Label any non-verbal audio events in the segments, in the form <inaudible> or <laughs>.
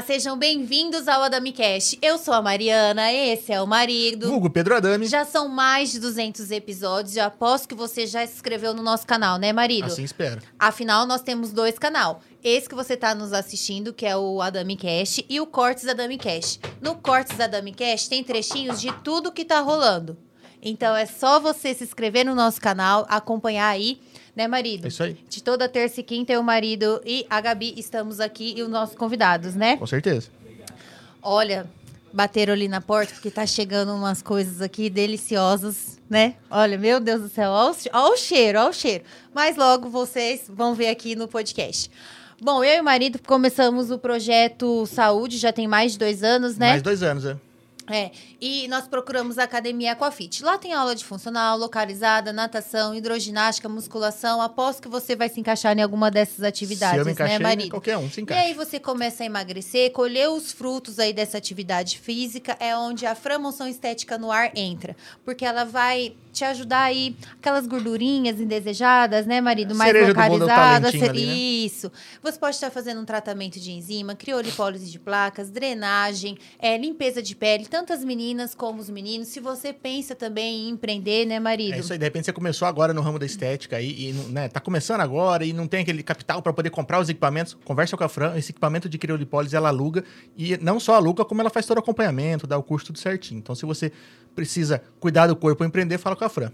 Olá, sejam bem-vindos ao AdamiCast. Eu sou a Mariana, esse é o marido. Hugo Pedro Adame. Já são mais de 200 episódios. Eu aposto que você já se inscreveu no nosso canal, né, marido? Assim espero. Afinal, nós temos dois canal. Esse que você está nos assistindo, que é o AdamiCast, e o Cortes AdamiCast. No Cortes AdamiCast tem trechinhos de tudo que tá rolando. Então é só você se inscrever no nosso canal, acompanhar aí, né, marido? É isso aí. De toda terça e quinta, eu, o marido e a Gabi estamos aqui e os nossos convidados, né? Com certeza. Olha, bateram ali na porta porque tá chegando umas coisas aqui deliciosas, né? Olha, meu Deus do céu, olha o cheiro, olha o cheiro. Mas logo vocês vão ver aqui no podcast. Bom, eu e o marido começamos o projeto Saúde, já tem mais de dois anos, né? Mais dois anos, é. É, e nós procuramos a Academia Aquafit. Lá tem aula de funcional, localizada, natação, hidroginástica, musculação. Aposto que você vai se encaixar em alguma dessas Se eu atividades, me encaixei, né, marido? qualquer um se E encaixa. aí você começa a emagrecer, colher os frutos aí dessa atividade física, é onde a Framoção Estética no Ar entra. Porque ela vai te ajudar aí, aquelas gordurinhas indesejadas, né, marido? Mais Cereja do localizadas. ali, né? Isso. Você pode estar fazendo um tratamento de enzima, criolipólise de placas, drenagem, é, limpeza de pele, tanto as meninas como os meninos. Se você pensa também em empreender, né, marido? É isso aí, de repente você começou agora no ramo da estética aí, e não- né, tá começando agora e não tem aquele capital para poder comprar os equipamentos, conversa com a Fran, esse equipamento de criolipólise ela aluga e não só aluga, como ela faz todo o acompanhamento, dá o curso tudo certinho. Então se você precisa cuidar do corpo ou empreender, fala com a Fran.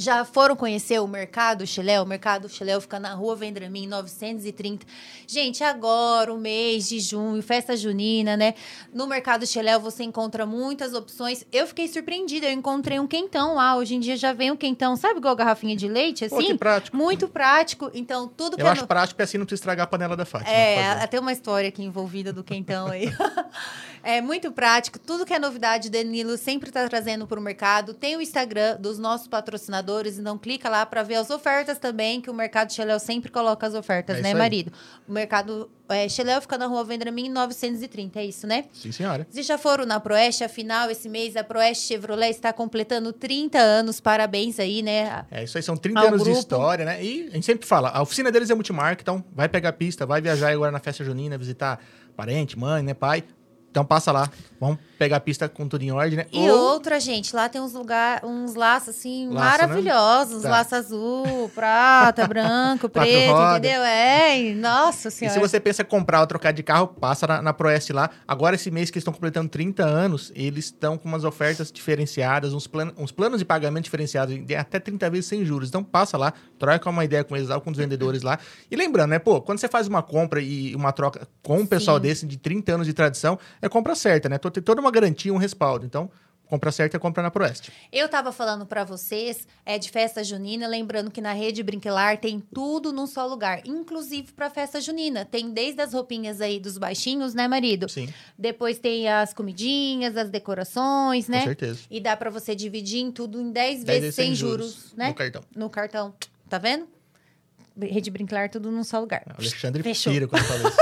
Já foram conhecer o Mercado Chiléu? O Mercado Chiléu fica na rua Vendramin 930. Gente, agora, o mês de junho, festa junina, né? No Mercado Chiléu você encontra muitas opções. Eu fiquei surpreendida, eu encontrei um quentão lá. Hoje em dia já vem um quentão, sabe igual garrafinha de leite, assim? Pô, que prático. Muito prático. Então, tudo que Eu é acho no- prático porque assim não precisa estragar a panela da Fátima. é, até uma história aqui envolvida do quentão aí. <laughs> é muito prático. Tudo que é novidade, Danilo sempre está trazendo para o mercado. Tem o Instagram dos nossos patrocinadores, então clica lá para ver as ofertas também, que o Mercado Xeléu sempre coloca as ofertas, É né, marido? O Mercado é, Xeléu fica na rua Vendramin 930, é isso, né? Sim, senhora. Vocês já foram na Proeste, afinal, esse mês a Proeste Chevrolet está completando 30 anos. Parabéns aí, né? É isso aí, são 30 Ao anos de grupo. história, né? E a gente sempre fala, a oficina deles é multimarca, então vai pegar pista, vai viajar agora na festa junina, visitar parente, mãe, né, pai. Então passa lá, vamos pegar a pista com tudo em ordem, né? E Ou- outra, gente, lá tem uns lugar, uns laços assim Laço, maravilhosos, Tá. laço azul, prata, <laughs> branco, preto, entendeu? É, nossa E se senhora. você pensa em comprar ou trocar de carro, passa na, na Proeste lá. Agora, esse mês que eles estão completando 30 anos, eles estão com umas ofertas diferenciadas, uns, plan uns planos de pagamento diferenciados, de até 30 vezes sem juros. Então passa lá, troca uma ideia com eles lá, com os <laughs> vendedores lá. E lembrando, né, pô, quando você faz uma compra e uma troca com um pessoal Sim. desse de 30 anos de tradição, é compra certa, né? Tem toda uma garantia, um respaldo. Então, compra certa é compra na Proeste. Eu tava falando pra vocês é de festa junina, lembrando que na rede Brinquelar tem tudo num só lugar, inclusive pra festa junina. Tem desde as roupinhas aí dos baixinhos, né, marido? Sim, Depois tem as comidinhas, as decorações, né? com certeza. E dá pra você dividir em tudo em 10 10 vezes sem juros, né? No cartão. no cartão. Tá vendo? Rede Brincar, tudo num só lugar. Alexandre Fechou. Pira quando falou <laughs> isso.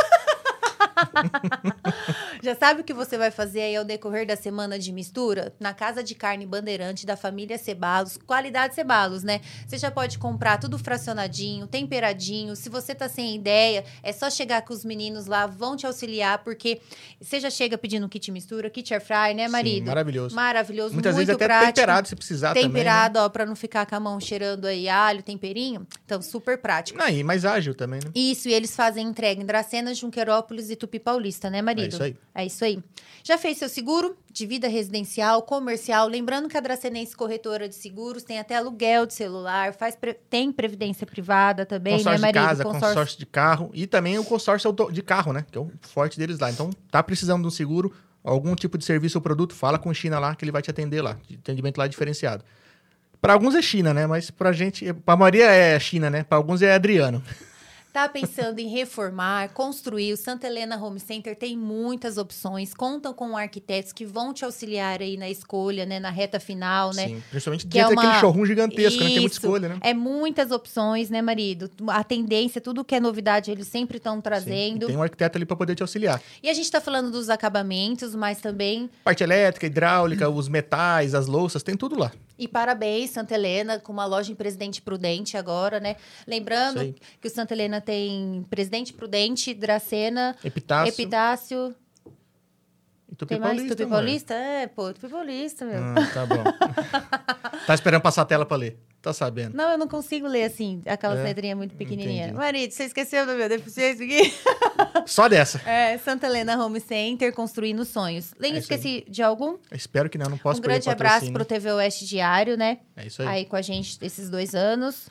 <laughs> Já sabe o que você vai fazer aí ao decorrer da semana de mistura? Na Casa de Carne Bandeirante da família Cebalos, qualidade Cebalos, né? Você já pode comprar tudo fracionadinho, temperadinho. Se você tá sem ideia, é só chegar com os meninos lá, vão te auxiliar, porque você já chega pedindo kit mistura, kit air fry, né, Sim, marido? maravilhoso. Maravilhoso, Muitas muito vezes até prático. temperado se precisar também. né? Temperado, ó, pra não ficar com a mão cheirando aí alho, temperinho. Então, super prático. E mais ágil também, né? Isso, e eles fazem entrega em Dracena, Junquerópolis e Tupi Paulista, né, marido? É isso aí. É isso aí. Já fez seu seguro de vida residencial, comercial? Lembrando que a Dracenense Corretora de Seguros tem até aluguel de celular, faz pre- tem previdência privada também, consórcio né, de marido? casa, consórcio... de carro e também o consórcio de carro, né? Que é o forte deles lá. Então, tá precisando de um seguro, algum tipo de serviço ou produto, fala com o China lá que ele vai te atender lá. De atendimento lá diferenciado. Para alguns é China, né? Mas pra gente, pra maioria é China, né? Para alguns é Adriano. Tá pensando em reformar, construir, o Santa Helena Home Center tem muitas opções, contam com arquitetos que vão te auxiliar aí na escolha, né, na reta final, né? Sim, principalmente Que é uma- showroom gigantesco, né? Tem muita Isso. escolha, né? É muitas opções, né, marido? A tendência, tudo que é novidade, eles sempre estão trazendo. tem um arquiteto ali para poder te auxiliar. E a gente tá falando dos acabamentos, mas também. Parte elétrica, hidráulica, os metais, as louças, tem tudo lá. E parabéns, Santa Helena, com uma loja em Presidente Prudente agora, né? Lembrando que o Santa Helena tem Presidente Prudente, Dracena, Epitácio Epitácio. Tupi Tem mais? Paulista. Tupi. Paulista? É, pô, Tupi Paulista, meu. Ah, tá bom. <laughs> tá esperando passar a tela para ler. Tá sabendo. Não, eu não consigo ler assim, aquelas É, letrinhas muito pequenininhas. entendi. Marido, você esqueceu da minha deficiência aqui? <laughs> Só dessa. É, Santa Helena Home Center, construindo sonhos. Nem É isso aí. esqueci de algum? Espero que não, não posso um grande abraço pro TV Oeste Diário, né? É isso aí. Aí. com a gente esses dois anos.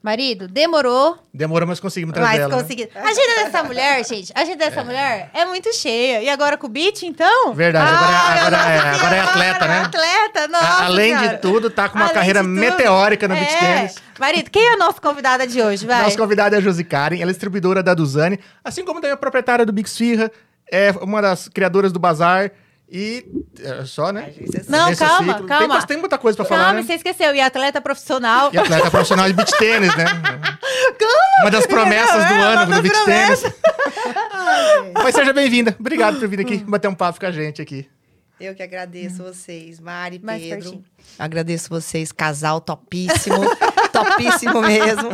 Marido, demorou, Demorou, mas conseguimos trazer mas ela. né? consegui. A agenda dessa mulher, gente, a agenda dessa mulher é muito cheia. E agora com o beat, então? Verdade, agora é- Ai, agora nossa é- agora é atleta, né? Atleta, nossa A- Além senhora. de tudo, tá com uma Além carreira meteórica no É. tênis. Marido, quem é a nossa convidada de hoje, vai? Nossa convidada é a Josi Karen, ela é distribuidora da Duzane, assim como também a proprietária do Big Esfirra, é uma das criadoras do Bazar e é só, né? Não, Nesse calma, ciclo. calma. Tem, tem muita coisa pra Calma, falar, né? você esqueceu. E atleta profissional. E atleta profissional de beach tênis, né? <laughs> Uma das <laughs> promessas do É, ano do promessas. tênis. <laughs> Mas seja bem-vinda. Obrigado por vir aqui bater um papo com a gente aqui. Eu que agradeço vocês, Mari, Mais Pedro. pertinho. Agradeço vocês, casal topíssimo, topíssimo mesmo,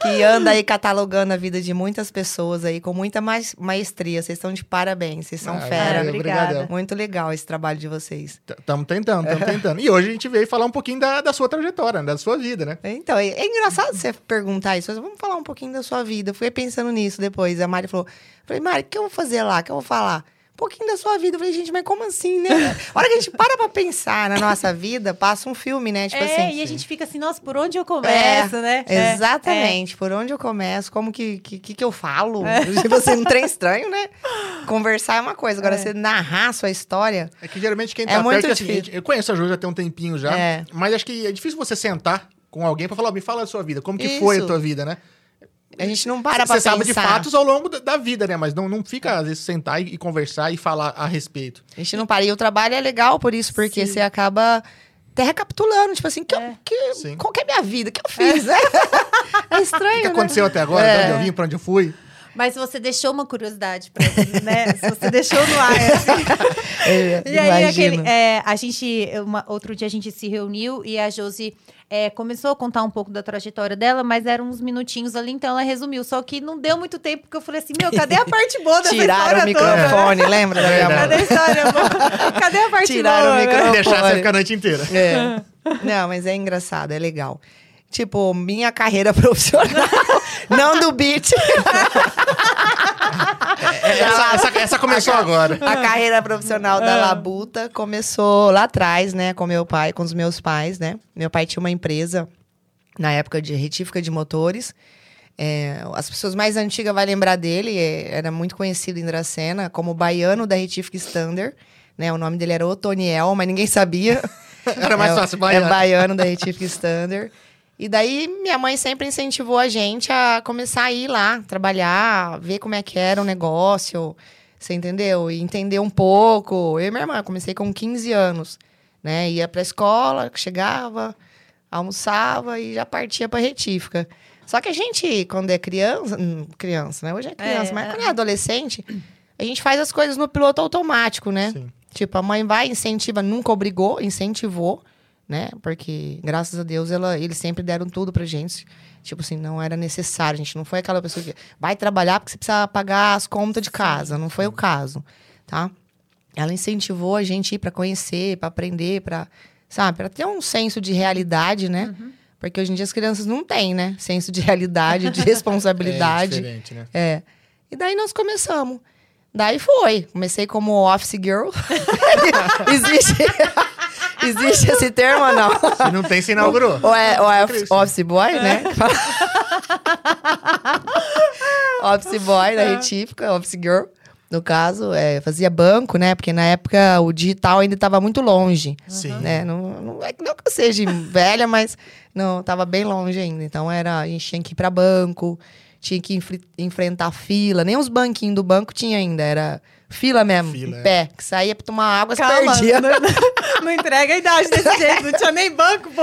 que anda aí catalogando a vida de muitas pessoas aí com muita mais maestria. Vocês estão de parabéns, vocês são Ah, fera. valeu, Obrigada. Muito legal esse trabalho de vocês. Estamos tentando, estamos tentando. E hoje a gente veio falar um pouquinho da, da sua trajetória, da sua vida, né? Então, é, é engraçado você perguntar isso. mas Vamos falar um pouquinho da sua vida. Eu fiquei pensando nisso depois. A Mari falou: falei, Mari, o que eu vou fazer lá? O que eu vou falar? Um pouquinho da sua vida. Eu falei, gente, mas como assim, né? A hora que a gente para pra pensar na nossa vida, passa um filme, né? Tipo é, assim. e a gente fica assim, nossa, por onde eu começo, né? É, Exatamente. Por onde eu começo, como que, que, que que eu falo? É. <laughs> Tipo assim, um trem estranho, né? Conversar é uma coisa. Agora, você narrar a sua história... É que geralmente quem É tá muito perto, assim, difícil. eu conheço a Ju já tem um tempinho já, É. mas acho que é difícil você sentar com alguém pra falar, "Ó, me fala da sua vida, como que Isso. foi a tua vida, né? A gente não para pra Você sabe de fatos ao longo da, da vida, né? Mas não, não fica, às vezes, sentar e, e conversar e falar a respeito. A gente não para. E o trabalho é legal por isso, porque Sim. você acaba até recapitulando. Tipo assim, que eu- É. que- Sim. qual que é a minha vida? O que eu fiz? né? <laughs> <laughs> É, estranho, O que né? aconteceu até agora, É. de onde eu vim, pra onde eu fui. Mas você deixou uma curiosidade pra mim, né? Você deixou no ar, assim. <laughs> É, E aí, aquele, é, a gente, uma- outro dia a gente se reuniu e a Josi é, começou a contar um pouco da trajetória dela, mas eram uns minutinhos ali, então ela resumiu. Só que não deu muito tempo, porque eu falei assim, meu, cadê a parte boa dessa Tiraram o história toda? microfone, lembra da minha Verdade. mãe? Cadê a história boa? Cadê a parte Tiraram boa? o né? microfone. Deixar você ficar a noite inteira. É. Não, mas é engraçado, é legal. Tipo, minha carreira <laughs> profissional, não do beat. Essa, essa- essa começou agora. A carreira profissional da Labuta começou lá atrás, né? Com meu pai, com os meus pais, né? Meu pai tinha uma empresa na época de retífica de motores. É, as pessoas mais antigas vão lembrar dele, é, era muito conhecido em Dracena como baiano da retífica Standard. Né? O nome dele era Otoniel, mas ninguém sabia. Era mais É, fácil, É baiano. baiano da retífica Standard. E daí minha mãe sempre incentivou a gente a começar a ir lá, trabalhar, ver como é que era o negócio, você entendeu? E entender um pouco. Eu e minha irmã, comecei com 15 anos, né? Ia pra escola, chegava, almoçava e já partia pra retífica. Só que a gente, quando é criança, hum, criança, né? Hoje é criança, É, mas é. quando é adolescente, a gente faz as coisas no piloto automático, né? Sim. Tipo, a mãe vai, incentiva, nunca obrigou, incentivou, né? Porque, graças a Deus, ela, eles sempre deram tudo pra gente. Tipo assim, não era necessário. A gente não foi aquela pessoa que vai trabalhar porque você precisa pagar as contas de casa. Não foi o caso, tá? Ela incentivou a gente ir pra conhecer, pra aprender, pra, sabe? Pra ter um senso de realidade, né? Porque hoje em dia as crianças não têm, né? Senso de realidade, de <laughs> É responsabilidade. diferente, né? É. E daí nós começamos. Daí foi. Comecei como office girl. <laughs> <laughs> existe, existe esse termo ou não? <laughs> Se não tem, se inaugurou. Ou é, ou é office, boy, né? <laughs> office boy da retífica, office girl. No caso, é, fazia banco, né? Porque na época o digital ainda estava muito longe. Sim. Né? Não, não é que não que eu seja velha, mas não, tava bem longe ainda. Então era, a gente tinha que ir para banco, tinha que enfre- enfrentar fila. Nem os banquinhos do banco tinha ainda, era fila mesmo, Fila, em é. pé. Que saía pra tomar água, você Calma, perdia. não, não <laughs> entrega a idade desse jeito. Não tinha nem banco, pô.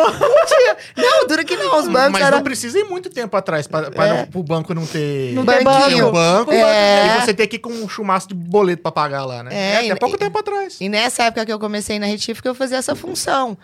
Não, dura que não, os bancos Mas eram... não precisa ir muito tempo atrás pra, pra É. não- pro banco não ter. Não ter Tinha banco. o banco. É. E você ter que ir com um chumaço de boleto pra pagar lá, né? É, É, e- até pouco e- tempo atrás. E nessa época que eu comecei na Retífica, eu fazia essa função.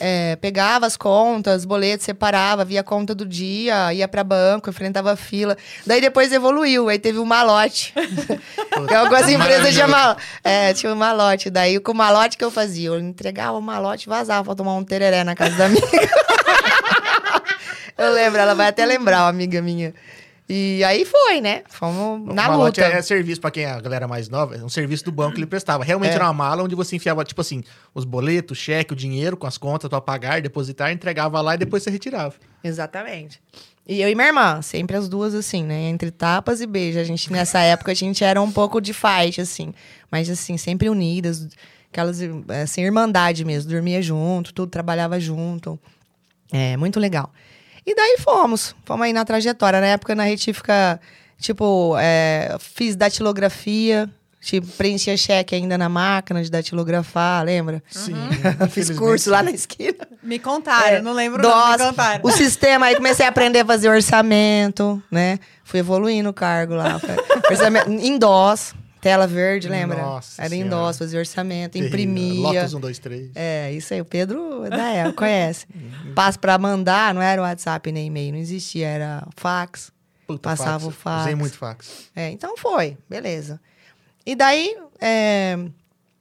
É, pegava as contas, boletos, separava, via a conta do dia, ia pra banco, enfrentava a fila. Daí depois evoluiu, aí teve o malote. <laughs> que algumas empresas chamam. É, tinha o malote. Daí com o malote que eu fazia, eu entregava o malote e vazava pra tomar um tereré na casa da amiga. <laughs> eu lembro, ela vai até lembrar, uma amiga minha. E aí foi, né? Fomos na o malote luta. é serviço pra quem é a galera mais nova, é um serviço do banco que ele prestava. Realmente É. era uma mala onde você enfiava, tipo assim, os boletos, o cheque, o dinheiro com as contas pra pagar, depositar, entregava lá e depois você retirava. Exatamente. E eu e minha irmã, sempre as duas assim, né? Entre tapas e beijo. A gente, nessa <laughs> época, a gente era um pouco de fight, assim. Mas, assim, sempre unidas. Aquelas, assim, irmandade mesmo. Dormia junto, tudo, trabalhava junto. É, muito legal. E daí fomos. Fomos aí na trajetória. Na época, na retífica, tipo, é, fiz datilografia. Tipo, preenchia cheque ainda na máquina de datilografar, lembra? Sim. <laughs> Fiz curso lá na esquina. Me contaram, É, não lembro não, me contaram. o sistema, aí comecei a aprender a fazer orçamento, né? Fui evoluindo o cargo lá. <laughs> Orçamento, em DOS, tela verde, lembra? Nossa Era em. DOS, fazia orçamento, Terrível. imprimia. Lotus 1, 2, 3. É, isso aí, o Pedro da época, <laughs> conhece. Passo pra mandar, não era WhatsApp nem e-mail, não existia, era fax. Puta, Passava o fax. Usei muito fax. É, então foi, beleza. E daí, é,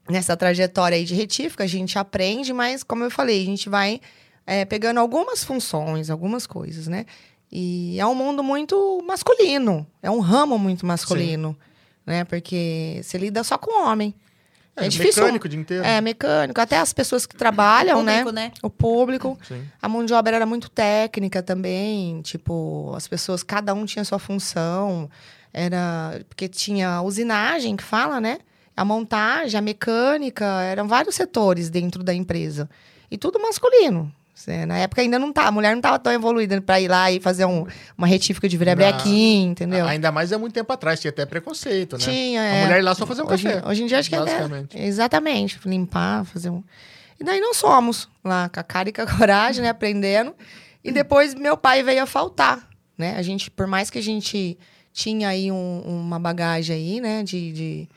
nessa trajetória aí de retífica, a gente aprende, mas como eu falei, a gente vai é, pegando algumas funções, algumas coisas, né? E é um mundo muito masculino, é um ramo muito masculino, né? Porque você lida só com homem. É, difícil. Mecânico o dia inteiro. É, mecânico. Até as pessoas que trabalham, Público, né? né? O público. Sim. A mão de obra era muito técnica também, tipo, as pessoas, cada um tinha sua função. Era porque tinha a usinagem que fala, né? A montagem, a mecânica, eram vários setores dentro da empresa. E tudo masculino. Na época ainda não tá, a mulher não estava tão evoluída para ir lá e fazer um- uma retífica de virebrequim, entendeu? Ainda mais é muito tempo atrás, tinha até preconceito, né? Tinha, A é. mulher ir lá só fazer um hoje, café. Hoje em dia acho que é basicamente. exatamente, limpar, fazer um. E daí nós somos lá com a cara e com a <laughs> coragem, né, aprendendo. E depois meu pai veio a faltar, né? A gente, por mais que a gente tinha aí um- uma bagagem aí, né, de, de,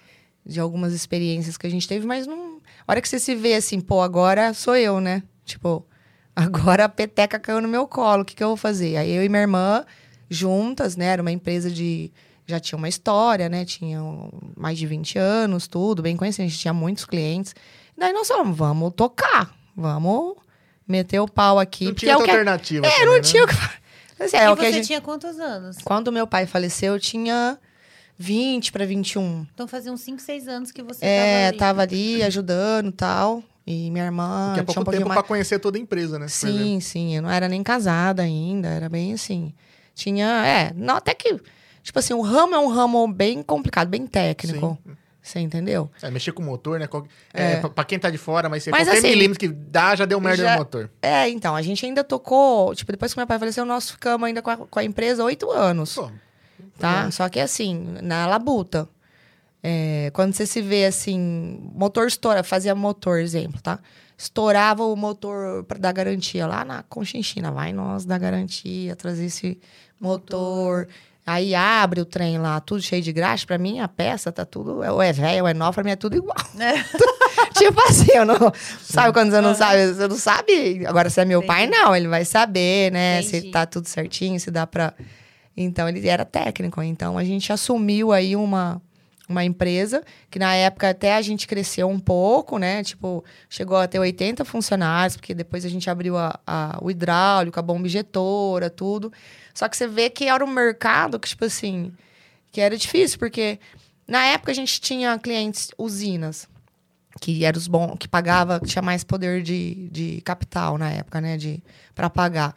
de algumas experiências que a gente teve, mas não. A hora que você se vê assim, pô, agora sou eu, né? Tipo, agora a peteca caiu no meu colo, o que, que eu vou fazer? Aí eu e minha irmã, juntas, né? Era uma empresa de. Já tinha uma história, né? Tinha mais de 20 anos, tudo, bem conhecido. A gente tinha muitos clientes. Daí nós falamos, vamos tocar, vamos meter o pau aqui. Não tinha é alternativa. É, também, não né? tinha o que. Assim, é e o que você a gente... tinha quantos anos? Quando meu pai faleceu, eu tinha 20 para 21. Então fazia uns 5, 6 anos que você É, tava ali. tava ali ajudando e tal. E minha irmã a tinha pouco um tempo mais. pra conhecer toda a empresa, né? Você. Sim, sim. Eu não era nem casada ainda, era bem assim. Tinha, é, não, até que, tipo assim, o ramo é um ramo bem complicado, bem técnico. Você entendeu? É, mexer com motor, né? Qual- É, pra, quem tá de fora, mas, Mas qualquer assim, milímetro que dá, já deu merda já- no motor. É, então, a gente ainda tocou, tipo, depois que meu pai faleceu, nós ficamos ainda com a, com a empresa oito anos. Pô, tá? Só que assim, na labuta. É, quando você se vê assim, motor estoura, fazia motor, exemplo, tá? Estourava o motor pra dar garantia lá na Conchinchina. Vai nós dar garantia, trazer esse motor. Aí abre o trem lá, tudo cheio de graxa. Pra mim, a peça tá tudo. Ou é velho, ou é nova, pra mim é tudo igual. É. <laughs> tipo assim, eu não. Sabe quando você não sabe? Você não sabe. Agora, se é meu pai, Entendi. não. Ele vai saber, né? Se Entendi. tá tudo certinho, se dá pra. Então, ele era técnico. Então, a gente assumiu aí uma, uma empresa que, na época, até a gente cresceu um pouco, né? Tipo, chegou a ter 80 funcionários, porque depois a gente abriu a, a- o hidráulico, a bomba injetora, tudo. Só que você vê que era um mercado que, tipo assim, que era difícil, porque na época a gente tinha clientes usinas, que eram os bons, que pagava, tinha mais poder de, de capital na época, né? De, para pagar.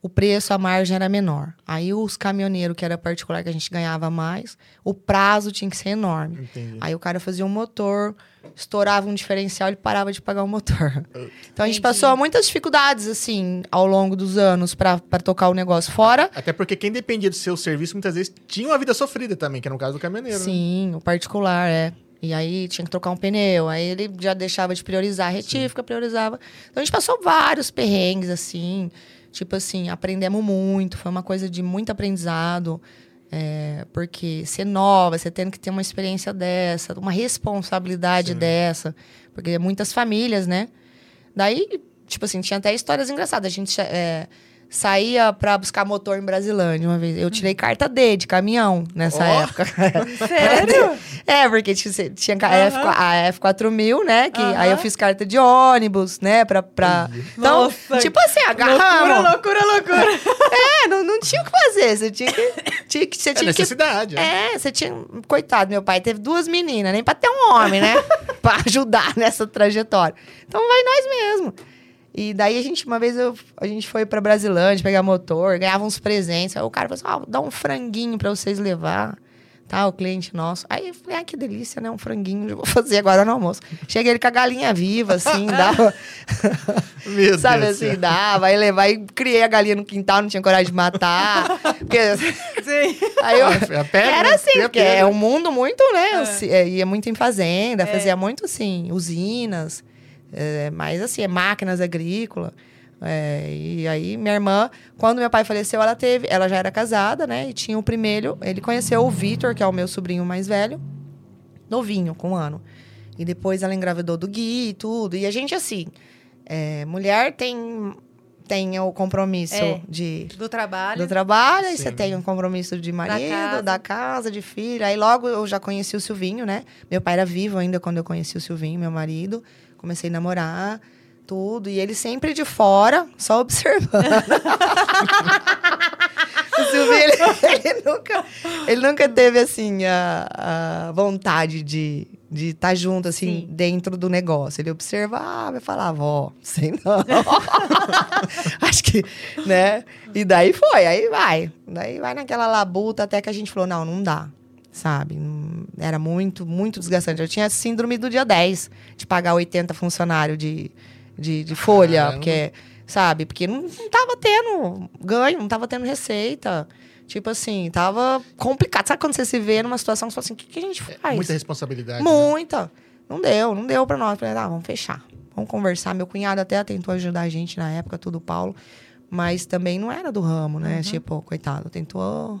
O preço, a margem era menor. Aí os caminhoneiros, que era particular, que a gente ganhava mais, o prazo tinha que ser enorme. Entendi. Aí o cara fazia um motor, estourava um diferencial, ele parava de pagar o motor. <laughs> Então a gente Entendi. passou muitas dificuldades, assim, ao longo dos anos para tocar o negócio. Fora, Até porque quem dependia do seu serviço muitas vezes tinha uma vida sofrida também, que era no caso do caminhoneiro. né? sim, o particular, é. E aí tinha que trocar um pneu, aí ele já deixava de priorizar a retífica, priorizava. Então a gente passou vários perrengues, assim. Tipo assim, aprendemos muito, foi uma coisa de muito aprendizado. é, porque ser nova, você tendo que ter uma experiência dessa, uma responsabilidade Sim. dessa. Porque muitas famílias, né? Daí, tipo assim, tinha até histórias engraçadas. A gente é, saía pra buscar motor em Brasilândia uma vez. Eu tirei carta D de caminhão nessa Ó. época. <laughs> Sério? É, porque tinha, tinha a, F, a F4000, né? Que, Aí eu fiz carta de ônibus, né? Pra, pra... Então, Nossa, tipo assim, Loucura, agarramos. loucura, loucura. <laughs> É, não, não tinha o que fazer. Você tinha que... Tinha que você É tinha que necessidade. né? é, você tinha. Coitado, meu pai teve duas meninas, nem pra ter um homem, né? <laughs> pra ajudar nessa trajetória. Então vai nós mesmo. E daí a gente, uma vez eu, a gente foi pra Brasilândia pegar motor, ganhava uns presentes. Aí o cara falou assim: ah, dá um franguinho pra vocês levar. Tá, o cliente nosso. Aí eu falei, ah, que delícia, né? Um franguinho, eu vou fazer agora no almoço. Cheguei ele com a galinha viva, assim, <laughs> dava. Meu <laughs> Sabe Deus assim, dava. Aí levar e criei a galinha no quintal, não tinha coragem de matar. <laughs> Porque Sim. Aí eu, a pega, era né? assim, a porque pega. é um mundo muito, né? É. eu se- é, ia muito em fazenda, É. fazia muito assim, usinas, é, mas assim, é máquinas agrícolas. É, e aí, minha irmã, quando meu pai faleceu, ela teve, ela já era casada, né? E tinha o primeiro, ele conheceu o Vitor, que é o meu sobrinho mais velho, novinho, com um ano. E depois ela engravidou do Gui e tudo. E a gente, assim, é, mulher tem, tem o compromisso É. de Do trabalho. do trabalho, aí Sim. você tem um compromisso de marido, casa. da casa, de filho. Aí logo eu já conheci o Silvinho, né? Meu pai era vivo ainda quando eu conheci o Silvinho, meu marido. Comecei a namorar, tudo. E ele sempre de fora, só <laughs> observando. ele, ele nunca, ele nunca teve, assim, a, a vontade de de estar junto, assim, Sim. dentro do negócio. Ele observava e falava, ó, sei não. <laughs> Acho que, né? E daí foi, aí vai. Daí vai naquela labuta até que a gente falou, não, não dá, sabe? Não- Era muito, muito desgastante. Eu tinha síndrome do dia 10, de pagar 80 funcionários de, de, de folha, Caramba. porque, sabe? Porque não, não tava tendo ganho, não tava tendo receita. Tipo assim, tava complicado. Sabe quando você se vê numa situação que você fala assim, o que, que a gente faz? Muita responsabilidade. né? Muita. Não deu, não deu pra nós. Falei, ah, vamos fechar. Vamos conversar. Meu cunhado até tentou ajudar a gente na época, tudo Paulo. Mas também não era do ramo, né? Tipo, coitado, tentou.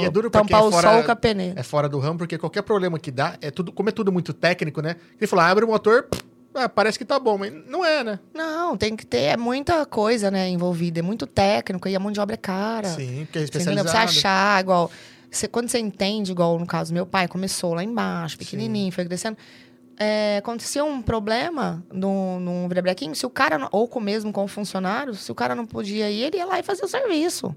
E é duro tampar quem é o fora- sol com a peneira. É fora do ramo, porque qualquer problema que dá, é tudo, como é tudo muito técnico, né? Ele falou, abre o motor, pff, ah, parece que tá bom, mas não é, né? Não, tem que ter é muita coisa, né, envolvida. É muito técnico e a mão de obra é cara. Sim, porque é. Pra você achar, igual. Você, quando você entende, igual no caso, meu pai começou lá embaixo, pequenininho, foi crescendo. É, acontecia um problema num, num se o cara, não- ou com mesmo com o funcionário, se o cara não podia ir, ele ia lá e fazia o serviço.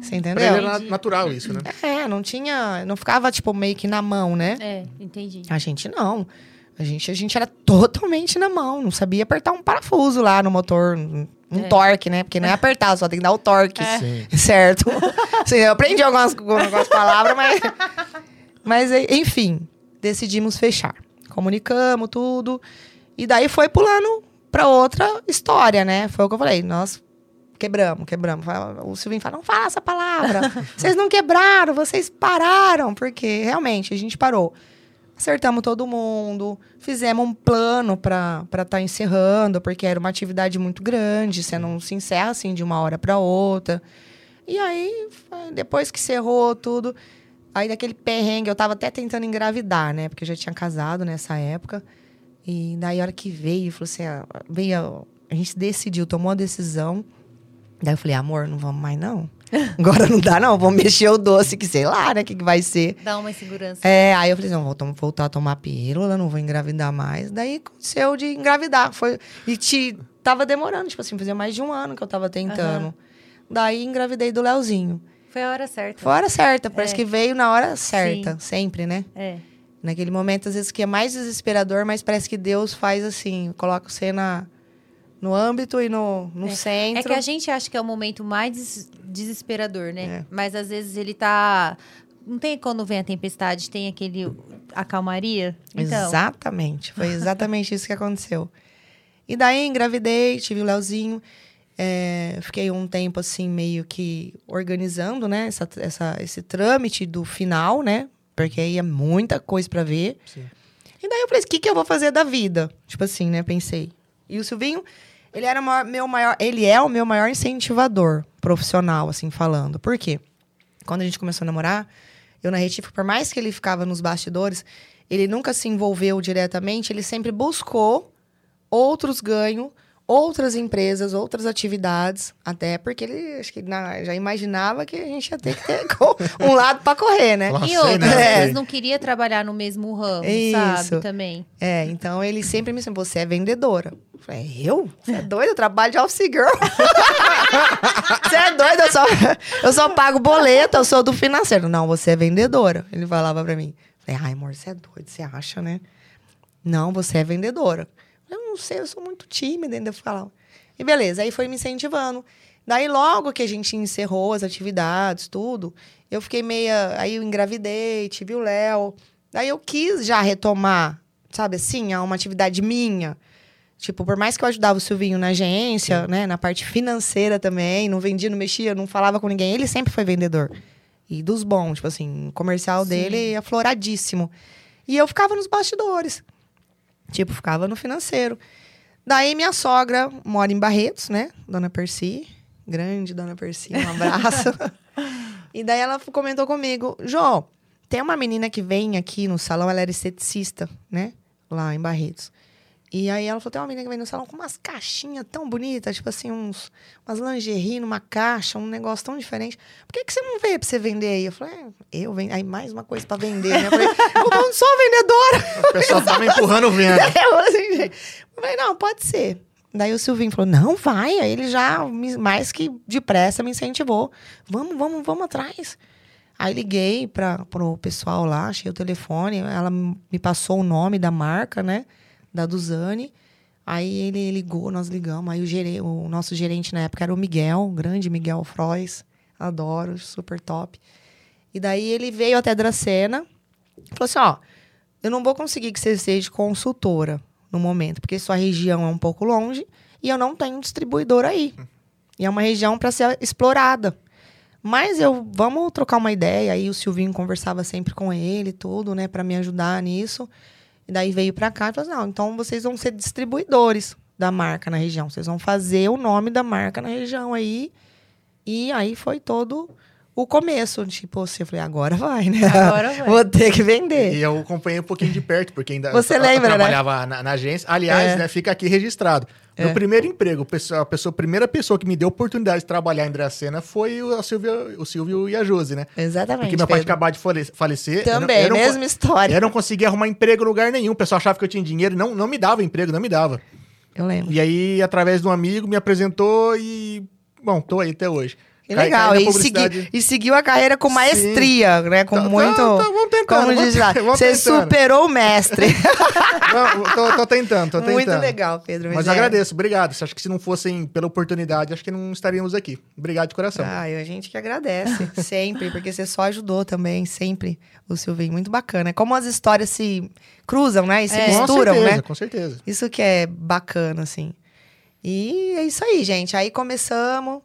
Você Pra entendeu? ele era natural isso, né? É, não tinha. Não ficava, tipo, meio que na mão, né? É, entendi. A gente não. A gente, a gente era totalmente na mão, não sabia apertar um parafuso lá no motor, um É. torque, né? Porque não é apertar, só tem que dar o torque. Sim. <laughs> Certo? Sim, eu aprendi algumas, algumas palavras, mas. Mas, enfim, decidimos fechar. Comunicamos tudo. E daí foi pulando pra outra história, né? Foi o que eu falei. Nós quebramos, quebramos. O Silvinho fala: não fala essa palavra. <laughs> vocês não quebraram, vocês pararam. Porque realmente a gente parou. Acertamos todo mundo, fizemos um plano para estar encerrando, porque era uma atividade muito grande, você não se encerra assim de uma hora para outra. E aí, depois que cerrou tudo, aí daquele perrengue, eu tava até tentando engravidar, né? Porque eu já tinha casado nessa época. E daí, a hora que veio, falou assim: ah, veio, a gente decidiu, tomou a decisão. Daí eu falei: amor, não vamos mais não. <laughs> Agora não dá, não. Vamos mexer o doce, que sei lá, né? O que, que vai ser. Dá uma insegurança. É, aí eu falei, não, vou voltar a tomar pílula, não vou engravidar mais. Daí aconteceu de engravidar. Foi, e te, tava demorando, tipo assim, fazia mais de um ano que eu tava tentando. Daí engravidei do Leozinho. Foi a hora certa. Foi a hora certa, parece É. que veio na hora certa, sempre, né? É. Naquele momento, às vezes, que é mais desesperador, mas parece que Deus faz assim, coloca você na, no âmbito e no, no É centro. que a gente acha que é o momento mais des- desesperador, né? É. Mas às vezes ele tá. Não tem quando vem a tempestade, tem aquele. a calmaria. Então. Exatamente. Foi <laughs> exatamente isso que aconteceu. E daí engravidei, tive o Leozinho. é, fiquei um tempo assim, meio que organizando, né? Essa, essa- esse trâmite do final, né? Porque aí é muita coisa pra ver. Sim. E daí eu falei, o que, que eu vou fazer da vida? Tipo assim, né? Pensei. E o Silvinho, ele era maior- meu maior. Ele é o meu maior incentivador profissional, assim, falando. Por quê? Quando a gente começou a namorar, eu na Retífica, por mais que ele ficava nos bastidores, ele nunca se envolveu diretamente, ele sempre buscou outros ganhos, outras empresas, outras atividades, até porque ele acho que na- já imaginava que a gente ia ter que ter <laughs> um lado para correr, né? Nossa, E outras, vezes não queria trabalhar no mesmo ramo, Isso. sabe? Também. É, então ele sempre me ensinou, você é vendedora. Eu falei, eu? Você é doido? Eu trabalho de office girl. <laughs> você é doido? Eu só, eu só pago boleto, eu sou do financeiro. Não, você é vendedora. Ele falava pra mim. Eu falei, ai, amor, você é doido, você acha, né? Não, você é vendedora. Eu não sei, eu sou muito tímida, ainda falava. E beleza, aí foi me incentivando. Daí, logo que a gente encerrou as atividades, tudo, eu fiquei meia. Aí eu engravidei, tive o Léo. Daí eu quis já retomar, sabe assim, a uma atividade minha. Tipo, por mais que eu ajudava o Silvinho na agência, né, na parte financeira também, não vendia, não mexia, não falava com ninguém, ele sempre foi vendedor. E dos bons, tipo assim, o comercial Sim. dele é afloradíssimo. E eu ficava nos bastidores. Tipo, ficava no financeiro. Daí minha sogra mora em Barretos, né? Dona Percy. Grande Dona Percy, um abraço. <laughs> e daí ela comentou comigo, Jô, tem uma menina que vem aqui no salão, ela era esteticista, né? Lá em Barretos. E aí ela falou, tem uma menina que vem no salão com umas caixinhas tão bonitas, tipo assim, uns, umas lingerie numa caixa, um negócio tão diferente. Por que, que você não veio pra você vender aí? Eu falei, é, eu vendo. Aí mais uma coisa pra vender, né? Eu falei, eu não sou vendedora. O pessoal tava empurrando vendo. Eu <laughs> assim, eu falei, não, pode ser. Daí o Silvinho falou, não, vai. Aí ele já, me- mais que depressa, me incentivou. Vamos, vamos, vamos atrás. Aí liguei para pro pessoal lá, achei o telefone. Ela me passou o nome da marca, né? Da Duzane. Aí ele ligou, nós ligamos. Aí o, o nosso gerente na época era o Miguel, grande Miguel Frois. Adoro, super top. E daí ele veio até Dracena. Falou assim, ó, eu não vou conseguir que você seja consultora no momento, porque sua região é um pouco longe e eu não tenho distribuidor aí. E é uma região para ser explorada. Mas eu vamos trocar uma ideia. Aí o Silvinho conversava sempre com ele, tudo, né, para me ajudar nisso. E daí veio para cá e falou assim: não, então vocês vão ser distribuidores da marca na região. Vocês vão fazer o nome da marca na região aí. E aí foi todo o começo. Tipo, assim, eu falei, agora vai, né? Agora <laughs> vai. Vou ter que vender. E eu acompanhei um pouquinho de perto, porque ainda Você eu, lembra, né? eu trabalhava na, na agência. Aliás, É. né, fica aqui registrado. Meu É. primeiro emprego, a pessoa, a pessoa- a primeira pessoa que me deu oportunidade de trabalhar em Dracena foi o, a Silvia, o Silvio e a Josi, né? Exatamente. Porque meu pai Pedro. acabou de fale- falecer. eu não- Também, eu não, mesma história. Eu não conseguia arrumar emprego em lugar nenhum. O pessoal achava que eu tinha dinheiro. Não, não me dava emprego, não me dava. Eu lembro. E aí, através de um amigo, me apresentou e... Bom, tô aí até hoje. Que Cai- legal. cai E, segui- e seguiu a carreira com maestria, né? Com Tá- tá- muito. tá, vamos tentando, como diz lá, <laughs> Você tentando. superou o mestre. <laughs> Não, tô, tô tentando, tô tentando. muito legal, Pedro. Mas é- agradeço, obrigado. Acho que se não fossem pela oportunidade, acho que não estaríamos aqui. Obrigado de coração. Ah, a gente que agradece, <laughs> sempre, porque você só ajudou também, sempre, o Silvinho. Muito bacana. Como as histórias se cruzam, né? E se É. com misturam, certeza, né? com certeza. Isso que é bacana, assim. E é isso aí, gente. Aí começamos,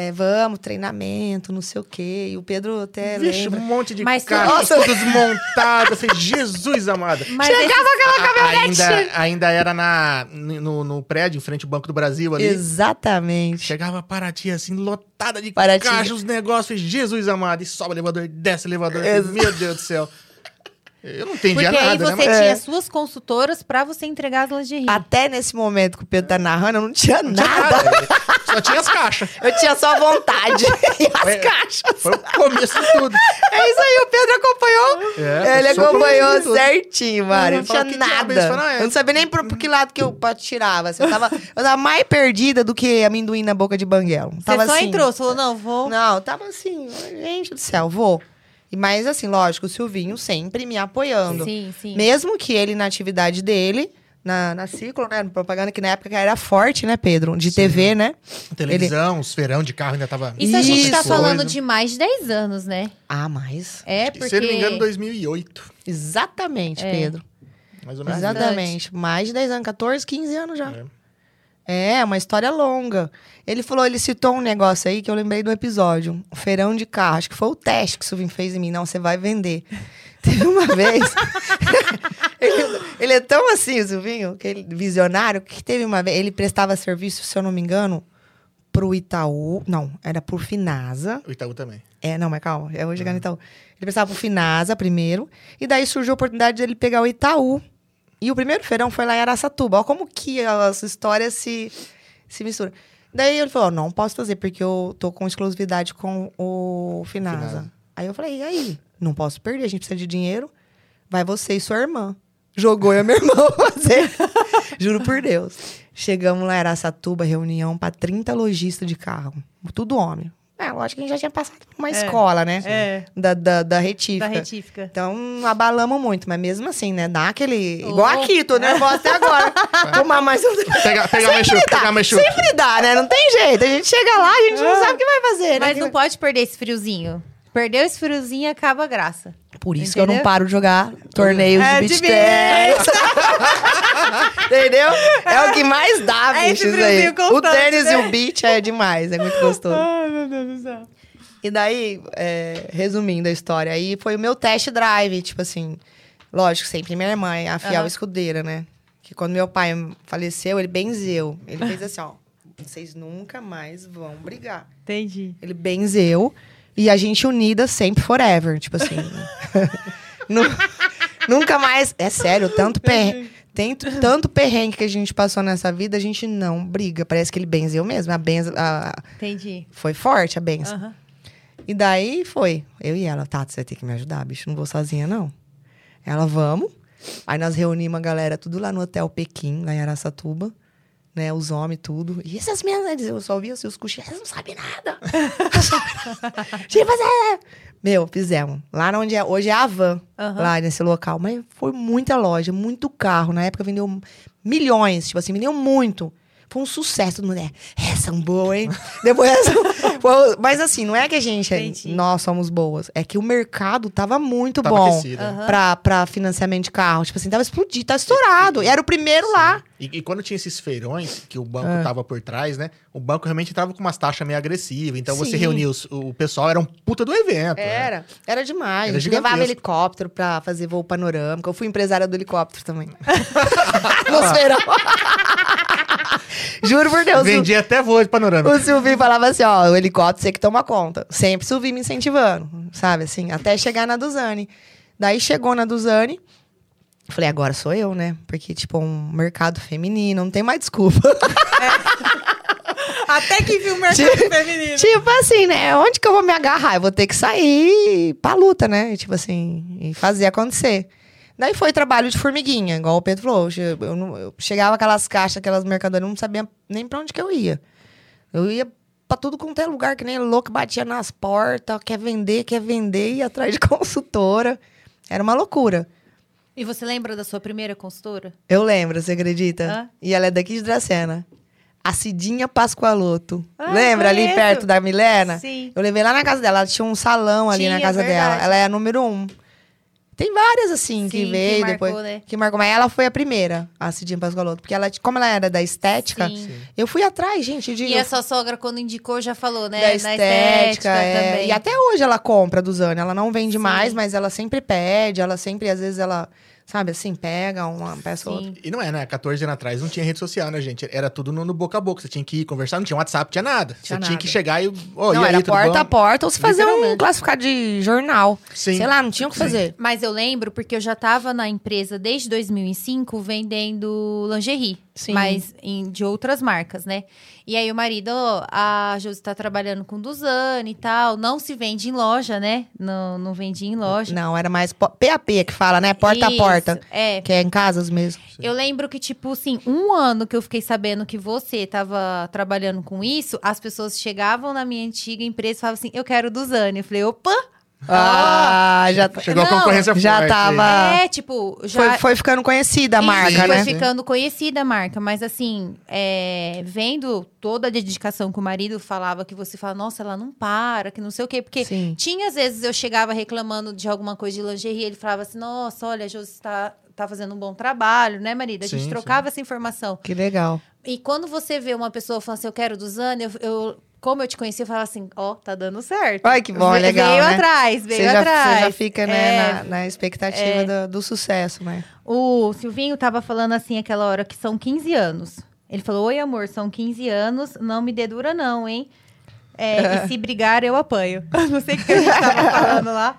é, vamos, treinamento, não sei o quê. E o Pedro até Vixe, lembra. um monte de Mas caixa, Nossa. tudo desmontado. Assim, Jesus amado. <laughs> Mas Chegava esses- aquela A- ainda, ainda era na, no, no prédio, em frente ao Banco do Brasil ali. Exatamente. Chegava Paraty, assim, lotada de Paraty. caixa, os negócios. Jesus amado. E sobe o elevador, desce o elevador. Ex- Meu Deus do céu. Eu não entendia Porque aí nada, você né? tinha É. suas consultoras pra você entregar as lingerie. Até nesse momento que o Pedro tá narrando, eu não tinha Não tinha nada. nada. Só tinha as caixas. <laughs> Eu tinha só vontade. <laughs> e as É. caixas. Foi o começo de tudo. <laughs> É isso aí, o Pedro acompanhou. É, Ele acompanhou certinho, mano. Eu não tinha nada. Falou, "Ah, é." Eu não sabia nem por, por que lado que eu tirava. assim. Eu tava, eu tava mais perdida do que amendoim na boca de banguelo. Você Tava só assim, entrou, você falou, não, vou. Não, eu tava assim, gente do céu, vou. E Mas assim, lógico, o Silvinho sempre me apoiando. Sim, sim. Mesmo que ele, na atividade dele, na, na ciclo, né? Propaganda que na época era forte, né, Pedro? De TV, né? Televisão, os feirão de carro ainda tava. Isso a gente tá falando de mais de 10 anos, né? Ah, mas. É, porque... Se eu não me engano, 2008. Exatamente, É. Pedro. Mais ou menos. Exatamente. Mais de 10 anos, 14, 15 anos já. É. É, uma história longa. Ele falou, ele citou um negócio aí que eu lembrei do episódio. Um feirão de carro. Acho que foi o teste que o Silvinho fez em mim. Não, você vai vender. <laughs> Teve uma vez. <laughs> ele, ele é tão assim, o Silvinho, que ele, visionário, que teve uma vez. Ele prestava serviço, se eu não me engano, pro Itaú. Não, era pro Finasa. O Itaú também. É, não, mas calma, eu vou chegar no Itaú. Ele prestava pro Finasa primeiro, e daí surgiu a oportunidade de ele pegar o Itaú. E o primeiro feirão foi lá em Araçatuba. Olha como que as histórias se, se misturam. Daí ele falou, não posso fazer, porque eu tô com exclusividade com o Finasa. Finasa. Aí eu falei, e aí? Não posso perder, a gente precisa de dinheiro. Vai você e sua irmã. Jogou eu e meu irmão fazer. <laughs> Juro por Deus. Chegamos lá em Araçatuba, reunião para 30 lojistas de carro. Tudo homem. É, lógico que a gente já tinha passado por uma escola, né? É. Da, da, da Da retífica. retífica. Então, abalamos muito, mas mesmo assim, né? Dá aquele. Igual Oh. aqui, tô nervosa até agora. <laughs> Tomar mais um. Pega, pega mais chuva, pega mais chuva. Sempre dá, né? Não tem jeito. A gente chega lá, a gente não sabe o que vai fazer, né? Mas não pode perder esse friozinho. Perdeu esse friozinho, acaba a graça. Por isso que eu não Entendeu? paro de jogar torneios É, de de beach tennis. <laughs> Entendeu? É o que mais dá, É bicho, isso aí. O tênis né? e o beach é demais, é muito gostoso. Ai, meu Deus do céu. E daí, é, resumindo a história, aí foi o meu test drive, tipo assim, lógico, sempre minha irmã, é a fiel Aham. escudeira, né? Que quando meu pai faleceu, ele benzeu. Ele fez assim, ó, vocês nunca mais vão brigar. Entendi. Ele benzeu e a gente unida sempre forever, tipo assim. <laughs> Nu- nunca mais, é sério, tanto perrengue, tem t- tanto perrengue que a gente passou nessa vida, a gente não briga. Parece que ele benzeu mesmo, a benza, a- Entendi. foi forte a benção. Aham. E daí foi. Eu e ela, Tato, você vai ter que me ajudar, bicho. Não vou sozinha, não. Ela, vamos. Aí nós reunimos a galera tudo lá no Hotel Pequim, lá em Araçatuba. Né, os homens, tudo. E essas meninas, eu só ouvia assim, os cochilos, elas não sabem nada. Não sabem nada. tipo, é. Meu, fizemos. Lá onde é, hoje é a Van, Aham. lá nesse local. Mas foi muita loja, muito carro. Na época vendeu milhões, tipo assim, vendeu muito. Foi um sucesso. Todo mundo, é, é, são boas, hein? <laughs> Depois, foi- mas assim, não é que a gente, Entendi. nós somos boas. É que o mercado tava muito Tava bom. Aham. pra, pra financiamento de carro. Tipo assim, tava explodido, tava estourado. E era o primeiro lá. E, e quando tinha esses feirões, que o banco Ah. tava por trás, né? O banco realmente entrava com umas taxas meio agressivas. Então você Sim. reunia os- o pessoal, era um puta do evento. né? Era, era demais. Era a gente levava helicóptero pra fazer voo panorâmico. Eu fui empresária do helicóptero também. <laughs> Nos feirão. <laughs> Juro por Deus. Vendia até voo de panorama. O Silvinho falava assim, ó, o helicóptero você que toma conta. Sempre o Silvinho me incentivando, sabe, assim, até chegar na Duzane. Daí chegou na Duzane, falei, agora sou eu, né? Porque, tipo, um mercado feminino, não tem mais desculpa. Até que viu o mercado Tipo- feminino. tipo assim, né? Onde que eu vou me agarrar? Eu vou ter que sair pra luta, né? Tipo assim, e fazer acontecer. Daí foi trabalho de formiguinha, igual o Pedro falou. Eu, eu não- eu chegava aquelas caixas, aquelas mercadorias, eu não sabia nem pra onde que eu ia. Eu ia pra tudo quanto é lugar, que nem louco, batia nas portas, quer vender, quer vender, ia atrás de <laughs> consultora. Era uma loucura. E você lembra da sua primeira consultora? Eu lembro, você acredita? Hã? E ela é daqui de Dracena. A Cidinha Pascoaloto. Ah, Lembra ali perto da Milena? Sim. Eu levei lá na casa dela. Ela tinha um salão ali na Tinha, casa dela. Ela é a número um. Tem várias, assim, que Sim, que veio marcou, depois. né? Que marcou. Mas ela foi a primeira, a Cidinha Pascoaloto. Porque ela, como ela era da estética, Sim. eu fui atrás, gente. De, E a sua sogra, quando indicou, já falou, né? da Na estética. é. também. E até hoje ela compra do Zane. Ela não vende Sim. mais, mas ela sempre pede. Ela sempre, às vezes, ela, sabe assim, pega uma peça ou outra. Sim. E não é, né? 14 anos atrás não tinha rede social, né, gente? Era tudo no, no boca a boca. Você tinha que ir conversar, não tinha WhatsApp, tinha nada. Tinha você tinha que nada. chegar e. Ô, não, e aí, era tudo porta bom? a porta ou se fazer um classificado de jornal. Sim. Sei lá, não tinha o que fazer. Mas eu lembro porque eu já estava na empresa desde 2005 vendendo lingerie. Sim. Mas em- de outras marcas, né? E aí o marido, ó, a Josi tá trabalhando com Duzane e tal. Não se vende em loja, né? Não, não vendia em loja. Não, era mais PAP que fala, né? Porta a Isso, porta. É. Que é em casas mesmo. Eu lembro que, tipo assim, um ano que eu fiquei sabendo que você tava trabalhando com isso, as pessoas chegavam na minha antiga empresa e falavam assim: eu quero Duzane. Eu falei, opa! Ah, já, Chegou a concorrência já forte. tava- É, tipo, já. foi, foi ficando conhecida a Isso, marca, foi né? ficando conhecida a marca, mas assim, é, vendo toda a dedicação que o marido falava, que você fala, nossa, ela não para, que não sei o quê, porque Sim. tinha às vezes eu chegava reclamando de alguma coisa de lingerie, ele falava assim, nossa, olha, a Josi está tá fazendo um bom trabalho, né, marido? A gente Sim, trocava essa informação. Que legal. E quando você vê uma pessoa falando assim, eu quero do Zane, eu, eu- como eu te conheci, eu falava assim, ó, tá dando certo. Ai, que bom, Ve- legal, Veio né? atrás, veio Você já, atrás. você já fica, né, É, na, na expectativa é. do, do sucesso, né? O Silvinho tava falando assim aquela hora que são 15 anos. Ele falou: Oi, amor, são 15 anos, não me dê dura, não, hein? É, e se <laughs> brigar, eu apanho. <laughs> Não sei o que a gente tava falando lá.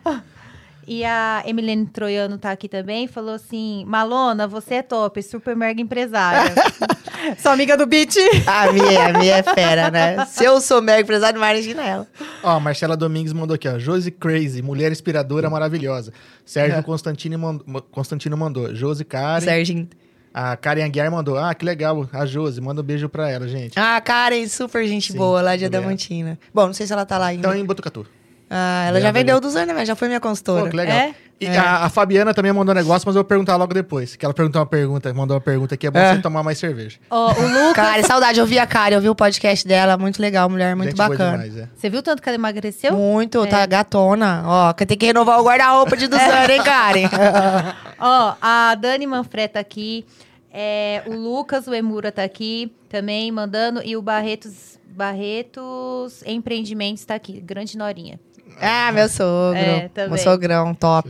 E a Emilene Troiano tá aqui também, falou assim: Malona, você é top, super mega empresária. <laughs> Sou amiga do Beat. A minha, a minha é fera, né? Se eu sou mega empresário, imagina ela. Ó, a Marcela Domingues mandou aqui, ó. Josi Crazy, mulher inspiradora maravilhosa. Sérgio Constantino, mandou, Constantino mandou. Josi Karen. Serginho. A Karen Aguiar mandou. Ah, que legal. A Josi, manda um beijo pra ela, gente. Ah, Karen, super gente Sim, boa lá de. Adamantina. Bom, não sei se ela tá lá ainda. Então, em Botucatu. Ah, ela já vendeu dos anos, né? Já foi minha consultora. Pô, que legal. É? E É. a, a Fabiana também mandou um negócio, mas eu vou perguntar logo depois. Que ela perguntou uma pergunta, mandou uma pergunta que é bom É. você tomar mais cerveja. Ó, o Lucas. <laughs> Cara, saudade. Eu vi a Karen, eu vi o podcast dela. Muito legal, mulher, muito Gente bacana. demais, é. Você viu tanto que ela emagreceu? Muito, tá gatona. Ó, que tem que renovar o guarda-roupa de Duzane, hein, Karen? <laughs> Ó, a Dani Manfré tá aqui. é, o Lucas, o Emura tá aqui também, mandando. E o Barretos, Barretos Empreendimentos tá aqui. Grande Norinha. Ah, meu sogro. É, também. meu sogrão, top.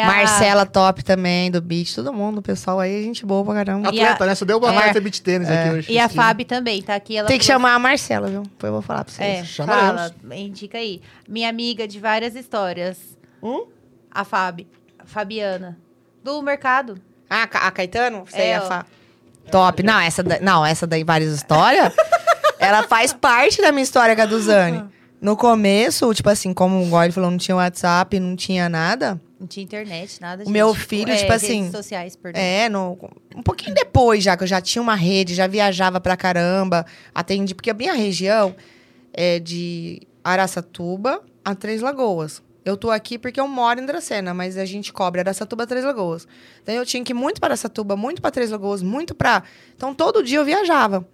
A- Marcela, top também, do beat. Todo mundo, o pessoal aí, gente boa pra caramba. E a- Atleta, né? Só deu boa É. ter beat tênis É. aqui hoje. E a. Fábio também tá aqui. Ela Tem que falou- chamar a Marcela, viu? Depois eu vou falar pra vocês. É, Chamaremos. fala, indica aí. Minha amiga de várias histórias. Hum? A Fábio. Fabiana. Do mercado. Ah, a Caetano? Sei, É, a. Fá. Top. Não, essa, da- não, essa daí, várias histórias, <laughs> ela faz parte da minha história com a Duzane. <laughs> No começo, tipo assim, como o Gole falou, não tinha WhatsApp, não tinha nada. Não tinha internet, nada. O meu filho, É, tipo assim, Redes sociais, perdão. É, no, um pouquinho depois já, que eu já tinha uma rede, já viajava pra caramba, atendi, porque a minha região é de Araçatuba a Três Lagoas. Eu tô aqui porque eu moro em Dracena, mas a gente cobre Araçatuba, Três Lagoas. Então eu tinha que ir muito para Araçatuba, muito para Três Lagoas, muito pra... Então todo dia eu viajava.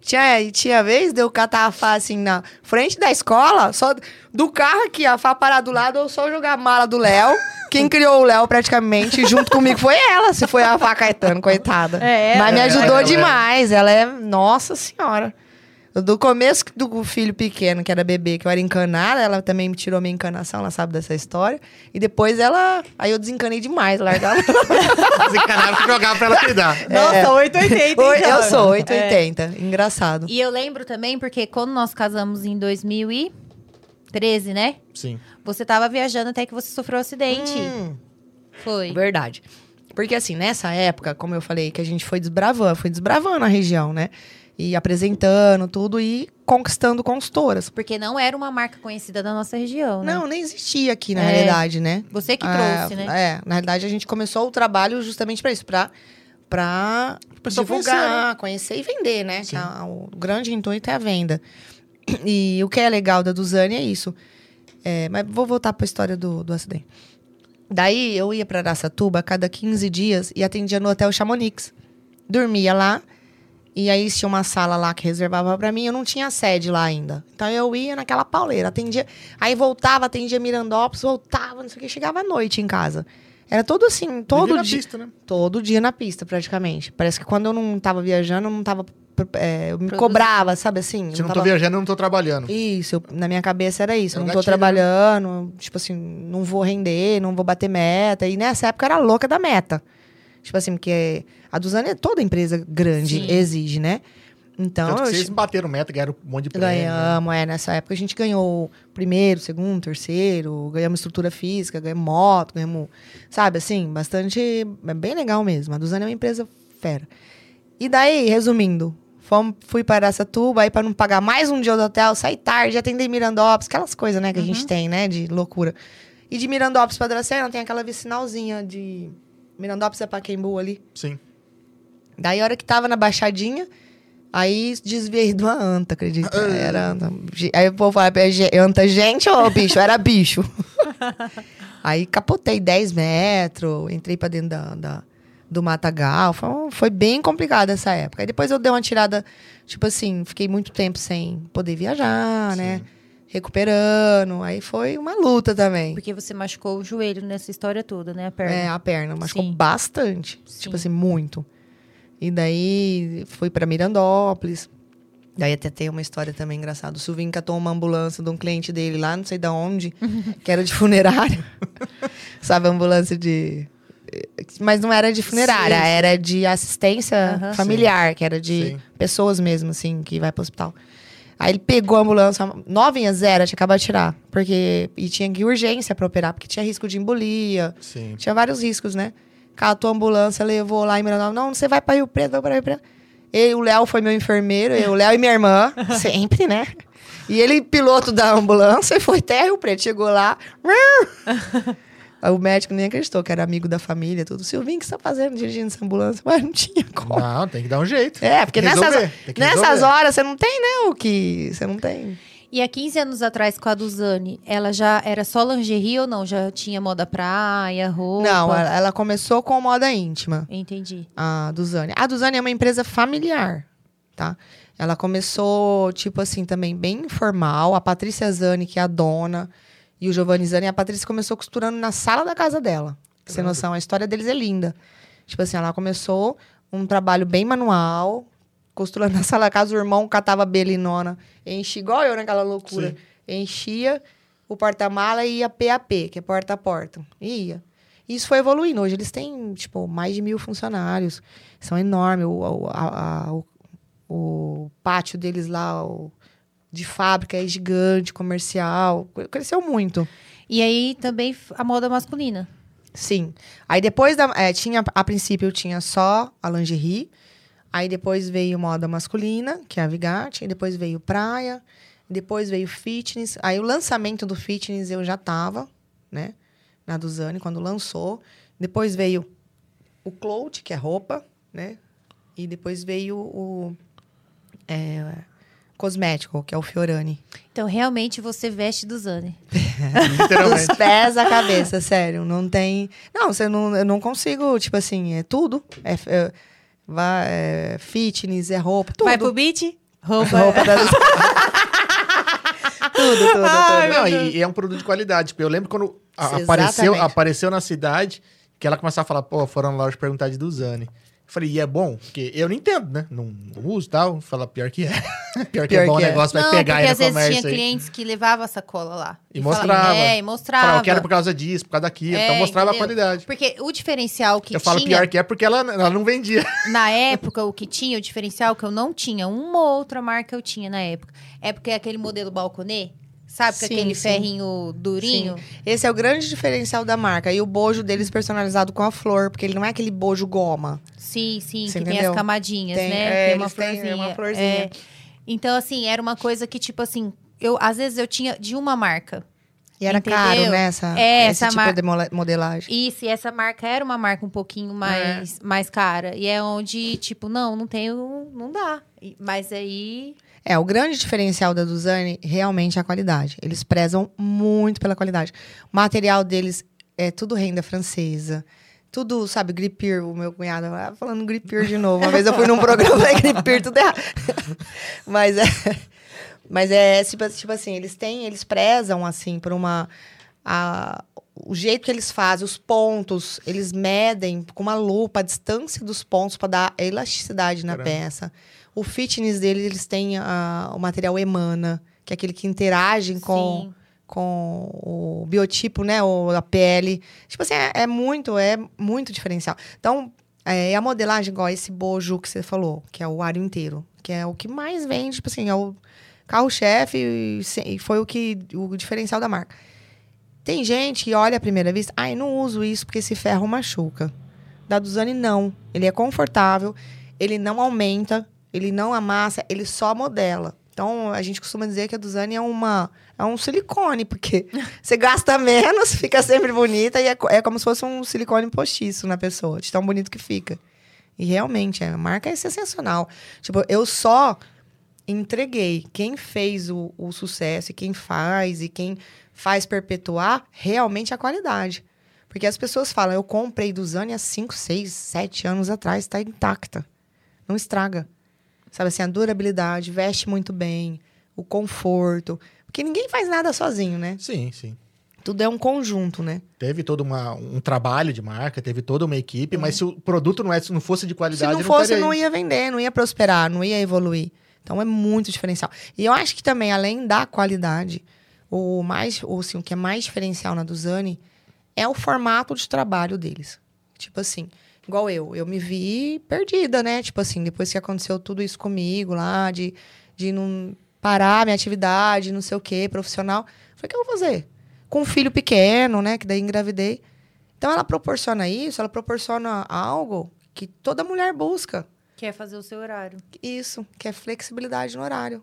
Tinha, e tinha vez de eu catar a Fá assim na frente da escola, só do carro aqui, a Fá parar do lado, eu só jogar a mala do Léo. Quem criou o Léo praticamente junto comigo foi ela, se foi a Fá Caetano, coitada. É, Mas me é, ajudou ela é. demais. Ela é, nossa senhora. Do começo do filho pequeno, que era bebê, que eu era encanada, ela também me tirou minha encanação, ela sabe dessa história. E depois ela. Aí eu desencanei demais, largava. <laughs> Desencanava que jogava pra ela cuidar. Nossa, 880. Oi, então. eu sou É. 880. Engraçado. E eu lembro também, porque quando nós casamos em 2013, né? Sim. Você tava viajando até que você sofreu um acidente. Hum, Foi. verdade. Porque assim, nessa época, como eu falei, que a gente foi desbravando, foi desbravando a região, né? E apresentando tudo e conquistando consultoras. Porque não era uma marca conhecida da nossa região, né? Não, nem existia aqui, na É. realidade, né? Você que Ah, trouxe, né? É, na realidade a gente começou o trabalho justamente para isso, para para divulgar, conhecer, e vender, né? A- o grande intuito é a venda. <clears throat> E o que é legal da Duzane é isso. É, mas vou voltar para a história do, do acidente. Daí eu ia para Araçatuba a cada 15 dias e atendia no Hotel Chamonix. Dormia lá. E aí tinha uma sala lá que reservava para mim, eu não tinha sede lá ainda. Então eu ia naquela pauleira, atendia, aí voltava, atendia Mirandópolis, voltava, não sei o que, chegava à noite em casa. Era todo assim, todo Vivia na dia, pista, né? todo dia na pista praticamente. Parece que quando eu não tava viajando, eu não tava é, eu me Produzindo. cobrava, sabe assim? Se Eu não tô tava- viajando, eu não tô trabalhando. isso, eu- na minha cabeça era isso. É Eu não tô gatilho, né? trabalhando, tipo assim, não vou render, não vou bater meta. E nessa época eu era louca da meta. Tipo assim, porque a Duzane, toda empresa grande Sim. exige, né? Então, Tanto que eu vocês bateram meta, ganharam um monte de prêmio. né? ganhamos, é, nessa época a gente ganhou primeiro, segundo, terceiro, ganhamos estrutura física, ganhamos moto, ganhamos, sabe, assim, bastante, é bem legal mesmo. A Duzane é uma empresa fera. E daí, resumindo, fomos, fui para Araçatuba, aí para não pagar mais um dia do hotel, saí tarde, atender Mirandópolis, aquelas coisas, né, que a gente tem, né, de loucura. E de Mirandópolis para Dracena tem aquela vicinalzinha de Mirandópolis é Paquembu ali. Sim. Daí, a hora que tava na baixadinha, aí desviei de uma anta, acredita? Era anta. Aí o povo fala, é anta gente ou bicho? Era bicho. <laughs> Aí capotei 10 metros, entrei pra dentro da, da- do matagal. Foi, foi bem complicado essa época. Aí depois eu dei uma tirada, tipo assim, fiquei muito tempo sem poder viajar, né? Recuperando. Aí foi uma luta também. Porque você machucou o joelho nessa história toda, né? A perna. É, a perna, machucou Sim. bastante. Sim. Tipo assim, muito. E daí fui pra Mirandópolis. Daí até tem uma história também engraçada. O Silvinho catou uma ambulância de um cliente dele lá, não sei da onde, <laughs> que era de funerária. <laughs> Sabe, ambulância de. Mas não era de funerária, Sim, sim. era de assistência Aham. familiar, que era de Sim. pessoas mesmo, assim, que vai pro hospital. Aí ele pegou a ambulância, novinha, zero, tinha acabado de tirar. Porque. E tinha que ir urgência pra operar, porque tinha risco de embolia. Sim. Tinha vários riscos, né? Catou a ambulância, levou lá em Mirandópolis. Não, você vai pra Rio Preto, vai pra Rio Preto. Ele, o Léo foi meu enfermeiro, eu, o Léo e minha irmã, <laughs> sempre, né? E ele, piloto da ambulância, e foi até Rio Preto. Chegou lá. <laughs> <laughs> O médico nem acreditou que era amigo da família, tudo. Silvinho, o que você tá fazendo dirigindo essa ambulância? Mas não tinha como. Não, tem que dar um jeito. É, porque nessas, nessas horas você não tem, né? O que. Você não tem. E há 15 anos atrás, com a Duzane, ela já era só lingerie ou não? Já tinha moda praia, roupa? Não, ela, ela começou com moda íntima. Entendi. a Duzane. A Duzane é uma empresa familiar, tá? Ela começou, tipo assim, também bem informal. A Patrícia Zani, que é a dona, e o Giovanni Zani. A Patrícia começou costurando na sala da casa dela. Você ter noção, a história deles é linda. Tipo assim, ela começou um trabalho bem manual, costurando <laughs> na sala da casa. O irmão catava belinona, enchia, igual eu naquela loucura. Sim. Enchia o porta-mala e ia PAP, que é porta a porta. E ia. E Isso foi evoluindo. Hoje eles têm, tipo, mais de mil funcionários. São enormes. O, o, a- a- o, o pátio deles lá, o, de fábrica, é gigante, comercial. Cresceu muito. E aí também a moda masculina. Sim. Aí depois da. é, tinha, a princípio tinha só a lingerie. Aí depois veio moda masculina, que é a Vigatti. Aí depois veio praia. Depois veio fitness. Aí o lançamento do fitness eu já tava, né? Na Duzane, quando lançou. Depois veio o clout, que é roupa, né? E depois veio o. é, cosmético, que é o Fiorani. Então, realmente, você veste Duzane. <laughs> Literalmente. Dos pés à cabeça, sério. Não tem. Não, você não, eu não consigo, tipo assim, é tudo. É, é, vai, é fitness, é roupa, tudo. Vai pro beat? Roupa. roupa da... <laughs> tudo, tudo, tudo. Não, e, e é um produto de qualidade. Tipo, eu lembro quando apareceu, apareceu na cidade, que ela começava a falar, pô, foram lá hoje perguntar de Duzane. Eu falei, e é bom? Porque eu não entendo, né? Não, não uso e tal. Fala, pior que é. <laughs> pior que é Pior bom, que o é. negócio vai Não, pegar porque aí às no vezes tinha comércio aí. clientes que levavam a sacola lá. E falava- mostrava. É, e Falava, mostrava. eu quero por causa disso, por causa daquilo. então É, mostrava entendeu? a qualidade. Porque o diferencial que eu falo tinha... pior que é porque ela, ela não vendia. <laughs> Na época, o que tinha, o diferencial que eu não tinha, uma ou outra marca eu tinha na época. É porque aquele modelo balconê, sabe? Com Sim, aquele sim. ferrinho durinho. Esse é o grande diferencial da marca. E o bojo deles personalizado com a flor, porque ele não é aquele bojo goma. Sim, sim, Você que tem entendeu? as camadinhas, Tem, né? é, tem uma têm florzinha. uma florzinha. É. Então, assim, era uma coisa que, tipo assim, eu, às vezes eu tinha de uma marca. E era Entendeu? caro, né? Essa, É, esse essa tipo mar- de modelagem. Isso, e essa marca era uma marca um pouquinho É. mais, mais cara. E é onde, tipo, não, não tenho, não dá. Mas aí. É, o grande diferencial da Duzane realmente é a qualidade. Eles prezam muito pela qualidade. O material deles é tudo renda francesa. Tudo, sabe, gripir, o meu cunhado ah, falando gripir de novo. Uma vez eu fui num programa <laughs> falei gripir, tudo errado. <laughs> Mas é. Mas é tipo, tipo assim, eles têm, eles prezam assim por uma. a- o jeito que eles fazem, os pontos, eles medem com uma lupa a distância dos pontos para dar elasticidade na Caramba. peça. O fitness deles, eles têm ah, o material emana, que é aquele que interage com, Sim. com o biotipo, né? Ou a pele. Tipo assim, é, é muito, é muito diferencial. Então, é, e a modelagem, igual esse bojo que você falou, que é o aro inteiro, que é o que mais vende, tipo assim, é o carro-chefe e e foi o que o diferencial da marca. Tem gente que olha à primeira vista, ai, não uso isso porque esse ferro machuca. Da Duzane, não. Ele é confortável, ele não aumenta, ele não amassa, ele só modela. Então, a gente costuma dizer que a Duzane é uma é um silicone, porque <laughs> você gasta menos, fica sempre bonita e é, é como se fosse um silicone postiço na pessoa, de tão bonito que fica. E realmente, a marca é sensacional. Tipo, eu só entreguei. Quem fez o, o sucesso, e quem faz, e quem faz perpetuar realmente a qualidade. Porque as pessoas falam, eu comprei do Zani há 5, 6, 7 anos atrás, está intacta. Não estraga. Sabe assim, a durabilidade, veste muito bem, o conforto. Porque ninguém faz nada sozinho, né? Sim, sim. Tudo é um conjunto, né? Teve todo uma, um trabalho de marca, teve toda uma equipe, mas se o produto não, é, se não fosse de Se qualidade, não fosse, não aí. ia vender, não ia prosperar, não ia evoluir. Então é muito diferencial. E eu acho que também, além da qualidade, o mais, ou, assim, o que é mais diferencial na Duzani é o formato de trabalho deles. Tipo assim, igual eu, eu me vi perdida, né? Tipo assim, depois que aconteceu tudo isso comigo lá, de, de não parar minha atividade, não sei o quê, profissional. Falei, o que eu vou fazer? Com um filho pequeno, né? Que daí engravidei. Então ela proporciona isso, ela proporciona algo que toda mulher busca. Quer fazer o seu horário. Isso, que é flexibilidade no horário.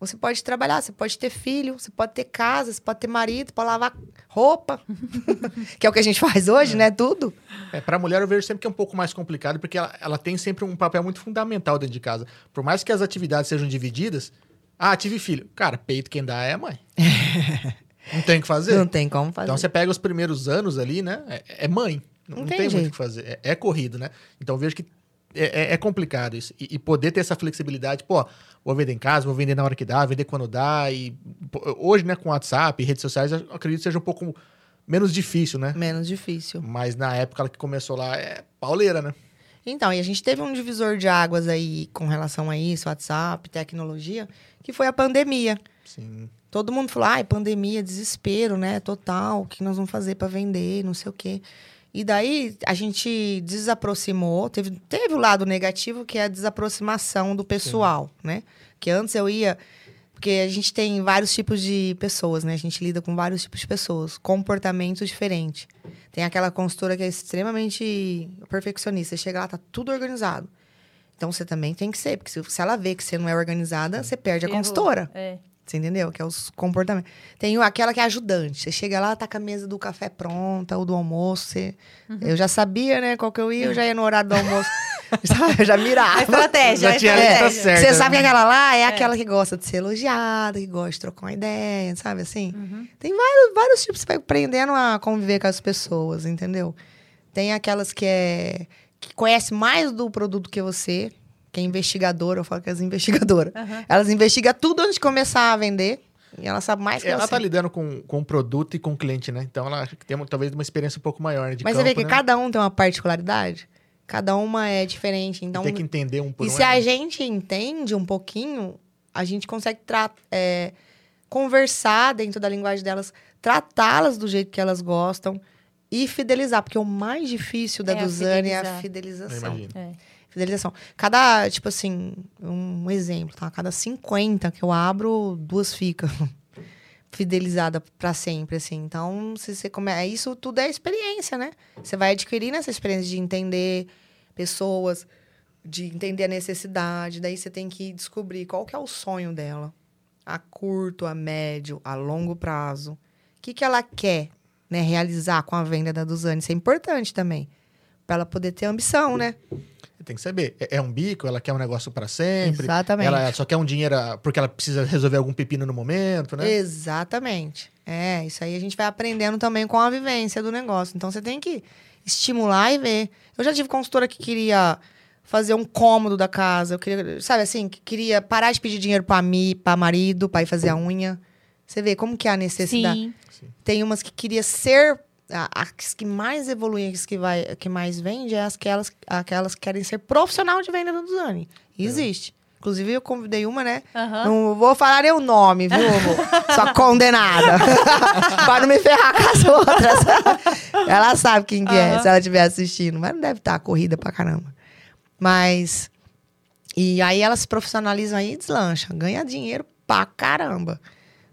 Você pode trabalhar, você pode ter filho, você pode ter casa, você pode ter marido, pode lavar roupa. <laughs> que é o que a gente faz hoje, né? Tudo. É, pra mulher eu vejo sempre que é um pouco mais complicado, porque ela, ela tem sempre um papel muito fundamental dentro de casa. Por mais que as atividades sejam divididas, ah, tive filho. Cara, peito quem dá é a mãe. <laughs> não tem o que fazer. Não tem como fazer. Então você pega os primeiros anos ali, né? É, é mãe. Não, Não tem tem, muito o que fazer. É, é corrido, né? Então eu vejo que é, é- é complicado isso. E, e poder ter essa flexibilidade, pô, vou vender em casa, vou vender na hora que dá, vender quando dá. E pô, hoje, né, com WhatsApp e redes sociais, eu acredito que seja um pouco menos difícil, né? Menos difícil. Mas na época ela que começou lá, é pauleira, né? Então, e a gente teve um divisor de águas aí com relação a isso, WhatsApp, tecnologia, que foi a pandemia. Sim. Todo mundo falou, ai, pandemia, desespero, né? Total, o que nós vamos fazer para vender, não sei o quê. E daí a gente desaproximou, teve, teve o lado negativo, que é a desaproximação do pessoal, né? Que antes eu ia. Porque a gente tem vários tipos de pessoas, né? A gente lida com vários tipos de pessoas, comportamentos diferentes. Tem aquela consultora que é extremamente perfeccionista. Chega lá, tá tudo organizado. Então você também tem que ser, porque se, se ela vê que você não é organizada, você perde a consultora. É. Você entendeu? Que é os comportamentos. Tem aquela que é ajudante. Você chega lá, tá com a mesa do café pronta, ou do almoço. Você... Eu já sabia, né? Qual que eu ia, eu já ia no horário do almoço. <laughs> eu já mirava. A estratégia. Já a tinha estratégia. certa. Você né? sabe que aquela lá é, aquela que gosta de ser elogiada, que gosta de trocar uma ideia, sabe assim? Tem vários, vários tipos, você vai aprendendo a conviver com as pessoas, entendeu? Tem aquelas que é que conhece mais do produto que você, que é investigadora, eu falo que é as investigadoras. Aham. Elas investigam tudo antes de começar a vender. E ela sabe mais que Ela você. tá lidando com, com o produto e com o cliente, né? Então ela tem uma- talvez uma experiência um pouco maior né, de Mas campo, você vê que né? cada um tem uma particularidade. Cada uma é diferente. Então, tem que entender um por E um. se né? a gente entende um pouquinho, a gente consegue é, conversar dentro da linguagem delas, tratá-las do jeito que elas gostam e fidelizar. Porque o mais difícil da É Duzane é a fidelização. imagino. É. Fidelização. Cada, tipo assim, um exemplo, tá? Cada 50 que eu abro, duas ficam. <laughs> Fidelizada pra sempre, assim. Então, se você come... isso tudo é experiência, né? Você vai adquirindo essa experiência de entender pessoas, de entender a necessidade. Daí você tem que descobrir qual que é o sonho dela. A curto, a médio, a longo prazo. O que, que ela quer né, realizar com a venda da Duzane? Isso é importante também. Pra ela poder ter ambição, né? Tem que saber. É, é um bico, ela quer um negócio pra sempre. Exatamente. Ela só quer um dinheiro ah, porque ela precisa resolver algum pepino no momento, né? Exatamente. É, isso aí a gente vai aprendendo também com a vivência do negócio. Então você tem que estimular e ver. Eu já tive consultora que queria fazer um cômodo da casa, eu queria, sabe assim, que queria parar de pedir dinheiro para mim, para marido, para ir fazer a unha. Você vê como que é a necessidade. Sim. Tem umas que queria ser as que mais evoluem, as que vai, que mais vende, é aquelas, aquelas que querem ser profissional de venda do Zani. Existe. Inclusive, eu convidei uma, né? Aham. Não vou falar nem o nome, viu, <laughs> amor? Só condenada. <laughs> pra não me ferrar com as outras. <laughs> ela sabe quem que é, se ela estiver assistindo. Mas não deve estar corrida pra caramba. Mas... E aí elas se profissionalizam aí e deslancha. Ganha dinheiro pra caramba.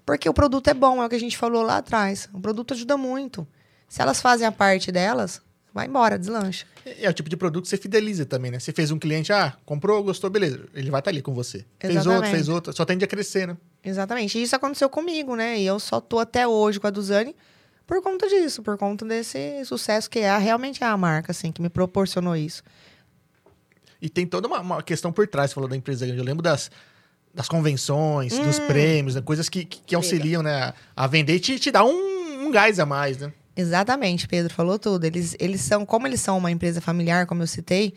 Porque o produto é bom, é o que a gente falou lá atrás. O produto ajuda muito. Se elas fazem a parte delas, vai embora, deslancha. É, o tipo de produto que você fideliza também, né? Você fez um cliente, ah, comprou, gostou, beleza. Ele vai estar ali com você. Fez outro, Exatamente. fez outro. Só tende a crescer, né? Exatamente. E isso aconteceu comigo, né? E eu só tô até hoje com a Duzane por conta disso, por conta desse sucesso que é realmente é a marca, assim, que me proporcionou isso. E tem toda uma, uma questão por trás, você falou da empresa grande. Eu lembro das, das convenções, dos Hum. prêmios, né? coisas que, que, que auxiliam né, a vender e te, te dá um, um gás a mais, né? Exatamente, Pedro falou tudo. Eles, eles são, como eles são uma empresa familiar, como eu citei,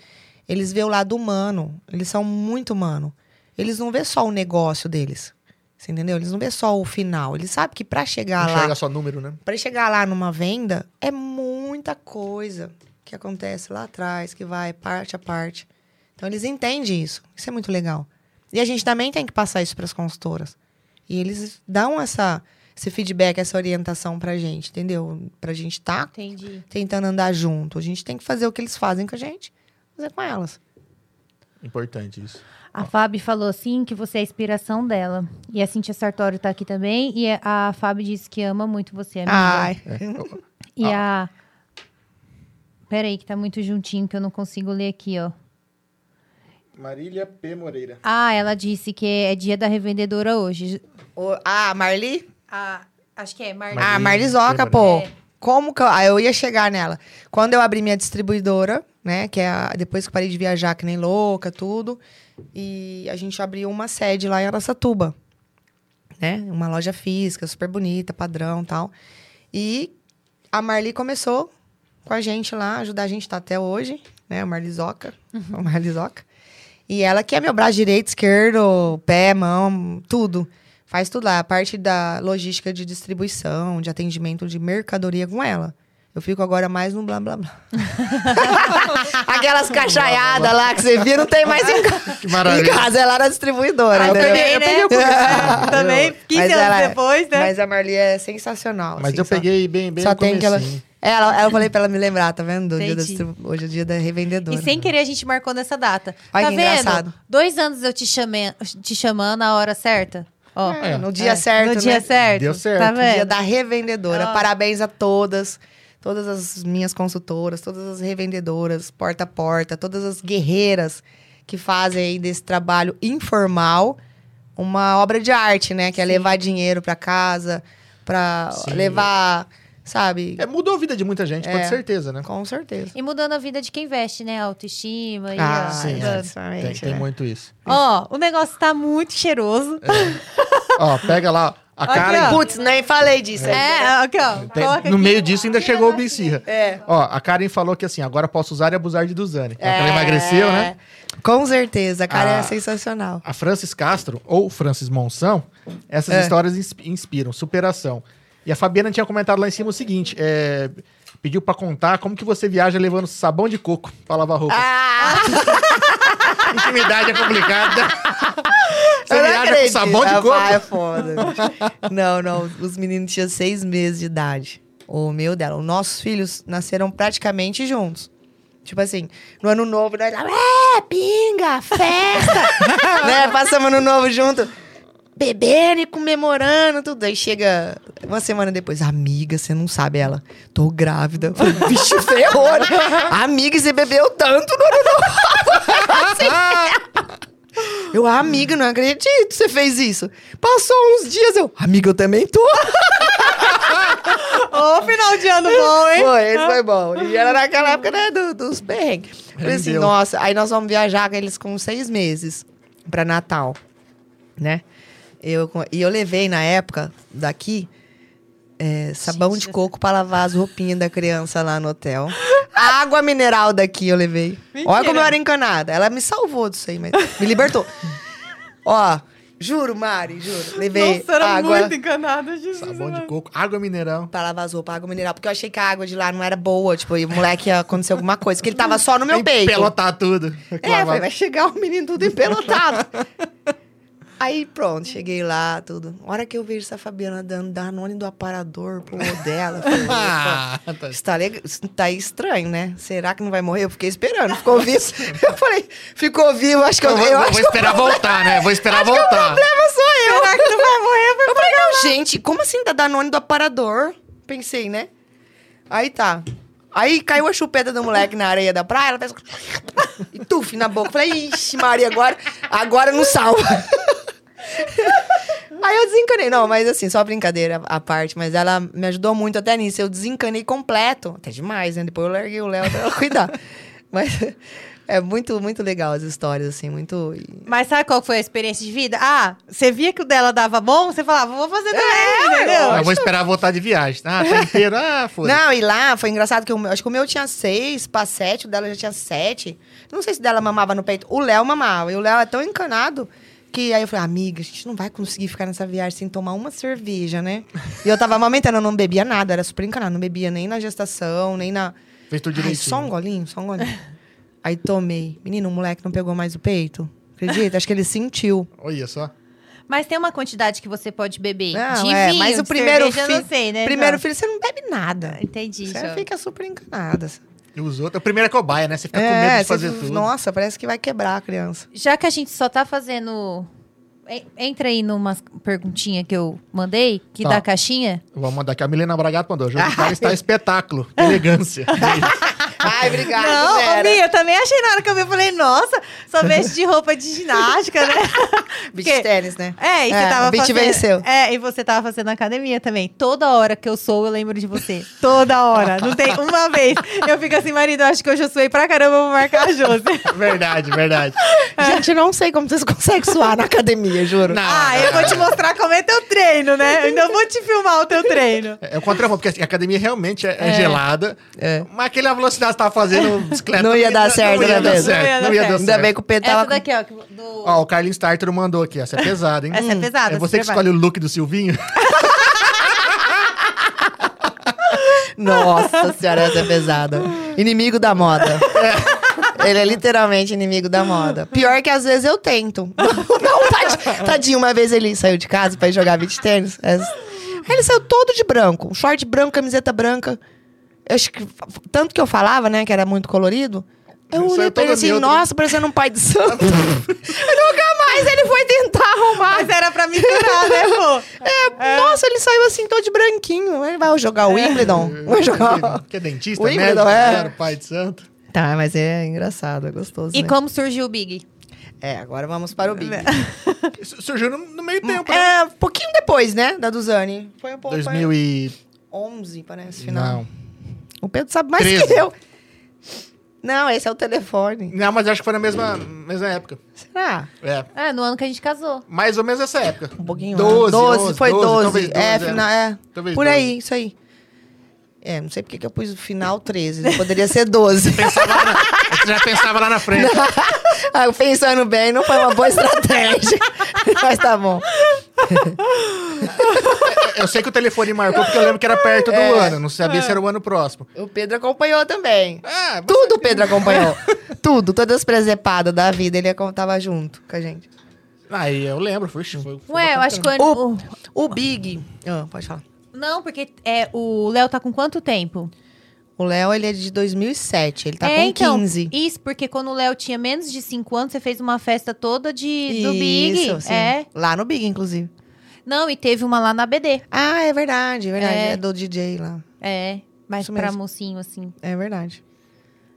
eles vê o lado humano. Eles são muito humano. Eles não vê só o negócio deles. Você entendeu? Eles não vê só o final. Eles sabem que para chegar Não lá, enxerga só número, né? para chegar lá numa venda, é muita coisa que acontece lá atrás, que vai parte a parte. Então eles entendem isso. Isso é muito legal. E a gente também tem que passar isso para as consultoras. E eles dão essa esse feedback, essa orientação pra gente, entendeu? Pra gente tá Entendi. tentando andar junto. A gente tem que fazer o que eles fazem com a gente, fazer com elas. Importante isso. A Fábio falou assim que você é a inspiração dela. E a Cintia Sartório tá aqui também. E a Fábio disse que ama muito você, amiga. Ai, E a. Peraí, que tá muito juntinho que eu não consigo ler aqui, ó. Marília P. Moreira. Ah, ela disse que é dia da revendedora hoje. o- ah, Marli? Ah, acho que é Marli. Ah, Marli, Marlizoca, Marli. pô. É. Como que eu, ah, eu ia chegar nela? Quando eu abri minha distribuidora, né, que é a- depois que eu parei de viajar que nem louca, tudo, e a gente abriu uma sede lá em Araçatuba, né? Uma loja física, super bonita, padrão, tal. E a Marli começou com a gente lá, ajudar a gente tá até hoje, né? A Marlizoca, a Marlizoca. E ela que é meu braço direito, esquerdo, pé, mão, tudo. Faz tudo lá. A parte da logística de distribuição, de atendimento de mercadoria com ela. Eu fico agora mais no blá blá blá. <laughs> Aquelas cachaiadas lá que você via, não tem mais em, <laughs> ca- Que em maravilha. casa. Ela era distribuidora. Ah, também, né? eu peguei o <laughs> Também, 15 Mas anos ela- depois, né? Mas a Marli é sensacional. Mas assim, eu só- peguei bem, bem Só no tem aquela. comecinho. Ela, ela eu falei pra ela me lembrar, tá vendo? Do dia da Entendi. distribu- Hoje é o dia da revendedora. E sem querer a gente marcou nessa data. Olha tá que vendo? engraçado. Dois anos eu te, chamei, te chamando na hora certa. Ó, É, no dia É, certo, No dia né? certo. Deu certo. Tá Dia vendo? da revendedora. Ah. Parabéns a todas. Todas as minhas consultoras, todas as revendedoras, porta a porta, todas as guerreiras que fazem aí desse trabalho informal uma obra de arte, né? Que é levar dinheiro pra casa, pra Sim. levar, sabe? É, mudou a vida de muita gente, É. com certeza, né? Com certeza. E mudando a vida de quem veste, né? Autoestima. e, Ah, ó, sim, mudando. Tem, tem né? muito isso. Ó, o negócio tá muito cheiroso. Ó, pega lá a Aqui, Karen. Putz, nem falei disso. É, aqui, ó. Tem- no aqui. meio disso ainda chegou o Bicirra. É. Ó, a Karen falou que assim, agora posso usar e abusar de Duzane. É. Ela emagreceu, né? Com certeza, a cara Ah. é sensacional. A Francis Castro, ou Francis Monção, essas É. histórias ins- inspiram, superação. E a Fabiana tinha comentado lá em cima o seguinte: é, pediu pra contar como que você viaja levando sabão de coco pra lavar roupa. Ah! <laughs> Intimidade é complicada. Você Eu viaja com acredito. sabão de Ah, coco? vai, é foda. não, não. Os meninos tinham seis meses de idade. O meu dela. Os nossos filhos nasceram praticamente juntos. Tipo assim, no ano novo, nós lá, é, pinga, festa! <laughs> né? Passamos ano novo junto. Bebendo e comemorando, tudo. Aí chega uma semana depois, amiga, você não sabe ela. Tô grávida. Falei, Vixe, <laughs> ferrou. né? Amiga, você bebeu tanto no ano novo. Eu, amiga, não acredito que você fez isso. Passou uns dias, eu, amiga, eu também tô. Ô, final de ano bom, hein? Foi, esse foi bom. E era naquela época, né, do- dos perrengues. Falei assim, nossa, aí nós vamos viajar com eles com seis meses pra Natal, né? Eu, e eu levei na época daqui é, sabão Gente, de coco pra lavar as roupinhas da criança lá no hotel. A <laughs> água mineral daqui eu levei. Olha como eu era encanada. Ela me salvou disso aí, mas me libertou. <laughs> Ó, juro, Mari, juro. Levei Nossa, era água muito encanada, Jesus. Sabão de coco, água mineral. pra lavar as roupas, água mineral. Porque eu achei que a água de lá não era boa. Tipo, e o moleque ia acontecer alguma coisa. Que ele tava só no meu peito. Pelotar tudo. É, falei, vai chegar o menino tudo empelotado. <laughs> Aí pronto, cheguei lá, tudo. A hora que eu vejo essa Fabiana dando Danone do aparador pro dela, opa, <laughs> Ah, tá. isso tá, estranho, né? Será que não vai morrer? Eu fiquei esperando, ficou <laughs> vivo. Eu falei, ficou vivo, acho que eu, Eu vou, eu vou acho que esperar voltar, né? Vou esperar voltar. o problema sou eu. Será que não vai morrer? Eu falei, não, gente, como assim dá Danone do aparador? Pensei, né? Aí tá. Aí caiu a chupeta do moleque na areia da praia, ela fez... <laughs> E tuf na boca. Falei, ixi, Maria, agora, agora não salva. <laughs> Aí eu desencanei. Não, mas assim, só brincadeira à parte. Mas ela me ajudou muito até nisso. Eu desencanei completo. Até demais, né? Depois eu larguei o Léo pra ela cuidar. <laughs> Mas É muito, muito legal as histórias, assim, muito. Mas sabe qual foi a experiência de vida? Ah, você via que o dela dava bom, você falava, vou fazer também, É, entendeu? Eu vou esperar voltar de viagem. Ah, tá inteiro. Ah, foda Não, e lá foi engraçado que o meu, acho que o meu tinha seis pra sete, o dela já tinha sete. Não sei se dela mamava no peito. O Léo mamava. E o Léo é tão encanado que aí eu falei, amiga, a gente não vai conseguir ficar nessa viagem sem tomar uma cerveja, né? E eu tava amamentando, eu não bebia nada, era super encanado. Não bebia nem na gestação, nem na. Fez tudo Ai, só um golinho, só um golinho. aí tomei. Menino, o moleque não pegou mais o peito. Acredita? Acho que ele sentiu. Olha só. Mas tem uma quantidade que você pode beber. Não, de é, vinho, mas o de primeiro filho. não sei, né? Primeiro Não. filho, você não bebe nada. Entendi, Você já. fica super encanada. E os outros. O primeiro é cobaia, né? Você fica com medo É, de fazer você- tudo. Nossa, parece que vai quebrar a criança. Já que a gente só tá fazendo. En- Entra aí numa perguntinha que eu mandei, que Tá. da caixinha. Vamos mandar aqui. A Milena Bragato mandou. O jogo cara está espetáculo. Que elegância. <laughs> Ai, obrigada, não, ô, Vera. Eu também achei na hora que eu vi, eu falei, nossa, só veste de roupa de ginástica, né? <laughs> Beach Porque- tênis, né? É, e você É, tava o beat fazendo. venceu. É, e você tava fazendo academia também. Toda hora que eu sou, eu lembro de você. Toda hora. Não tem uma vez. Eu fico assim, marido, acho que hoje eu suei pra caramba, eu vou marcar a Josi. <laughs> verdade, verdade. Gente, eu não sei como vocês conseguem suar na academia, juro. Não, Ah, eu vou te mostrar como é teu treino, né? Eu ainda vou te filmar o teu treino. É o contramão, porque a academia realmente é, é gelada. É. Mas aquela velocidade você tava fazendo bicicleta. Não ia dar certo, não ia né, dar Pedro? certo, Não ia dar certo. Ainda bem que o Pedro Essa tava... daqui, ó. Do... Ó, o Carlinhos Tartaro mandou aqui. Essa é pesada, hein? Essa é pesada. É você que escolhe o look do Silvinho? <laughs> Nossa senhora, essa é pesada. Inimigo da moda. Ele é literalmente inimigo da moda. Pior que às vezes eu tento. <laughs> Não, tadinho, tadinho, uma vez ele saiu de casa pra ir jogar beach tênis. É- Aí ele saiu todo de branco. Short branco, camiseta branca. Eu acho que, tanto que eu falava, né, que era muito colorido. Eu olhei pra ele assim, nossa, parecendo um pai de santo. <laughs> Nunca mais ele foi tentar arrumar. Mas era pra misturar, né, pô? É, Nossa, ele saiu assim, todo de branquinho. Ele vai jogar o Wimbledon. Vai jogar... Que é dentista, O médico, Wimbledon, é. era pai de santo. Tá, mas é engraçado, é gostoso. E né? como surgiu o Big? É, agora vamos para o Big. Isso Surgiu no, no meio tempo, né? É, um pouquinho depois, né, da Duzane. Foi um pouco... 2000 e... 2011, parece, final. Não. O Pedro sabe mais 13. que eu. Não, esse é o telefone. Não, mas acho que foi na mesma, mesma época. Será? É. É, no ano que a gente casou. Mais ou menos essa época. Um pouquinho 12, 12, 11, foi 12. 12, talvez é, 12, final, é. Talvez Por 12. aí, isso aí. É, não sei porque que eu pus o final 13. Poderia ser 12. Pensava lá na- Você já pensava lá na frente. <laughs> ah, eu pensando bem, não foi uma boa estratégia. <laughs> Mas tá bom. Eu sei que o telefone marcou porque eu lembro que era perto do É. ano. Não sabia se era o ano próximo. O Pedro acompanhou também. Ah, Tudo o Pedro acompanhou. Tudo, todas as presepadas da vida, ele tava junto com a gente. Aí eu lembro, foi, foi, foi Ué, eu acho que o ano. O, o- Big. Ah, pode falar. Não, porque é, o Léo tá com quanto tempo? O Léo, ele é de 2007. Ele tá é, com então, 15. Isso, porque quando o Léo tinha menos de 5 anos, você fez uma festa toda de, do Big. Isso, sim. É. Lá no Big, inclusive. Não, e teve uma lá na BD. Ah, é verdade, é verdade. É. É, do DJ lá. É. Mas Isso pra mesmo. mocinho, assim. É verdade.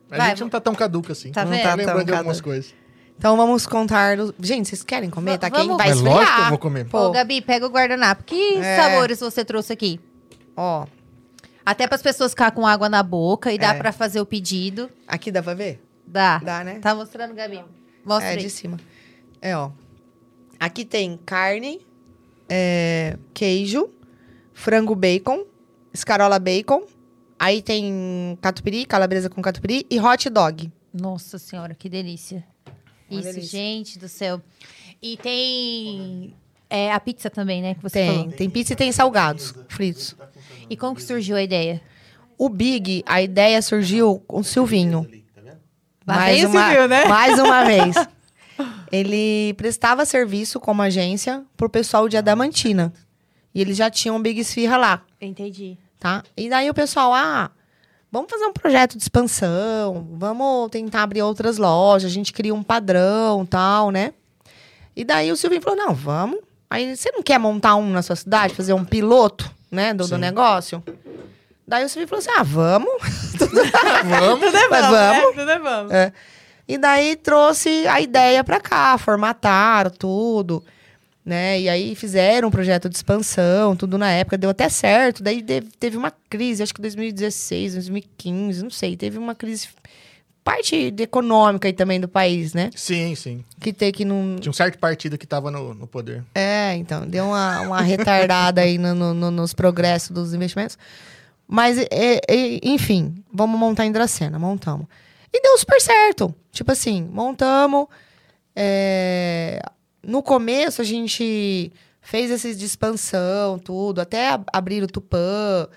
A Vai, gente não tá tão caduca assim. Tá não vendo? tá Tá lembrando tão de algumas caduca. coisas. Então vamos contar. do- Gente, vocês querem comer? Tá quem vamos- vai Mas esfriar. lógico que eu vou comer. Pô, Ô, Gabi, pega o guardanapo. Que É. sabores você trouxe aqui? ó, Até para as pessoas ficar com água na boca e dá É. pra fazer o pedido. aqui dá pra ver? Dá. Dá, né? Tá mostrando, Gabi? Mostra é, aí. de cima. É, ó. Aqui tem carne, é, queijo, frango bacon, escarola bacon. Aí tem catupiry, calabresa com catupiry e hot dog. Nossa senhora, que delícia. Uma Isso, delícia. gente do céu. E tem é, a pizza também, né? Que você Tem, falou. tem pizza e tem salgados fritos. E como que surgiu a ideia? O Big, a ideia surgiu com o Silvinho. O uma, né? mais uma vez. <laughs> Ele prestava serviço como agência pro pessoal de Adamantina. E eles já tinham um Big Esfirra lá, Entendi. tá? E daí o pessoal, ah, vamos fazer um projeto de expansão, vamos tentar abrir outras lojas, a gente cria um padrão tal, né? E daí o Silvinho falou, não, vamos. Aí, você não quer montar um na sua cidade, fazer um piloto, né, do, do Sim. negócio? Daí o Silvinho falou assim, ah, vamos. <laughs> Vamos. Tudo é Mas vamos, né? vamos. Tudo é vamos. É. E daí trouxe a ideia pra cá, formataram tudo, né? E aí fizeram um projeto de expansão, tudo na época, deu até certo. Daí teve, uma crise, acho que 2016, 2015, não sei, teve uma crise parte econômica aí também do país, né? Sim, sim. Que tem que não. Tinha um certo partido que tava no, no poder. É, então, deu uma, uma retardada aí no- no- no- nos progressos dos investimentos. Mas, é, é, enfim, vamos montar em Dracena, montamos. E deu super certo. Tipo assim, montamos. é, no começo a gente fez esses de expansão, tudo, até ab- abrir o Tupã,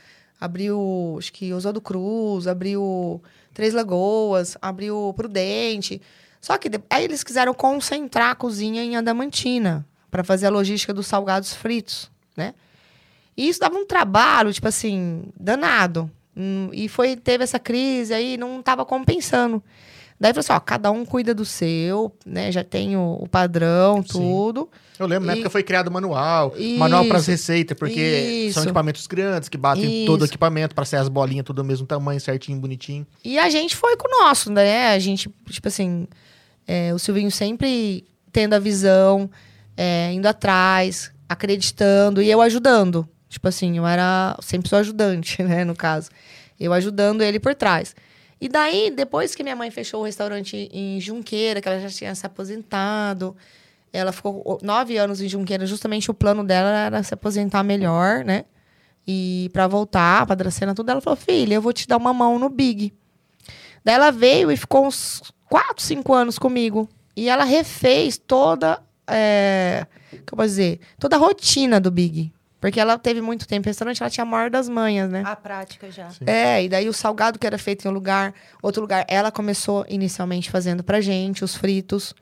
abriu, acho que Oswaldo Cruz, abriu Três Lagoas, abriu Prudente. Só que aí eles quiseram concentrar a cozinha em Adamantina para fazer a logística dos salgados fritos, né? E isso dava um trabalho, tipo assim, danado. Hum, E foi, teve essa crise aí, não tava compensando. Daí falou assim, ó, cada um cuida do seu, né? Já tem o, o padrão, Sim. tudo. Eu lembro, na E- época foi criado o manual. Isso. Manual para as receitas, porque Isso. são equipamentos grandes que batem todo o Isso. equipamento para ser as bolinhas tudo do mesmo tamanho, certinho, bonitinho. E a gente foi com o nosso, né? A gente, tipo assim, é, o Silvinho sempre tendo a visão, é, indo atrás, acreditando e eu ajudando. Tipo assim, eu era sempre sou ajudante, <laughs> né, no caso. Eu ajudando ele por trás. E daí, depois que minha mãe fechou o restaurante em Junqueira, que ela já tinha se aposentado, ela ficou nove anos em Junqueira, justamente o plano dela era se aposentar melhor, né? E pra voltar pra Dracena, tudo, ela falou: filha, eu vou te dar uma mão no Big. Daí ela veio e ficou uns quatro, cinco anos comigo. E ela refez toda. É, eu posso dizer? Toda a rotina do Big. Porque ela teve muito tempo em restaurante, ela tinha a maior das manhas, né? A prática já. Sim. É, e daí o salgado que era feito em um lugar, outro lugar. Ela começou inicialmente fazendo pra gente os fritos.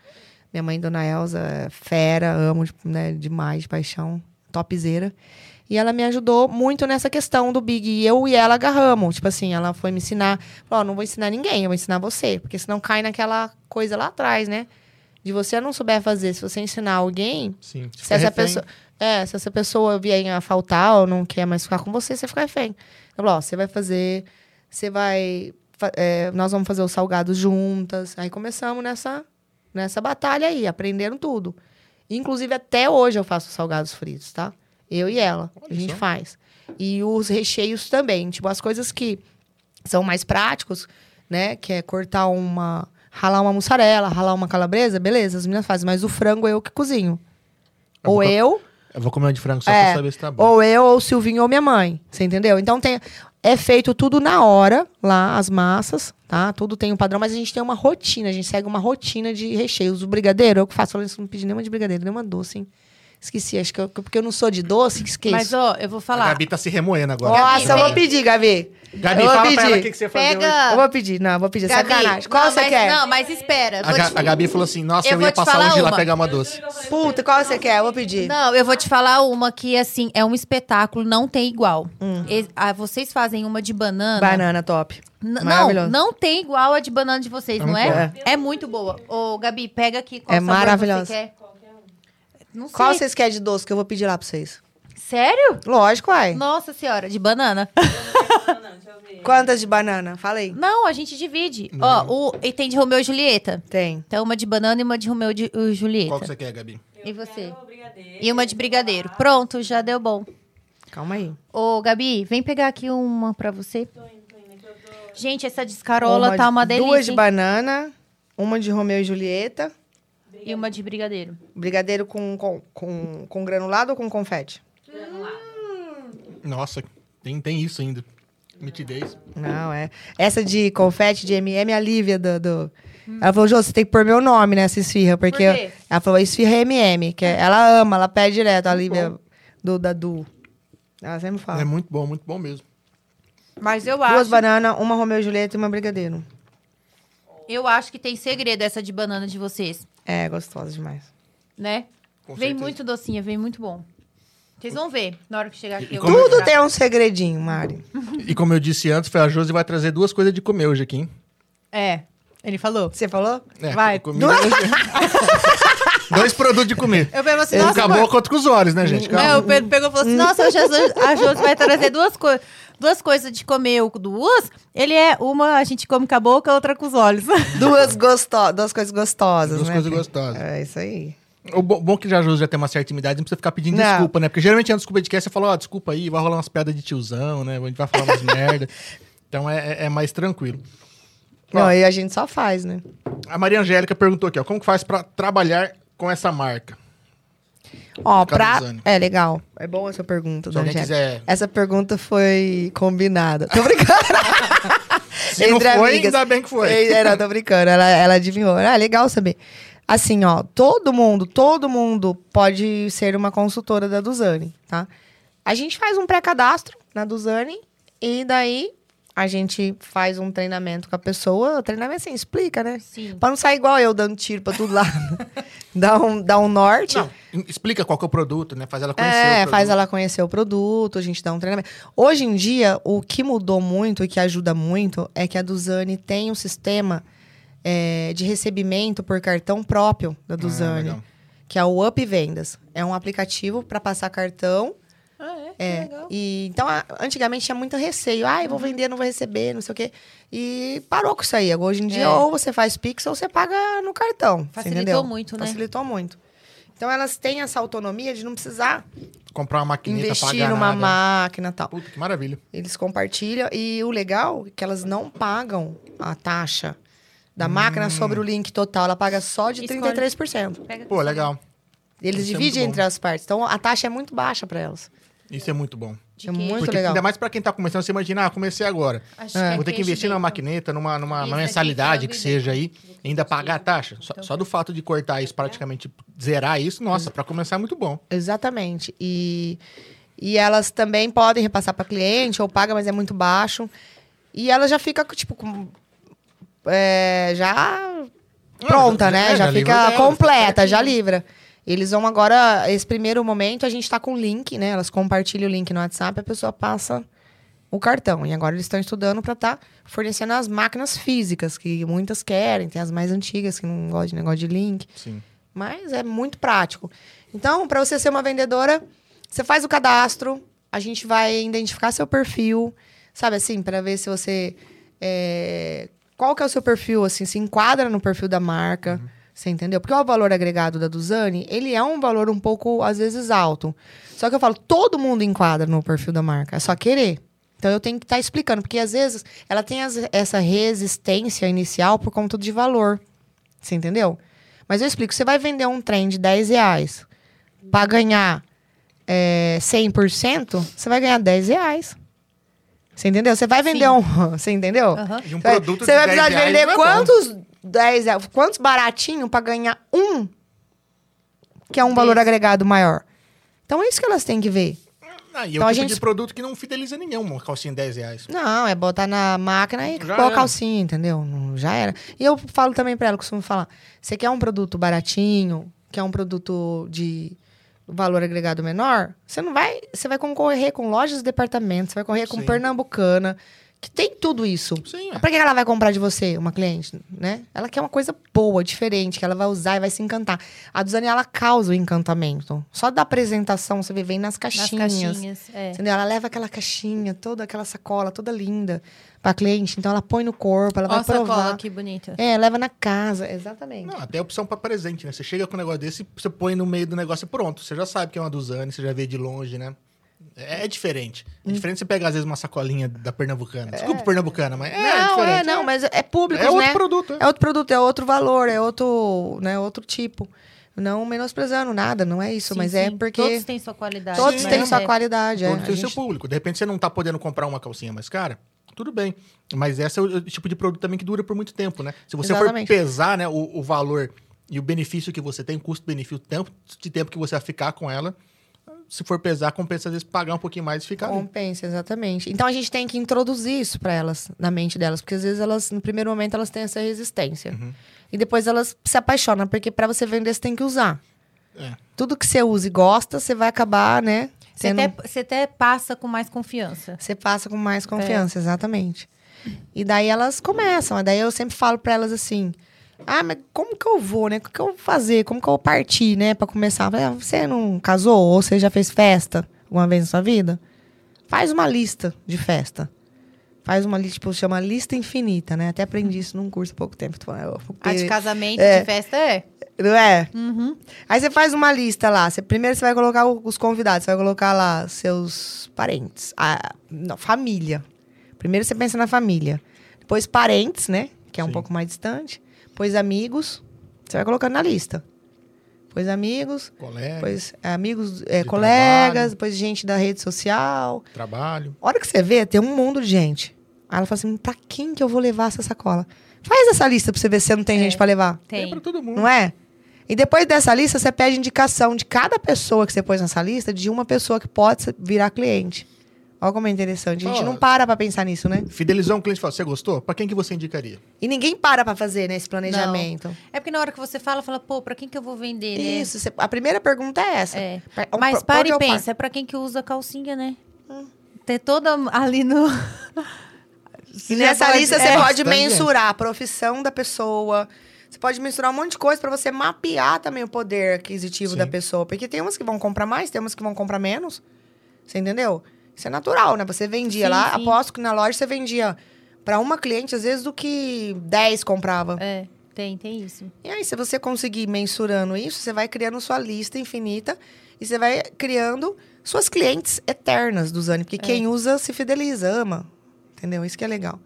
Minha mãe, Dona Elza, é fera, amo né, demais, de paixão, topzera. E ela me ajudou muito nessa questão do Big. E eu e ela agarramos. Tipo assim, ela foi me ensinar. Falou, ó, não vou ensinar ninguém, eu vou ensinar você. Porque senão cai naquela coisa lá atrás, né? De você não souber fazer. Se você ensinar alguém, Sim. se essa pessoa, é, se essa pessoa vier a faltar ou não quer mais ficar com você, você fica refém. Eu falo, ó, você vai fazer, você vai, é, nós vamos fazer os salgados juntas. Aí começamos nessa, nessa batalha aí, aprendendo tudo. Inclusive até hoje eu faço salgados fritos, tá? Eu e ela, a gente só. faz. E os recheios também, tipo as coisas que são mais práticos, né? Que é cortar uma, ralar uma mussarela, ralar uma calabresa, beleza, as meninas fazem, mas o frango eu que cozinho. Eu Ou eu, Eu vou comer uma de frango só É, pra saber se tá bom. ou eu, ou o Silvinho, ou minha mãe. Você entendeu? Então tem. É feito tudo na hora, lá, as massas, tá? Tudo tem um padrão, mas a gente tem uma rotina, a gente segue uma rotina de recheios. O brigadeiro, eu que faço, isso, não pedi nenhuma de brigadeiro, nenhuma doce, hein? Esqueci, acho que eu- porque eu não sou de doce, esqueci. Mas, ó, eu vou A falar. Gabi tá se remoendo agora. Nossa, eu vou pedir, Gabi. Gabi, eu vou fala pra ela o pedir. que, que você fazer hoje. Pega. Eu vou pedir, não, eu vou pedir. Gabi, Sacanagem. Qual não, você mas, quer? Não, mas espera. A, Ga- te- a Gabi falou assim, nossa, Eu eu, vou ia te passar hoje lá uma. pegar uma doce. Puta, qual você quer? Eu vou pedir. Não, eu vou te falar uma que, assim, é um espetáculo, não tem igual. Hum. E- ah, vocês fazem uma de banana. Banana top. N- não, não tem igual a de banana de vocês, É não muito é? É muito boa. Ô, Gabi, pega aqui qual É sabor maravilhosa. você quer. Não sei. Qual vocês querem de doce que eu vou pedir lá pra vocês? Sério? Lógico, uai. Nossa senhora, de banana. <laughs> Quantas de banana? Fala aí. Não, a gente divide. Ó, o, e tem de Romeu e Julieta. Tem. Então, uma de banana e uma de Romeu e e Julieta. Qual que você quer, Gabi? E você? E uma de brigadeiro. Pronto, já deu bom. Calma aí. Ô, Gabi, vem pegar aqui uma pra você. Gente, essa descarola tá de- uma delícia. Duas de hein? banana, uma de Romeu e Julieta, E uma de brigadeiro. brigadeiro com, com, com, com granulado ou com confete? Nossa, tem, tem isso ainda. Nitidez. Não, é. Essa de confete, de MM, é a Lívia do... do- Ela falou, Jô, você tem que pôr meu nome nessa esfirra, porque... Por quê? Ela falou, esfirra é MM, que é- ela ama, ela pede direto, a Lívia do, da Du. Ela sempre fala. É muito bom, muito bom mesmo. Mas eu Duas acho, bananas, uma Romeu e Julieta e uma brigadeiro. eu acho que tem segredo essa de banana de vocês, É, gostosa demais. né? Com vem certeza. muito docinha, vem muito bom. Vocês vão ver na hora que chegar aqui. Eu Tudo tem um segredinho, Mari. <laughs> E como eu disse antes, foi a Josi vai trazer duas coisas de comer hoje aqui, hein? É, ele falou. Você falou? É, Vai. <laughs> Dois produtos de comer. Eu falei assim, Um nossa, acabou quanto com os olhos, né, gente? Calma. É, o Pedro pegou e falou assim: Nossa, hoje a Josi vai trazer duas, co duas coisas de comer. Eu, Duas? Ele é uma a gente come com a boca, outra com os olhos. <laughs> Duas, gosto... Duas coisas gostosas, Duas né? coisas gostosas. É isso aí. O bo- bom que já a já tem uma certa idade, não precisa ficar pedindo Não. desculpa, né? Porque geralmente antes do desculpa de cast, você fala, ó, desculpa aí, vai rolar umas piadas de tiozão, né? A gente vai falar umas <laughs> merda. Então é, é- é mais tranquilo. Não, Ó. aí a gente só faz, né? A Maria Angélica perguntou aqui, ó, como que faz pra trabalhar com essa marca? Ó, pra... É legal. É boa essa pergunta, Se da Angélica. quiser... Essa pergunta foi combinada. Tô brincando. <laughs> Se não foi, ainda bem que foi. É, não, tô brincando. Ela, ela adivinhou. Ah, legal saber. Assim, ó, todo mundo, todo mundo pode ser uma consultora da Duzane, tá? A gente faz um pré-cadastro na Duzane e daí a gente faz um treinamento com a pessoa. O treinamento assim, explica, né? Sim. Pra não sair igual eu dando tiro pra tudo lá. <laughs> dá, um, dá um norte. Não, explica qual que é o produto, né? Faz ela conhecer É, o produto. faz ela conhecer o produto, a gente dá um treinamento. Hoje em dia, o que mudou muito e que ajuda muito é que a Duzane tem um sistema é, de recebimento por cartão próprio da Ah, Duzane, legal. que é o Up Vendas. É um aplicativo para passar cartão. Ah, é? Que É, legal. e, então, antigamente tinha muito receio. Ah, eu vou vender, não vou receber, não sei o quê. E parou com isso aí. Hoje em dia, É. ou você faz Pix ou você paga no cartão. Facilitou muito, né? Facilitou muito. Então, elas têm essa autonomia de não precisar Comprar uma maquineta, investir numa nada. máquina e tal. Puta, que maravilha. Eles compartilham e o legal é que elas não pagam a taxa da máquina sobre o link total, ela paga só de Escolhe. 33%. Pega Pô, legal. Eles Isso é dividem muito entre as partes. Então a taxa é muito baixa para elas. Isso é muito bom. De é muito Porque legal. ainda mais pra quem tá começando, você imagina, ah, comecei agora. Acho É. é Vou ter que investir numa maquineta, numa, numa, numa aqui, mensalidade que seja aí, ainda pagar a taxa. Só, só do fato de cortar isso praticamente, zerar isso, nossa, pra começar é muito bom. Exatamente. E, e elas também podem repassar para cliente ou paga, mas é muito baixo. E ela já fica, tipo, com, é, já pronta, já- né? é, já, fica dela, completa, já livra. Eles vão agora, esse primeiro momento, a gente tá com o link, né? Elas compartilham o link no WhatsApp, a pessoa passa o cartão. E agora eles estão estudando para estar fornecendo as máquinas físicas, que muitas querem, tem as mais antigas que não gostam de negócio de link. Sim. Mas é muito prático. Então, para você ser uma vendedora, você faz o cadastro, a gente vai identificar seu perfil, sabe assim, para ver se você. é, qual que é o seu perfil, assim, se enquadra no perfil da marca. Você entendeu? Porque o valor agregado da Duzane, ele é um valor um pouco, às vezes, alto. Só que eu falo, todo mundo enquadra no perfil da marca. É só querer. Então eu tenho que estar explicando, porque às vezes ela tem as- essa resistência inicial por conta de valor. Você entendeu? Mas eu explico, você vai vender um trem de 10 reais para ganhar é, 100%, você vai ganhar 10 reais. Você entendeu? Você vai vender Sim. um. <laughs> Você entendeu? Aham. E um Você vai- produto você de vai 10 precisar de vender é bom. quantos 10 reais, quantos baratinho para ganhar um que é um valor agregado maior. Então é isso que elas têm que ver. Ah, e é Então o a tipo gente- de produto que não fideliza ninguém, uma calcinha de 10 reais. Não, é botar na máquina e Já pôr a calcinha, entendeu? Já era. E eu falo também pra ela, costumo falar: você quer um produto baratinho, quer um produto de valor agregado menor, você não vai. Você vai concorrer com lojas de departamentos, você vai concorrer com Sim. Pernambucana, que tem tudo isso. Sim, é. Pra que ela vai comprar de você, uma cliente, né? Ela quer uma coisa boa, diferente, que ela vai usar e vai se encantar. A Duzane, ela causa o encantamento. Só da apresentação, você vê, vem nas Nas caixinhas. caixinhas. É. Entendeu? Ela leva aquela caixinha, toda aquela sacola, toda linda pra cliente. Então ela põe no corpo, ela Ó a vai provar. sacola, que bonita. É, leva na casa, exatamente. Não, até opção pra presente, né? Você chega com um negócio desse, você põe no meio do negócio e pronto. Você já sabe que é uma Duzane, você já vê de longe, né? É, é diferente. É Hum. diferente você pegar, às vezes, uma sacolinha da Pernambucana. Desculpa, Pernambucana, mas é não, diferente. é, não, mas é público, É outro né? produto, é. É outro produto, é outro valor, é outro, né, outro tipo. Não menosprezando nada, não é isso, Sim, mas é sim. porque Todos têm sua qualidade. todos Sim, têm é. sua qualidade. É. Todos A têm o seu gente- público. De repente você não tá podendo comprar uma calcinha mais cara, tudo bem. Mas esse é o tipo de produto também que dura por muito tempo, né? Se você Exatamente. for pesar né, o, o valor e o benefício que você tem, custo-benefício, o tempo de tempo que você vai ficar com ela, se for pesar, compensa às vezes pagar um pouquinho mais e ficar ali. Compensa, exatamente. Então a gente tem que introduzir isso para elas, na mente delas, porque às vezes elas, no primeiro momento, elas têm essa resistência. Uhum. E depois elas se apaixonam, porque para você vender, você tem que usar. É. Tudo que você usa e gosta, você vai acabar, né? Você tendo- até, você até passa com mais confiança. Você passa com mais confiança, exatamente. E daí elas começam. e Daí eu sempre falo para elas assim: Ah, mas como que eu vou, né? O que eu vou fazer? Como que eu vou partir, né? Pra começar. Falei, "Ah, Você não casou? Ou você já fez festa alguma vez na sua vida? Faz uma lista de festa. Faz uma lista, tipo, chama lista infinita, né? Até aprendi isso num curso há pouco tempo. Tô falando, eu- A de casamento, É. de festa, é. Não é? Uhum. Aí você faz uma lista lá. Você, primeiro você vai colocar os convidados, você vai colocar lá seus parentes, a não, família. Primeiro você pensa na família. Depois parentes, né? que é um Sim. pouco mais distante. Pois amigos, você vai colocando na lista. Pois amigos, Colega, depois amigos, é, De colegas, trabalho. depois gente da rede social. trabalho. A hora que você vê, tem um mundo de gente. Aí ela fala assim: pra quem que eu vou levar essa sacola? Faz essa lista pra você ver se não tem É. gente pra levar. Tem Tem. pra todo mundo. Não é? E depois dessa lista, você pede indicação de cada pessoa que você pôs nessa lista, de uma pessoa que pode virar cliente. Olha como é interessante. A gente Ó. não para pra pensar nisso, né? Fidelizou um cliente e falou, você gostou? Pra quem que você indicaria? E ninguém para pra fazer né, esse planejamento. É porque na hora que você fala, fala, pô, pra quem que eu vou vender, né? Isso. você- a primeira pergunta é essa. É. Pra- um- Mas para e paro? pensa, é pra quem que usa calcinha, né? Hum. Ter toda ali no... <laughs> E nessa pode- lista você é. pode Bastante mensurar a profissão da pessoa. Você pode mensurar um monte de coisa pra você mapear também o poder aquisitivo Sim. da pessoa. Porque tem umas que vão comprar mais, tem umas que vão comprar menos. Você entendeu? Isso é natural, né? Você vendia Sim, lá, sim. aposto que na loja você vendia pra uma cliente, às vezes, do que 10 comprava. É, tem, tem isso. E aí, se você conseguir mensurando isso, você vai criando sua lista infinita e você vai criando suas clientes eternas do Zane. Porque quem usa se fideliza, ama. Entendeu? Isso que é legal.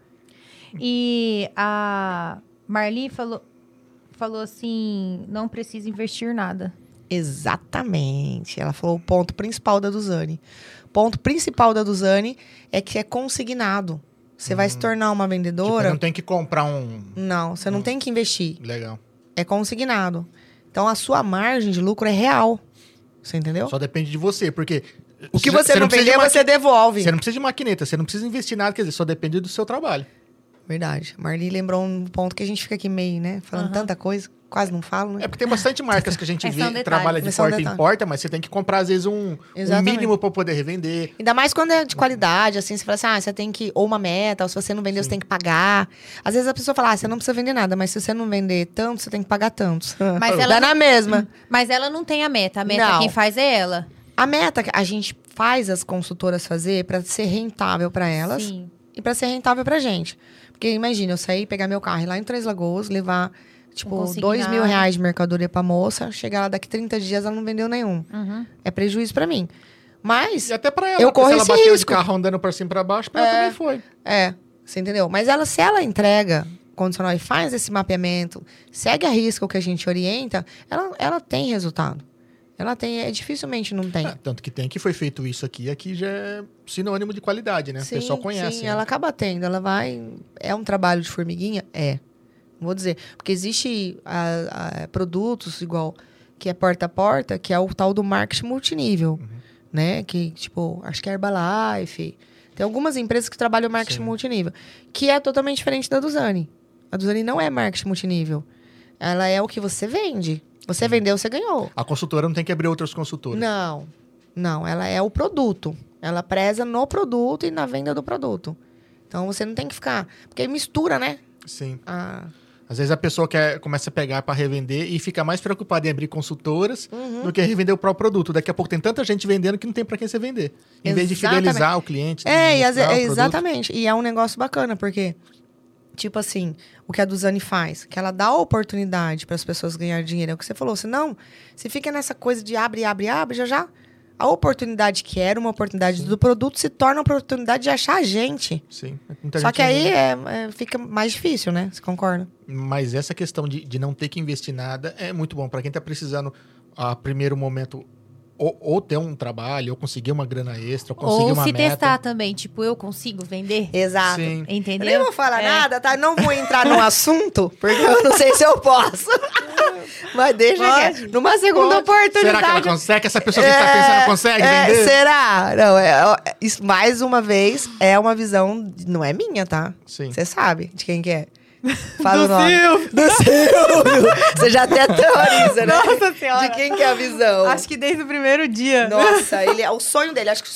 E a Marli falou, falou assim: não precisa investir nada. Exatamente. Ela falou o ponto principal da Duzane. O ponto principal da Duzane é que é consignado. Você vai se tornar uma Tipo, vendedora. não tem que comprar um... não, você não tem que investir. Legal. É consignado. Então a sua margem de lucro é real. Você entendeu? Só depende de você, porque... O que você, não precisa de vender, maqui- você devolve. Você não precisa de maquineta, você não precisa investir nada, quer dizer, só depende do seu trabalho. Verdade. Marli lembrou um ponto que a gente fica aqui meio, né? Falando Aham. tanta coisa, quase não falo, né? É porque tem bastante marcas que a gente <laughs> É, vê, trabalha de porta em porta, mas você tem que comprar, às vezes, um, um mínimo pra poder revender. Ainda mais quando é de qualidade, assim, você fala assim, ah, você tem que, ou uma meta, ou se você não vender, você tem que pagar. Às vezes a pessoa fala, ah, você não precisa vender nada, mas se você não vender tanto, você tem que pagar tanto. <laughs> Mas Dá ela na mesma. <laughs> Mas ela não tem a meta. A meta Não. quem faz é ela. A meta que a gente faz as consultoras fazer pra ser rentável pra elas Sim. e pra ser rentável pra gente. Porque imagina, eu sair, pegar meu carro ir lá em Três Lagoas, levar, tipo, dois mil reais de mercadoria pra moça, chegar lá daqui 30 dias, ela não vendeu nenhum. Uhum. É prejuízo pra mim. Mas, E até pra ela, Eu corro se ela esse bateu risco. de carro andando pra cima e pra baixo, pra ela É. também foi. É, você entendeu? Mas ela, se ela entrega condicional e faz esse mapeamento, segue a risca o que a gente orienta, ela, ela tem resultado. Ela tem, é, dificilmente não tem. Ah, tanto que tem que foi feito isso aqui, aqui já é sinônimo de qualidade, né? o pessoal conhece. Sim, né? ela acaba tendo, ela vai. É um trabalho de formiguinha? É. Vou dizer. Porque existe a- a- produtos igual que é porta a porta, que é o tal do marketing multinível. Uhum. Né? Que, tipo, acho que é Herbalife. Tem algumas empresas que trabalham marketing Sim. multinível. Que é totalmente diferente da Duzani. A Duzani não é marketing multinível. Ela é o que você vende. Você vendeu, você ganhou. A consultora não tem que abrir outras consultoras. Não, não, ela é o produto. Ela preza no produto e na venda do produto. Então você não tem que ficar. Porque mistura, né? Sim. A... Às vezes a pessoa quer, começa a pegar pra revender e fica mais preocupada em abrir consultoras Uhum. do que revender o próprio produto. Daqui a pouco tem tanta gente vendendo que não tem pra quem você vender. Em vez de fidelizar o cliente. É, e produto. exatamente. E é um negócio bacana, porque, tipo assim, o que a Duzane faz, que ela dá a oportunidade para as pessoas ganharem dinheiro. É o que você falou. Senão, se fica nessa coisa de abre, abre, abre, já já. A oportunidade que era uma oportunidade do produto se torna uma oportunidade de achar a gente. Sim. muita Só gente que aí é- é- fica mais difícil, né? Você concorda? Mas essa questão de, de não ter que investir nada é muito bom. Pra quem tá precisando, a primeiro momento, ou, ou ter um trabalho, ou conseguir uma grana extra, ou conseguir Ou uma se meta. testar também. Tipo, eu consigo vender? Exato. Sim. Eu Entendeu? nem vou falar É. nada, tá? Não vou entrar no assunto, porque eu não sei se eu posso. <laughs> Mas deixa Pode. que Numa segunda oportunidade. Será que ela consegue? Essa pessoa que está pensando consegue é, vender? Será? Não, é, ó, isso, mais uma vez, é uma visão, não é minha, tá? Sim. Você sabe de quem que é. Fala Do o nome. Silvio. Do Silvio. Você já até teoriza, né? Nossa Senhora. De quem que é a visão? Acho que desde o primeiro dia. Nossa, ele é o sonho dele. Acho que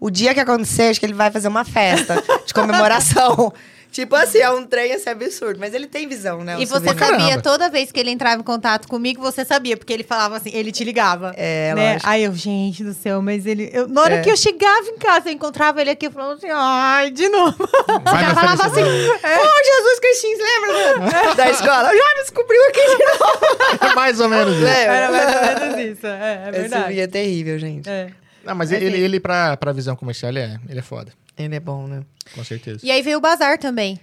o dia que acontecer, acho que ele vai fazer uma festa de comemoração. Tipo assim, é um trem assim absurdo. Mas ele tem visão, né? E você? Caramba. sabia, toda vez que ele entrava em contato comigo, você sabia, porque ele falava assim, ele te ligava. É, né? lógico. Aí eu, gente do céu, mas ele. eu- na hora É. que eu chegava em casa, eu encontrava ele aqui, eu falava assim, ai, de novo. Vai <laughs> Já na falava assim, felicidade. ô Jesus Cristinho, você lembra do- <laughs> da escola? Já me descobriu aqui de novo. Mais ou menos isso. Era mais ou menos isso. É, é Esse verdade. vídeo é terrível, gente. É. Não, mas Mas ele, ele- ele pra, pra visão comercial, ele é, ele é foda. Ele é bom, né? Com certeza. E aí veio o bazar também.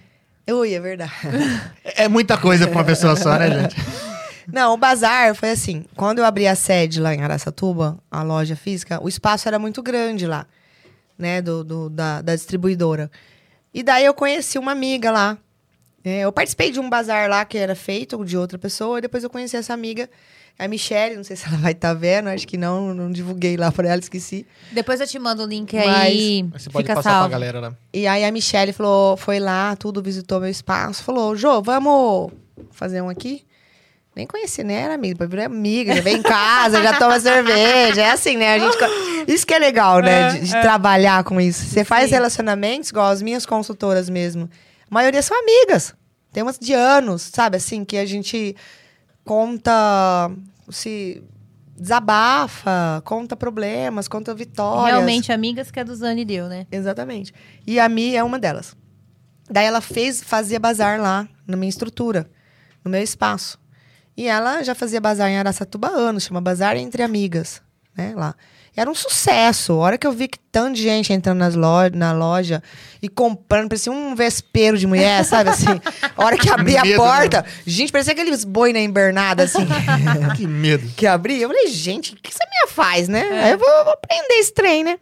Ui, é verdade. <laughs> É muita coisa pra uma pessoa só, né, gente? <laughs> Não, o bazar foi assim. Quando eu abri a sede lá em Araçatuba, a loja física, o espaço era muito grande lá, né, do, do- da, da distribuidora. E daí eu conheci uma amiga lá. É, eu participei de um bazar lá que era feito de outra pessoa, e depois eu conheci essa amiga, a Michelle, não sei se ela vai estar vendo, acho que não, não divulguei lá pra ela, esqueci. Depois eu te mando o link Mas- aí. Mas você pode Fica passar salvo. pra galera lá. E aí a Michelle falou, foi lá, tudo, visitou meu espaço, falou, Jô, vamos fazer um aqui? Nem conheci, né? Era amiga, virei amiga, já vem em casa, já toma <laughs> cerveja. É assim, né? A gente, isso que é legal, né? De, de trabalhar com isso. Você faz Sim. relacionamentos, igual as minhas consultoras mesmo. A maioria são amigas. Tem umas de anos, sabe? Assim, que a gente conta, se desabafa, conta problemas, conta vitórias. Realmente, amigas que a Duzane deu, né? Exatamente. E a Mi é uma delas. Daí ela fez, fazia bazar lá, na minha estrutura, no meu espaço. E ela já fazia bazar em Araçatuba há anos, chama Bazar Entre Amigas, né, lá. Era um sucesso. A hora que eu vi que tanta gente entrando nas loja, na loja e comprando, parecia um vespeiro de mulher, sabe assim? A hora que abri a Medo, porta, gente, parecia aqueles boi na invernada, assim. <laughs> Que medo. que abri, eu falei, gente, o que essa minha faz, né? Aí eu vou, vou prender esse trem, né?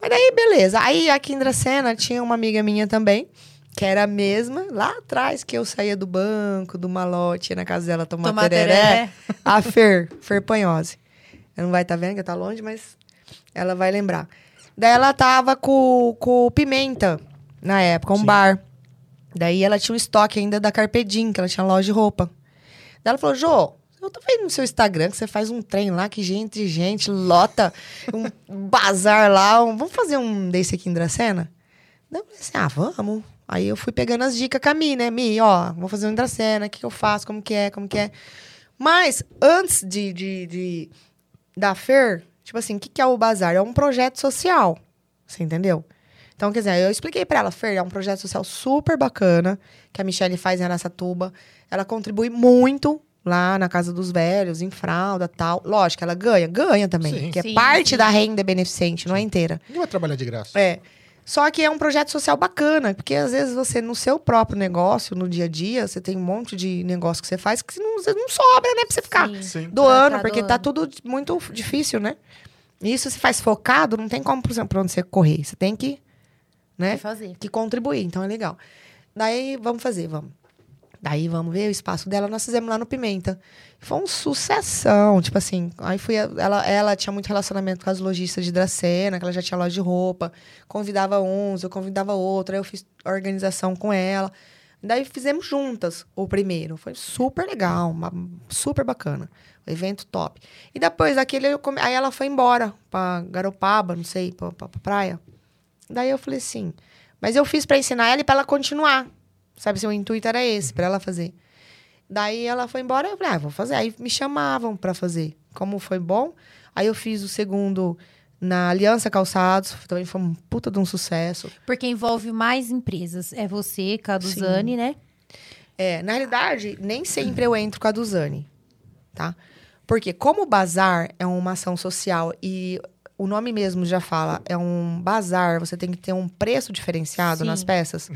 Mas daí, beleza. Aí aqui em Dracena tinha uma amiga minha também, que era a mesma, lá atrás, que eu saía do banco, do malote, ia na casa dela tomar, Tomar tereré. tereré. A Fer, Fer Panhose. Ela não vai estar vendo, que tá longe, mas ela vai lembrar. Daí ela tava com, com Pimenta, na época, um Sim. bar. Daí ela tinha um estoque ainda da Carpedim, que ela tinha loja de roupa. Daí ela falou, Jô, eu tô vendo no seu Instagram que você faz um trem lá, que gente, gente, lota, um <laughs> bazar lá. um- vamos fazer um desse aqui em Dracena? Daí eu falei assim, ah, vamos. Aí eu fui pegando as dicas com a Mi, né? Mi, ó, vou fazer um Dracena, o que, que eu faço, como que é, como que é. Mas, antes de, de, de- da Fer, tipo assim, o que, que é o bazar? É um projeto social, você entendeu? Então, quer dizer, eu expliquei pra ela, Fer, é um projeto social super bacana, que a Michelle faz em Aracatuba. Ela contribui muito lá na Casa dos Velhos, em fralda tal. Lógico, ela ganha, ganha também, Sim. que é Sim, parte sim. da renda beneficente, não é inteira. Ninguém vai trabalhar de graça. É. Só que é um projeto social bacana, porque às vezes você, no seu próprio negócio, no dia a dia, você tem um monte de negócio que você faz que não, você não sobra, né, pra você ficar Sim. Sim. doando, Pra tá porque tá doando. tudo muito difícil, né? Isso se faz focado, não tem como, por exemplo, pra onde você correr. Você tem que, né, fazer. que contribuir, então é legal. Daí, vamos fazer, vamos. Daí, vamos ver o espaço dela, nós fizemos lá no Pimenta. Foi uma sucessão, tipo assim, aí fui, ela, ela tinha muito relacionamento com as lojistas de Dracena, que ela já tinha loja de roupa, convidava uns, eu convidava outro, aí eu fiz organização com ela. Daí fizemos juntas o primeiro, foi super legal, uma- super bacana, evento top. E depois daquele, come- aí ela foi embora pra Garopaba, não sei, pra, pra, pra praia. Daí eu falei assim, mas eu fiz pra ensinar ela e pra ela continuar. Sabe, se o intuito era esse, pra ela fazer. Daí ela foi embora, eu falei, ah, vou fazer. Aí me chamavam pra fazer. Como foi bom. Aí eu fiz o segundo na Aliança Calçados, também foi um puta de um sucesso. Porque envolve mais empresas. É você, Duzane, né? É, na realidade, nem sempre eu entro com a Duzane, tá? Porque como o bazar é uma ação social e o nome mesmo já fala, é um bazar, você tem que ter um preço diferenciado Sim. nas peças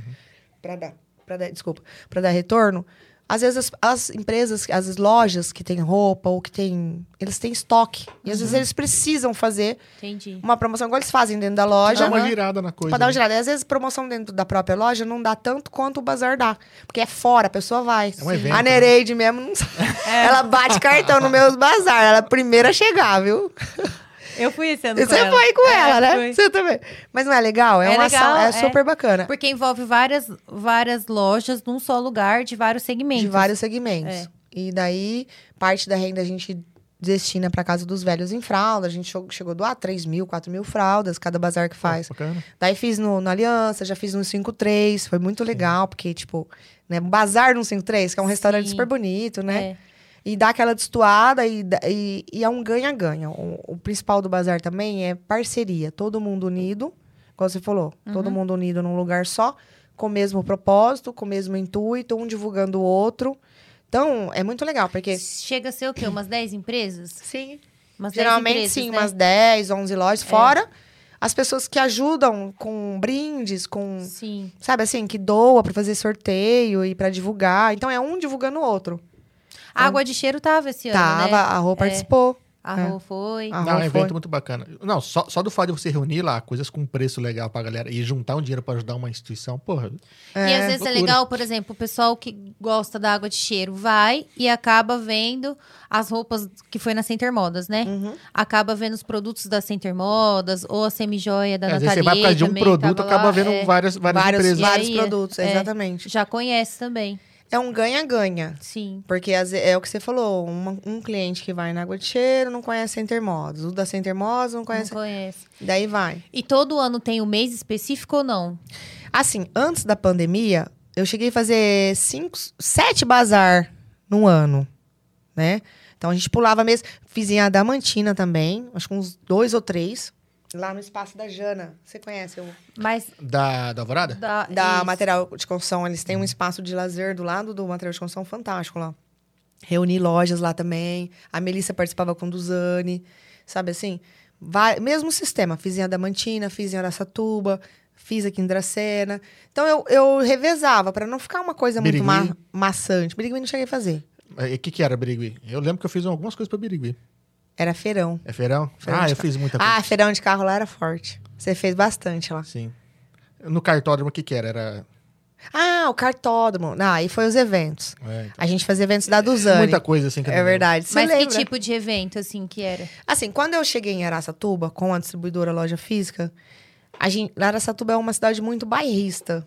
para dar, para dar, desculpa, para dar retorno. Às vezes as, as empresas, as lojas que têm roupa ou que têm, eles têm estoque e às vezes eles precisam fazer Entendi. uma promoção igual eles fazem dentro da loja. Dá uma Aham. girada na coisa. Pra dar uma né? girada. E às vezes promoção dentro da própria loja não dá tanto quanto o bazar dá. Porque é fora, a pessoa vai. É um evento, a né? Nereide mesmo, não sabe. ela bate cartão no meus bazar. Ela é a primeira a chegar, viu? Eu fui esse ano E com você ela. foi com É, ela, né? fui. Você também. Mas não é legal? É, É uma legal, ação, é, é. super bacana. Porque envolve várias, várias lojas num só lugar, de vários segmentos. De vários segmentos. É. E daí, parte da renda a gente destina pra casa dos velhos em fralda. A gente chegou, a doar 3 mil, 4 mil fraldas, cada bazar que faz. Bacana. Daí fiz no, na Aliança, já fiz no 53, foi muito legal, porque, tipo, né, um bazar no 53, que é um restaurante Sim. super bonito, né? É. E dá aquela destoada e, e, e é um ganha-ganha. O, o principal do bazar também é parceria. Todo mundo unido, como você falou, todo mundo unido num lugar só, com o mesmo propósito, com o mesmo intuito, um divulgando o outro. Então, é muito legal, porque. Chega a ser o quê? Umas 10 empresas? Sim. Umas 10 Geralmente, empresas, sim, né? umas 10, 11 lojas, fora as pessoas que ajudam com brindes, com. Sim. Sabe assim, que doa pra fazer sorteio e pra divulgar. Então é um divulgando o outro. A água de cheiro tava esse ano, Tava, né? a Rô participou. A É. Rô foi. A Não, é um Rô evento foi. muito bacana. Não, só, só do fato de você reunir lá coisas com preço legal pra galera e juntar um dinheiro pra ajudar uma instituição, porra. e às vezes loucura. é legal, por exemplo, o pessoal que gosta da água de cheiro vai e acaba vendo as roupas que foi na Center Modas, né? Uhum. Acaba vendo os produtos da Center Modas ou a semijoia da É, às vezes Natalie. você vai por causa de um também produto, tava acaba lá, vendo é, várias, várias Vários, empresas. vários E aí, produtos, é. exatamente. Já conhece também. É um ganha-ganha. Sim. Porque é o que você falou, uma- um cliente que vai na água de cheiro não conhece Center Modos. O da Center Modos não conhece. Não conhece. Daí vai. E todo ano tem um mês específico ou não? Assim, antes da pandemia, eu cheguei a fazer cinco, sete bazar no ano, né? Então a gente pulava mesmo. Fiz em Adamantina também, acho que uns dois ou três. Lá no espaço da Jana. Você conhece? O, Mas Da, da Alvorada? da, da material de construção. Eles têm um espaço de lazer do lado do material de construção fantástico lá. Reuni lojas lá também. A Melissa participava com o Duzane. Sabe assim? Vai, mesmo sistema. Fiz em Adamantina, fiz em Araçatuba, fiz aqui em Dracena. Então eu, eu revezava para não ficar uma coisa muito Birigui? ma maçante. Birigui não cheguei a fazer. O que, que era Birigui? Eu lembro que eu fiz algumas coisas pra Birigui. Era feirão. É feirão? Feirão ah, eu fiz muita coisa. Ah, feirão de carro lá era forte. Você fez bastante lá. Sim. No cartódromo, o que que era? Era... Ah, o cartódromo. Ah, aí foi os eventos. é, então, A gente fazia eventos da Duzane. muita coisa assim que É verdade. Você Mas que lembra? tipo de evento, assim, que era? Assim, quando eu cheguei em Araçatuba, com a distribuidora loja física, a gente, Araçatuba é uma cidade muito bairrista.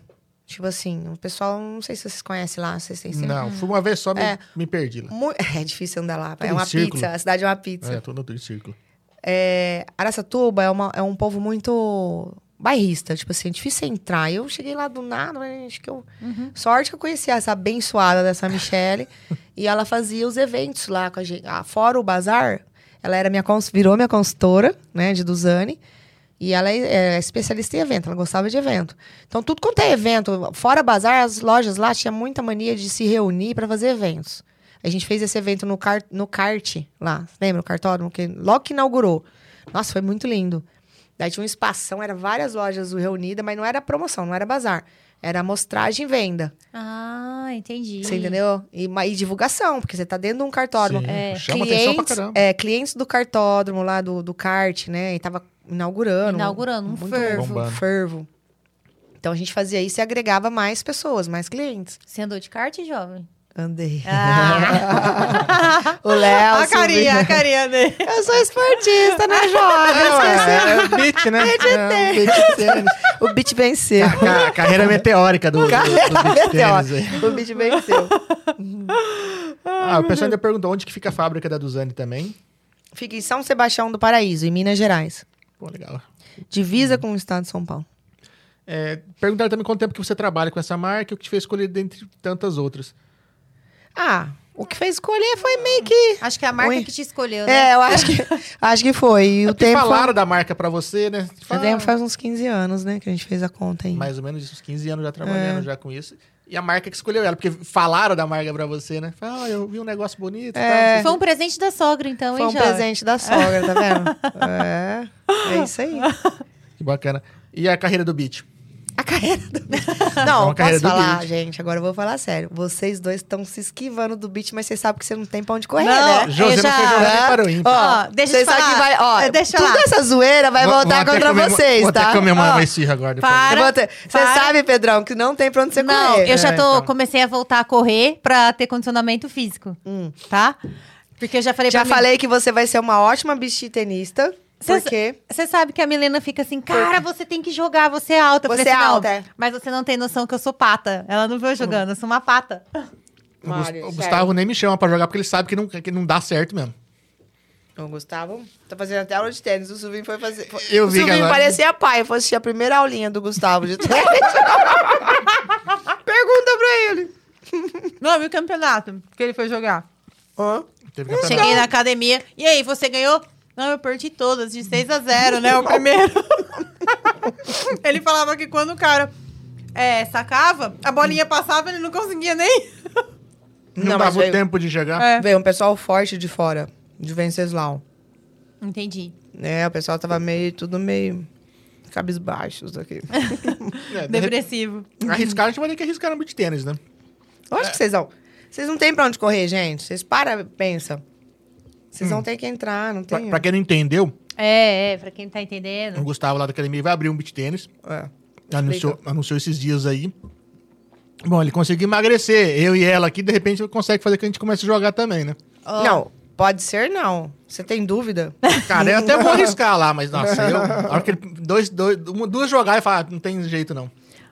Tipo assim, o pessoal, não sei se vocês conhecem lá, vocês têm Não, fui uma vez só, me, É. me perdi lá. <laughs> É difícil andar lá. Tudo É em uma círculo. pizza, a cidade é uma pizza. É, tô no círculo. É, Araçatuba é, uma, é um povo muito bairrista, tipo assim, é difícil entrar. Eu cheguei lá do nada, mas acho que eu. Sorte que eu conhecia essa abençoada dessa Michelle. <laughs> e ela fazia os eventos lá com a gente. Ah, fora o bazar, ela era minha virou minha consultora, né, de Duzane. E ela é, é especialista em evento, ela gostava de evento. Então, tudo quanto é evento, fora bazar, as lojas lá tinham muita mania de se reunir para fazer eventos. A gente fez esse evento no, car no kart lá, lembra o cartódromo? Que logo que inaugurou. Nossa, foi muito lindo. Daí tinha um espação, era várias lojas reunidas, mas não era promoção, não era bazar. Era amostragem e venda. Ah, entendi. Você entendeu? E, e divulgação, porque você tá dentro de um cartódromo. Sim, É. Chama atenção pra Clientes, caramba. é, clientes do cartódromo lá, do, do kart, né? E tava inaugurando. Inaugurando, um muito fervo. Bombando. fervo. Então a gente fazia isso e agregava mais pessoas, mais clientes. Você andou de kart, jovem? Andei. Ah. <laughs> o Léo. a carinha, a carinha dele. Eu sou esportista, né, jovem? É, é, é o beat, né? <laughs> É, o beat de tênis. O beat venceu. Ca- ca- carreira meteórica do, do, do beat tênis. O beat venceu. Ah, o pessoal ainda perguntou onde que fica a fábrica da Duzane também. Fica em São Sebastião do Paraíso, em Minas Gerais. Pô, legal. Divisa com o estado de São Paulo. É, perguntaram também quanto tempo que você trabalha com essa marca e o que te fez escolher dentre tantas outras. Ah, o que fez escolher foi meio que. Acho que é a marca Oi. que te escolheu, né? É, eu acho que, <laughs> acho que foi. E o É porque tempo. falaram da marca pra você, né? O Falaram. tempo faz uns 15 anos, né? Que a gente fez a conta aí. Mais ou menos isso, uns 15 anos já É. trabalhando já com isso. E a marca que escolheu ela, porque falaram da marca pra você, né? Falaram, ah, eu vi um negócio bonito. e É. tal, Foi um presente da sogra, então, Foi hein, um jovem? presente da sogra, tá vendo? <laughs> É, é isso aí. Que bacana. E a carreira do Beat? A carreira do <laughs> beat. É Não, carreira posso do falar, beat. gente. Agora eu vou falar sério. Vocês dois estão se esquivando do beat, mas vocês sabem que você não tem pra onde correr, Não, né? José eu não foi já- nem para o ímpar. Ó, deixa eu falar. que vai, ó, É, deixa toda lá. essa zoeira vai Vou- voltar vou até contra comer- vocês, Vou tá? até comer uma Ó, esfirra agora. Depois. para. Vou ter- Você Para. sabe, Pedrão, que não tem pra onde você Não, correr. eu já É, tô, então. comecei a voltar a correr pra ter condicionamento físico, Hum. tá? Porque eu já falei Já pra falei que você vai ser uma ótima beach tenista. Porque Você sabe que a Milena fica assim, cara, você tem que jogar, você é alta. Eu Você falei assim, é não, alta. Mas você não tem noção que eu sou pata. Ela não viu eu jogando, eu sou uma pata. O, Gus- Mário, o sério. Gustavo nem me chama pra jogar porque ele sabe que não, que não dá certo mesmo. O Gustavo tá fazendo até aula de tênis. O Silvinho foi fazer. foi- Eu o vi que Silvinho agora- parecia pai. Eu fui assistir a primeira aulinha do Gustavo de <laughs> tênis. Pergunta pra ele. Não, viu o campeonato que ele foi jogar. Hã? Teve campeonato. Cheguei na academia. E aí, você ganhou? Não, eu perdi todas, de 6 a 0, né? O primeiro. <laughs> ele falava que quando o cara é, sacava, a bolinha passava, ele não conseguia nem. Não, Não, dava o veio- tempo de jogar. É. Veio um pessoal forte de fora, de Venceslau. Entendi. É, o pessoal tava meio, tudo meio... cabisbaixos aqui. <laughs> É, de Depressivo. arriscar, a gente vai ter que arriscar no beat tênis, né? Lógico que vocês vão. Vocês não tem pra onde correr, gente. Vocês param, pensa. Vocês vão ter que entrar, não Pra, tem. pra quem não entendeu, É, é, pra quem tá o entendendo. Gustavo lá da academia vai abrir um beat tênis. É. Anunciou, anunciou esses dias aí. Bom, ele conseguiu emagrecer. Eu e ela aqui, de repente, consegue fazer que a gente comece a jogar também, né? Ó, Não, pode ser não. Você tem dúvida? Cara, eu até vou <laughs> arriscar lá, mas nossa, eu. A hora que ele, dois, dois, uma- duas jogar e falar, não tem jeito não.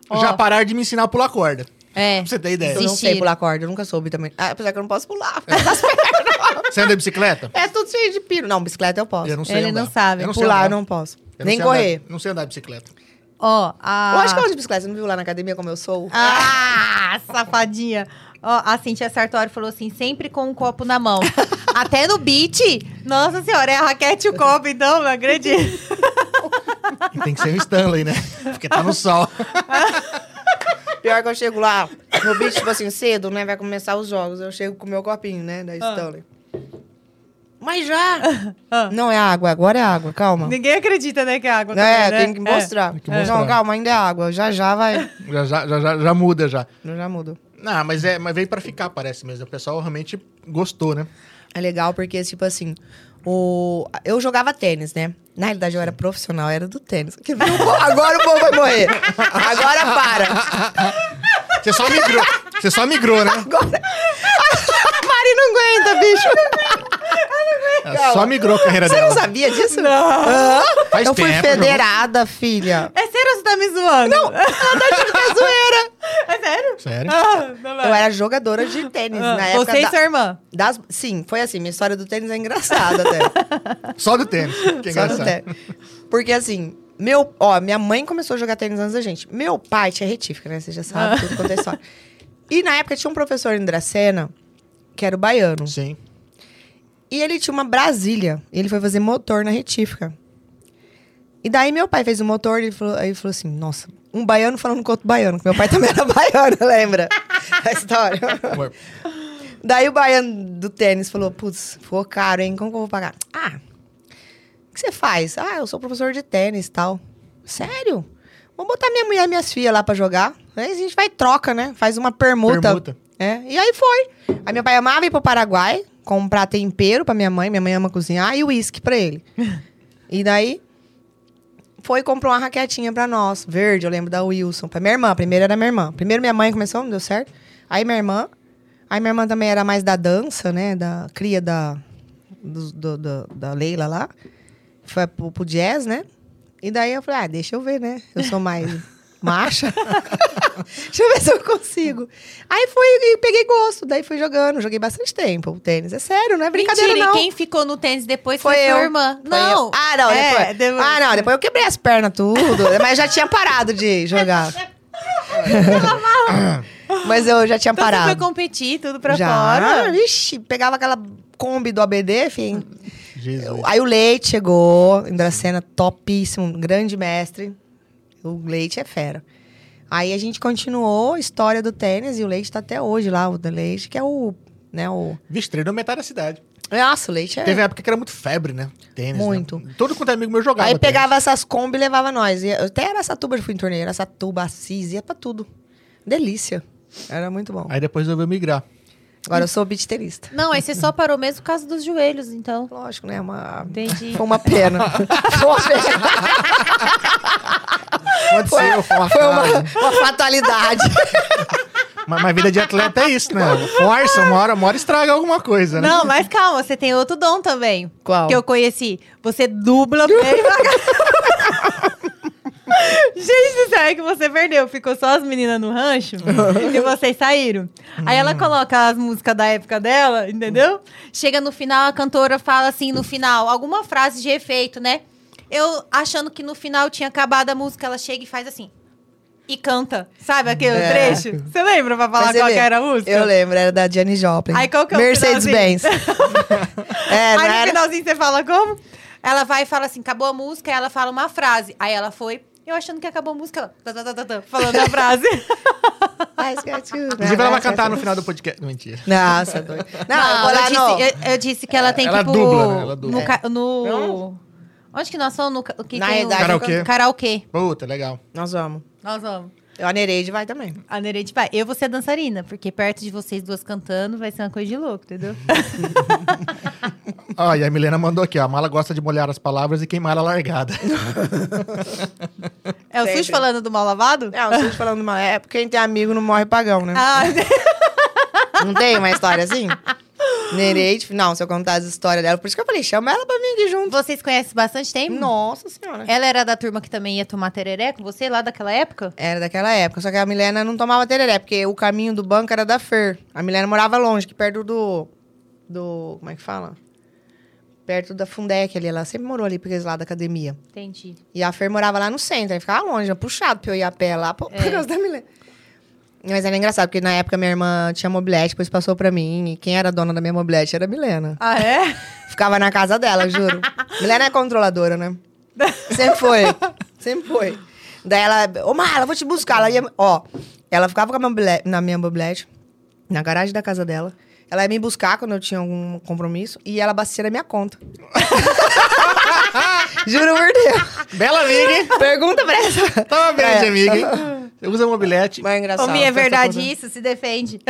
Ó. Já pararam de me ensinar a pular corda. É. Pra você ter ideia. Eu não sei pular corda, eu nunca soube também. Ah, apesar que eu não posso pular. <laughs> Você anda de bicicleta? é tudo cheio de piro. Não, bicicleta eu posso. Eu não sei Ele andar. não sabe. Eu não pular eu não posso. Eu não Nem sei correr. andar- não sei andar de bicicleta. Ó, a... Eu acho que eu ando de bicicleta. Você não viu lá na academia como eu sou? Ah, safadinha. Ó, a Cintia Sartori falou assim, sempre com um copo na mão. <laughs> Até no beat. Nossa senhora, é a raquete e o copo, então, não acredito. E tem que ser um Stanley, né? Porque tá no sol. <laughs> Pior que eu chego lá, no beat, tipo assim, cedo, né? Vai começar os jogos. Eu chego com o meu copinho, né? Da Stanley. Mas já! <laughs> Ah. Não, é água. Agora é água. Calma. Ninguém acredita, né, que é água É, também, né? tem que mostrar. Tem que mostrar. Não, calma, ainda é água. Já já vai. Já, já, já, já- já muda já. Eu já mudo. Não, mas, é, mas veio pra ficar, parece mesmo. O pessoal realmente gostou, né? É legal porque, tipo assim, o... eu jogava tênis, né? Na realidade, eu era profissional, eu era do tênis. Que viu? Agora o povo vai morrer. Agora para. Você só migrou. Você só migrou, né? Agora. <laughs> A Mari não aguenta, bicho. É, Só migrou a carreira Você dela. não sabia disso? Não. Faz eu fui tempo, federada, filha. É sério ou você tá me zoando? Não. Ela tá achando que é zoeira. É sério? Sério? Ah, não. Eu era jogadora de tênis Ah, na época Você e da- sua irmã. das... Sim, foi assim. Minha história do tênis é engraçada até. <laughs> Só do tênis. Que Só no engraçado. tênis. Porque assim, meu, ó, minha mãe começou a jogar tênis antes da gente. Meu pai tinha retífica, né? Você já sabe tudo quanto é história. E na época tinha um professor em Dracena, que era o baiano. Sim. E ele tinha uma Brasília. E ele foi fazer motor na retífica. E daí meu pai fez o motor e ele falou, aí falou assim: nossa, um baiano falando com outro baiano. que Meu pai <laughs> também era baiano, lembra? <laughs> A história. Daí o baiano do tênis falou: Putz, ficou caro, hein? Como que eu vou pagar? Ah, o que você faz? Ah, eu sou professor de tênis e tal. Sério? Vou botar minha mulher e minhas filhas lá pra jogar. Aí a gente vai troca, né? Faz uma permuta. Permuta. É, e aí foi. Aí meu pai amava ir pro Paraguai, comprar tempero pra minha mãe. Minha mãe ama cozinhar. E uísque pra ele. <laughs> e daí, foi e comprou uma raquetinha pra nós. Verde, eu lembro da Wilson. Pra minha irmã. Primeiro era minha irmã. Primeiro minha mãe começou, não deu certo. Aí minha irmã. Aí minha irmã também era mais da dança, né? Da cria da, do- do- do- da Leila lá. Foi pro, pro jazz, né? E daí eu falei, ah, deixa eu ver, né? Eu sou mais <laughs> macha. <laughs> <laughs> deixa eu ver se eu consigo. Aí fui e peguei gosto. Daí fui jogando. Joguei bastante tempo o tênis. É sério, não é brincadeira, Mentira, não. e quem ficou no tênis depois Foi foi, eu. sua irmã. Foi não. eu. Ah, não, É, depois. depois- Ah, não, depois eu quebrei as pernas tudo. <laughs> mas já tinha parado de jogar. <laughs> mas eu já tinha Então você foi parado. competir, tudo pra já. fora. Vixe, pegava aquela Kombi do ABD, enfim. Jesus. Aí o Leite chegou, em Dracena, topíssimo, grande mestre. O Leite é fera. Aí a gente continuou a história do tênis e o Leite tá até hoje lá, o do Leite, que é o, né, o... Vixe, treinou metade da cidade. Nossa, o Leite é... Teve uma época que era muito febre, né? Tênis. né? Muito. Todo quanto é amigo meu jogava. Aí tênis. pegava essas Kombi e levava nós. E até Araçatuba eu fui em torneio. Araçatuba, Assis, ia pra tudo. Delícia. Era muito bom. Aí depois resolveu migrar. Agora eu sou tenista. Não, aí você só parou mesmo por causa dos joelhos, então. Lógico, né? Uma... Entendi. Foi uma pena. <laughs> foi uma. Aconteceu, foi uma Foi uma, fatalidade. Mas, mas vida de atleta é isso, né? Força, uma hora, uma hora estraga alguma coisa, né? Não, mas calma, você tem outro dom também. Qual? Que eu conheci. Você dubla bem pra <laughs> Gente céu, é que você perdeu. Ficou só as meninas no rancho <laughs> e vocês saíram. Aí ela coloca as músicas da época dela, entendeu? Chega no final, a cantora fala assim, no final, alguma frase de efeito, né? Eu achando que no final tinha acabado a música, ela chega e faz assim. E canta. Sabe aquele É. trecho? Você lembra pra falar qual era a música? Eu lembro, era da Jenny Joplin. Aí qual que é o Mercedes-Benz. <laughs> é, Aí no era? finalzinho você fala como? Ela vai e fala assim, acabou a música, aí ela fala uma frase. Aí ela foi, eu achando que acabou a música, ela... tá, tá, tá, Falando a frase. <laughs> Inclusive, ela vai cantar no final do podcast. Não, mentira. Nossa, doido. Não, eu Não, vou eu lá disse, no... eu, eu disse que ela tem Ela tipo... dubla, né? Ela dubla. No, ca- no- Onde que nós somos? No, que Na tem realidade, o... Karaokê. Karaokê. Puta, legal. Nós vamos. Nós vamos. A Nereide vai também. A Nereide vai. Eu vou ser a dançarina, porque perto de vocês duas cantando vai ser uma coisa de louco, entendeu? <laughs> Ó, e a Milena mandou aqui, ó. A mala gosta de molhar as palavras e queimar a largada. <laughs> É o Sempre. Sushi falando do mal lavado? É, vocês falando mal. É porque quem tem amigo não morre pagão, né? Ah, Não tem uma história assim? <laughs> Nereide, não, se eu contar as histórias dela, por isso que eu falei, chama ela pra mim aqui junto. vocês conhecem bastante tempo? Nossa senhora. Ela era da turma que também ia tomar tereré com você lá daquela época? Era daquela época, só que a Milena não tomava tereré, porque o caminho do banco era da Fer. A Milena morava longe, que perto do. do. como é que fala? Perto da Fundec ali. Ela sempre morou ali, porque eles lá da academia. Entendi. E a Fer morava lá no centro, aí ficava longe, puxado pra eu ir a pé lá, por, por É. causa da Milena. Mas era engraçado, porque na época minha irmã tinha mobilete, depois passou pra mim, e quem era dona da minha mobilete era a Milena. Ah, é? Ficava na casa dela, juro. <laughs> Milena é controladora, né? Sempre foi. Sempre foi. Daí ela, ô Marla, vou te buscar. Ela ia, ó, ela ficava com a mobilete, na minha mobilete, na garagem da casa dela. Ela ia me buscar quando eu tinha algum compromisso e ela abastecia a minha conta. <laughs> Juro por Deus. Bela amiga, hein? Pergunta pra essa. Toma bem, É. amiga, hein? Você usa mobilete. Mas é engraçado. Ô, Mi, é verdade coisa. isso? Se defende.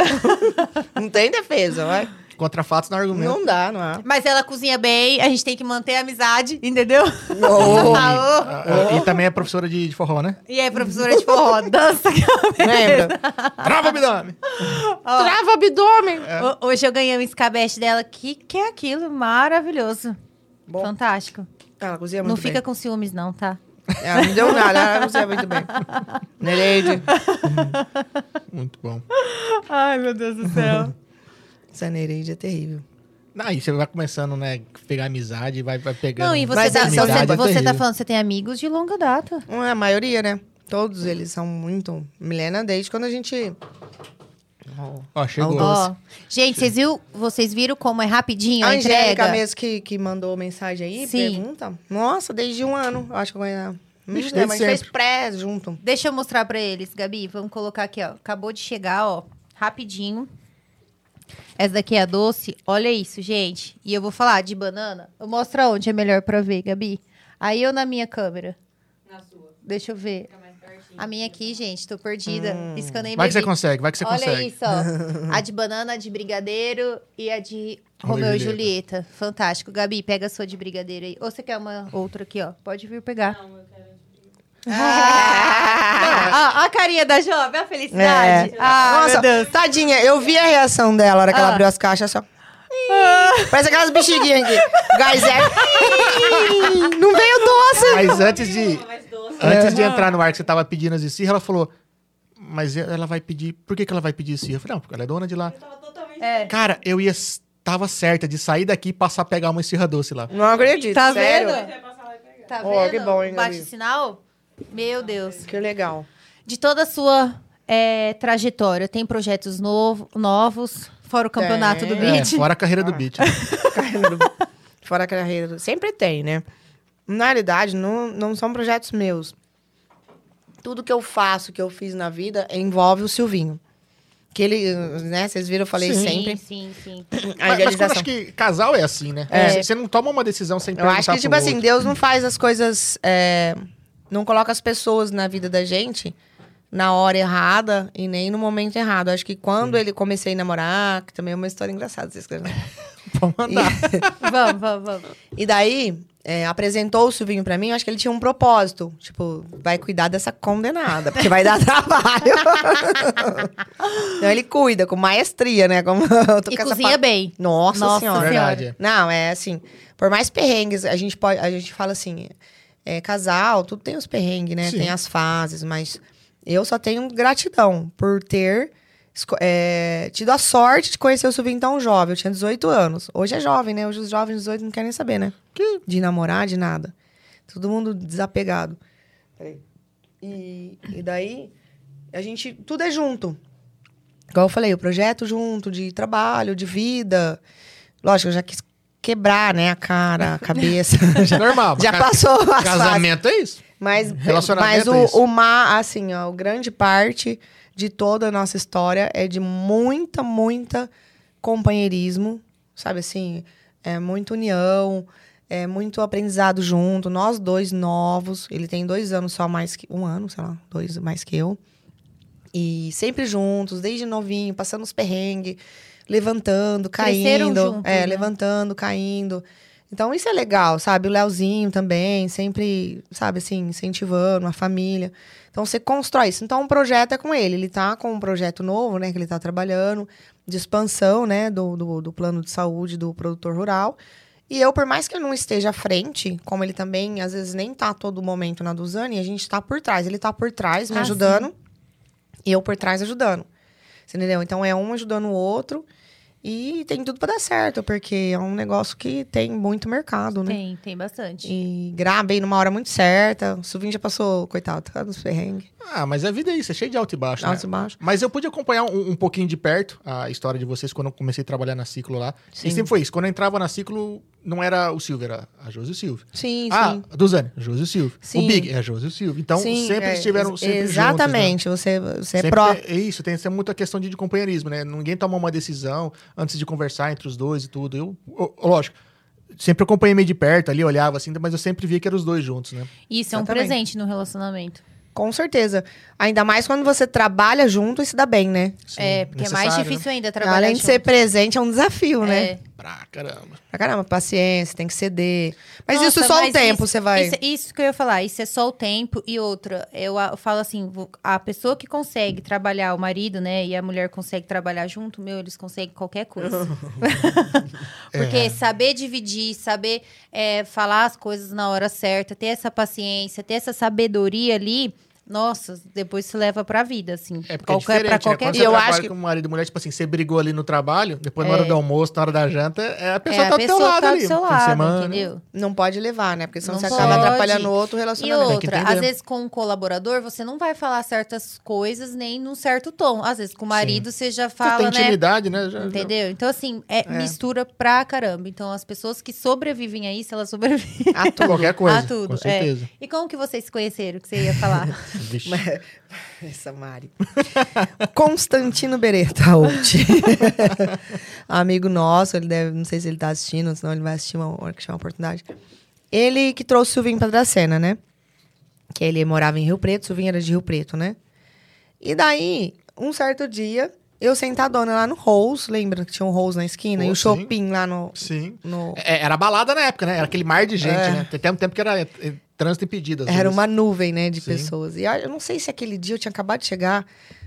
<laughs> Não tem defesa, vai. Contra fatos no argumento. Não dá, não há. Mas ela cozinha bem, a gente tem que manter a amizade, entendeu? Oh. <laughs> Ah, ah, E também é professora de, de forró, né? E é professora de forró, <laughs> dança. lembra? Trava abdômen. Trava o abdômen. Ho- Hoje eu ganhei um escabete dela. Que que é aquilo? Maravilhoso. Bom. Fantástico. Ela cozinha muito Não bem. fica com ciúmes, não, tá? Ela não deu nada, ela cozinha muito bem. Nereide. <laughs> Muito bom. Ai, meu Deus do céu. <laughs> Essa Nereide é terrível. Aí você vai começando, né? Pegar amizade, vai, vai pegando. Não, e você, tá, você, são você é tá terrível. falando, você tem amigos de longa data. Não é a maioria, né? Todos eles são muito. Milena, desde quando a gente. Ó, chegou. Ó, Ó, gente, vocês, viu, vocês viram como é rapidinho a, A Angélica entrega? mesmo que, que mandou mensagem aí, Sim. pergunta. Nossa, desde um ano. Eu acho que eu conheço. Não Ixi, lembro, desde a gente fez sempre. pré junto. Deixa eu mostrar pra eles, Gabi. Vamos colocar aqui, ó. Acabou de chegar, ó. Rapidinho. Essa daqui é a doce. Olha isso, gente. E eu vou falar de banana. Eu mostro onde é melhor pra ver, Gabi. Aí eu na minha câmera. Na sua. Deixa eu ver. Fica mais. A minha aqui, gente, tô perdida. Escanei Vai que você consegue, vai que você Olha consegue. isso, ó. <laughs> A de banana, a de brigadeiro e a de Romeu e Julieta. Fantástico. Gabi, pega a sua de brigadeiro aí. Ou você quer uma outra aqui, ó? Pode vir pegar. Não, eu quero. Ah, a carinha da jovem, a felicidade. É. Ah, Nossa, meu Deus. tadinha, eu vi a reação dela na hora que ela Ah. abriu as caixas só. <laughs> Parece aquelas bexiguinhas aqui. Gazé. <laughs> Não veio doce. Mas antes de, antes de entrar no ar que você tava pedindo as esfirras, ela falou. Mas ela vai pedir. Por que, que ela vai pedir esfirra? Eu falei, não, porque ela é dona de lá. Eu tava totalmente. É. Cara, eu ia. Tava certa de sair daqui e passar a pegar uma esfirra doce lá. Não acredito, Tá sério. vendo? E pegar. Tá vendo? que bom, hein, Bate Gabi? o sinal? Meu Deus. Que legal. De toda a sua é, trajetória, tem projetos novo, novos, fora o campeonato do Tem. É, beat? fora a carreira do beat. <laughs> Do- Fora a carreira. do- Sempre tem, né? Na realidade, não, não são projetos meus. Tudo que eu faço, que eu fiz na vida, envolve o Silvinho. Que ele, né? Vocês viram, eu falei Sim. sempre. Sim, sim, sim. A Mas, mas acho que casal é assim, né? É. Você- não toma uma decisão sem Eu perguntar acho que, tipo assim, outro. Deus não faz as coisas. é, não coloca as pessoas na vida da gente na hora errada e nem no momento errado. Acho que quando ele comecei a namorar, que também é uma história engraçada, vocês querem. Pode <laughs> mandar. <laughs> vamos, vamos, vamos. E daí, é, apresentou o Silvinho pra mim, eu acho que ele tinha um propósito. Tipo, vai cuidar dessa condenada, porque vai dar <laughs> trabalho. então ele cuida com maestria, né? Como eu tô E com essa cozinha fa- bem. Nossa, Nossa senhora. Verdade. Não, é assim, por mais perrengues, a gente pode, a gente fala assim, é, casal, tudo tem os perrengues, né? Sim. Tem as fases, mas eu só tenho gratidão por ter é, tido a sorte de conhecer o Silvinho tão jovem. Eu tinha 18 anos. Hoje é jovem, né? Hoje os jovens de 18 não querem nem saber, né? Que- De namorar, de nada. Todo mundo desapegado. E, e daí, a gente, tudo é junto. Igual eu falei, o projeto junto, de trabalho, de vida. Lógico, eu já quis quebrar, né, a cara, a cabeça. <laughs> <laughs> já, Normal. já passou. Casamento é isso. Mas, mas é o, o ma, assim, ó, grande parte de toda a nossa história é de muita, muita companheirismo, sabe assim? É muita união. É muito aprendizado junto. Nós dois novos. Ele tem dois anos só mais que. Um ano, sei lá, dois mais que eu. E sempre juntos, desde novinho, passando os perrengues, levantando, caindo. juntos, é, né? levantando, caindo. Então isso é legal, sabe? O Leozinho também, sempre, sabe, assim, incentivando a família. Então você constrói isso. Então o projeto é com ele. Ele tá com um projeto novo, né, que ele tá trabalhando, de expansão, né, do, do, do plano de saúde do produtor rural. E eu, por mais que eu não esteja à frente, como ele também, às vezes, nem tá a todo momento na Duzane, a gente tá por trás. Ele tá por trás, me Ah, ajudando, e eu por trás ajudando. Você entendeu? Então é um ajudando o outro. E tem tudo pra dar certo, porque é um negócio que tem muito mercado, né? Tem, tem bastante. E gravei numa hora muito certa. O Silvinho já passou, coitado, tá nos perrengues. Ah, mas a vida é isso, é cheio de alto e baixo, né? Alto e baixo. Mas eu pude acompanhar um, um pouquinho de perto a história de vocês quando eu comecei a trabalhar na Ciclo lá. Sim. E sempre foi isso. Quando eu entrava na Ciclo, não era o Silvio, era a Josi Silvio. Sim, Ah, sim. a Duzane, a Josi Silvio. Sim. O Big é a Josi Silvio. Então, Sim, sempre é, estiveram sempre Exatamente, você, você juntos, é né? pró. Sempre tem- é isso, tem essa muita questão de, de companheirismo, né? Ninguém toma uma decisão antes de conversar entre os dois e tudo. Eu, eu- lógico, sempre acompanhei meio de perto ali, olhava assim, mas eu sempre via que eram os dois juntos, né? Isso é um Exatamente. presente no relacionamento. Com certeza. Ainda mais quando você trabalha junto e se dá bem, né? Sim, é, porque é mais né? difícil ainda trabalhar Além de junto. ser presente, é um desafio, né? É. Pra caramba. Pra caramba, paciência, tem que ceder. Mas Nossa, isso só o tempo, isso- você vai. Isso, isso que eu ia falar, isso é só o tempo. E outra, eu, eu falo assim, a pessoa que consegue trabalhar, o marido, né, e a mulher consegue trabalhar junto, meu, eles conseguem qualquer coisa. <laughs> Porque É. saber dividir, saber é, falar as coisas na hora certa, ter essa paciência, ter essa sabedoria ali, nossa, depois se leva pra vida, assim. É porque qualquer, é diferente, pra né? qualquer Quando E você eu acho que- com marido e mulher, tipo assim, você brigou ali no trabalho, depois na É. hora do almoço, na hora da janta, é a pessoa é, tá a do teu pessoa lado tá ali. do seu lado, semana. entendeu? Não pode levar, né? Porque senão Não você acaba pode. atrapalhando o outro E relacionamento. Tem que outra, às vezes com um colaborador, você não vai falar certas coisas nem num certo tom. Às vezes com o marido você já Você fala, tem né? intimidade, né? Já- já- Entendeu? Então, assim, é, É. mistura pra caramba. Então, as pessoas que sobrevivem a isso, elas sobrevivem A tudo. Qualquer coisa, a tudo. com é. certeza. E como que vocês se conheceram, que você ia falar? <laughs> <laughs> Essa Mari. Constantino Beretta. <laughs> Amigo nosso, ele deve, não sei se ele tá assistindo, senão ele vai assistir uma hora que tiver uma oportunidade. Ele que trouxe o Silvinho pra Dracena, né? Que ele morava em Rio Preto, o Silvinho era de Rio Preto, né? E daí, um certo dia, eu sentadona lá no Rose, lembra que tinha um Rose na esquina? Pô, e o shopping lá no. Sim. no... É, era balada na época, né? Era aquele mar de gente, É. né? Tem até um tempo que era é, trânsito impedido. Era vezes. uma nuvem, né, de Sim. pessoas. E eu não sei se aquele dia eu tinha acabado de chegar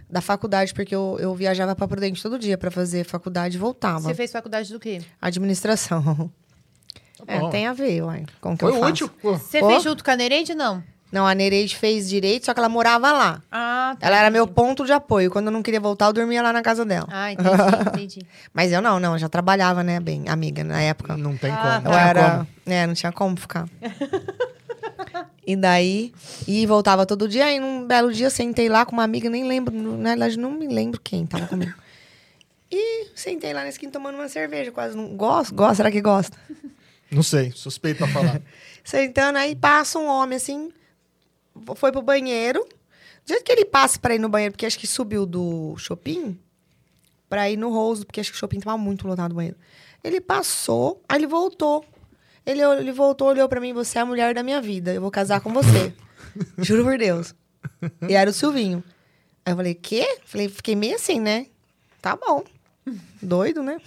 da faculdade, porque eu, eu viajava pra Prudente todo dia pra fazer faculdade e voltava. você fez faculdade do quê? Administração. É, bom. tem a ver, uai, com o que Foi eu faço. útil, pô. Você Pô. fez junto com a Nereide, não? Não, a Nereide fez direito, só que ela morava lá. Ah, tá. Ela era meu ponto de apoio. Quando eu não queria voltar, eu dormia lá na casa dela. Ah, entendi, <laughs> entendi. Mas eu não, não, eu já trabalhava, né, bem, amiga, na época. Não tem Ah, como. Eu Não tinha era. como. É, não tinha como ficar. <laughs> e daí, e voltava todo dia. Aí, num belo dia, sentei lá com uma amiga, nem lembro, na verdade, não me lembro quem tava comigo. <laughs> E sentei lá na esquina tomando uma cerveja, quase não. Gosto? Gosta? Será que gosta? Não sei, suspeito pra falar. Sentando, aí passa um homem assim, foi pro banheiro. Do jeito que ele passa pra ir no banheiro, porque acho que subiu do shopping, pra ir no Rose, porque acho que o shopping tava muito lotado o banheiro. Ele passou, aí ele voltou. Ele, ele voltou, olhou pra mim, você é a mulher da minha vida, eu vou casar com você. <laughs> Juro por Deus. E era o Silvinho. Aí eu falei, quê? Falei, fiquei meio assim, né? Tá bom. Doido, né?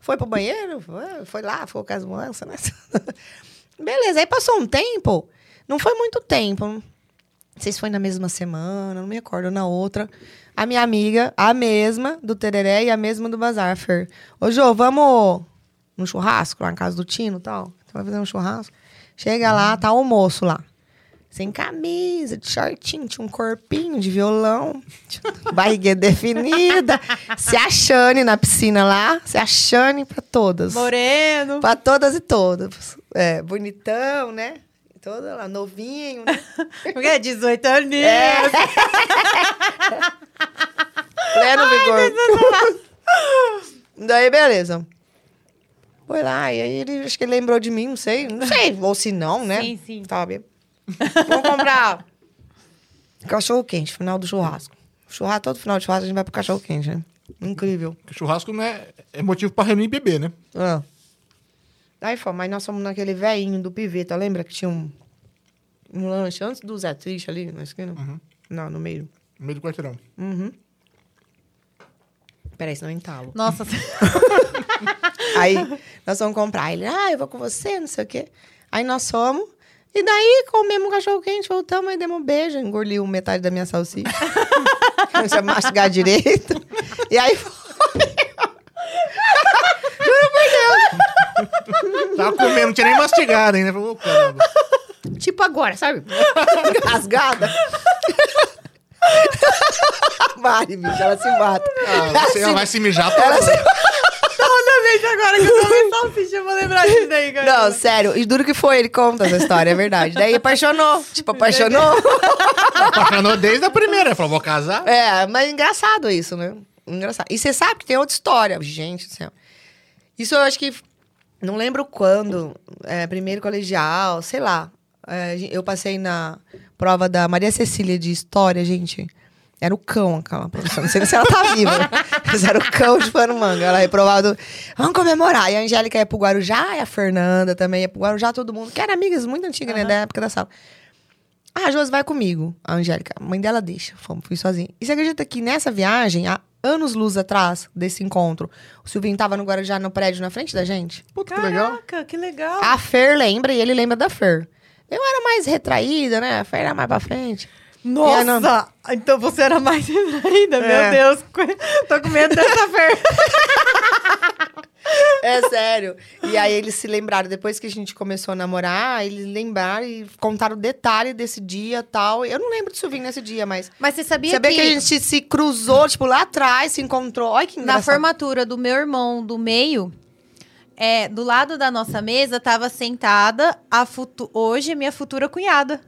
Foi pro banheiro, foi, foi lá, ficou com as moças, né? <laughs> Beleza, aí passou um tempo. Não foi muito tempo. Não sei se foi na mesma semana, não me recordo, na outra. A minha amiga, a mesma do Tereré e a mesma do Bazar, Fer. Ô, Jô, vamos no churrasco lá na casa do Tino e tal? Você vai fazer um churrasco? Chega lá, tá o moço lá. Sem camisa, de shortinho, tinha um corpinho de violão, barriguinha <laughs> definida, se achane na piscina lá, se achane pra todas. Moreno. Pra todas e todas. É, bonitão, né? Toda lá, novinho, né? <laughs> Porque é 18 aninhos. É. <laughs> Pleno vigor. Daí, beleza. Foi lá, e aí ele, acho que ele lembrou de mim, não sei. Não sei, ou se não, né? Sim, sim. Tava bem. Vamos comprar cachorro quente, final do churrasco. Churrasco, todo final de churrasco a gente vai pro cachorro quente, né? Incrível. Churrasco não é, é motivo pra reunir e beber, né? Ah. Aí fomos, mas nós fomos naquele velhinho do Piveta, lembra que tinha um, um lanche antes do Zé Triste ali na esquina? Uhum. Não, no meio. No meio do quarteirão. Uhum. Peraí, senão eu entalo. Nossa, <laughs> Aí nós fomos comprar. Ele, ah, eu vou com você, não sei o quê. Aí nós fomos. E daí comemos um cachorro quente, voltamos, aí demos um beijo, engoliu metade da minha salsicha. <laughs> não tinha mastigar direito. E aí foi. <laughs> <laughs> Tava comendo, não tinha nem mastigado ainda. Falei, ô, caramba. Tipo agora, sabe? <laughs> Rasgada. <laughs> Mari, bicho, ela se mata. Ah, você Ela vai se- se mijar toda. ela se- toda vez agora que eu tomei salsicha, eu vou lembrar disso daí, cara. Não, sério. E duro que foi, ele conta essa história, é verdade. Daí apaixonou. Tipo, apaixonou. Apaixonou desde a primeira. Ele falou, vou casar. É, mas engraçado isso, né? Engraçado. E você sabe que tem outra história. Gente do céu. Isso eu acho que. Não lembro quando. é, primeiro colegial, sei lá. É, eu passei na prova da Maria Cecília de História, gente. Era o cão aquela professora. Não sei se ela tá viva. <laughs> Mas era o cão de pano manga. Ela reprovado. Vamos comemorar. E a Angélica ia pro Guarujá, e a Fernanda também ia pro Guarujá, todo mundo. Que eram amigas muito antigas, né? Da época da sala. Ah, a Josi vai comigo, a Angélica. A mãe dela deixa. Fomos, fui sozinha. E você acredita que nessa viagem, há anos luz atrás desse encontro, o Silvinho tava no Guarujá, no prédio, na frente da gente? Puta, que legal. Caraca, que legal. A Fer lembra e ele lembra da Fer. Eu era mais retraída, né? A Fer era mais pra frente. Nossa! Não. Então você era mais <laughs> ainda, É. meu Deus. <laughs> Tô com medo dessa fer. <laughs> <laughs> É sério. E aí eles se lembraram, depois que a gente começou a namorar, eles lembraram e contaram o detalhe desse dia e tal. Eu não lembro do Silvinho nesse dia, mas... Mas você sabia Sabia que, que a gente se cruzou, tipo, lá atrás, se encontrou. Olha que na engraçado. formatura do meu irmão do meio, é, do lado da nossa mesa, tava sentada a futu hoje minha futura cunhada.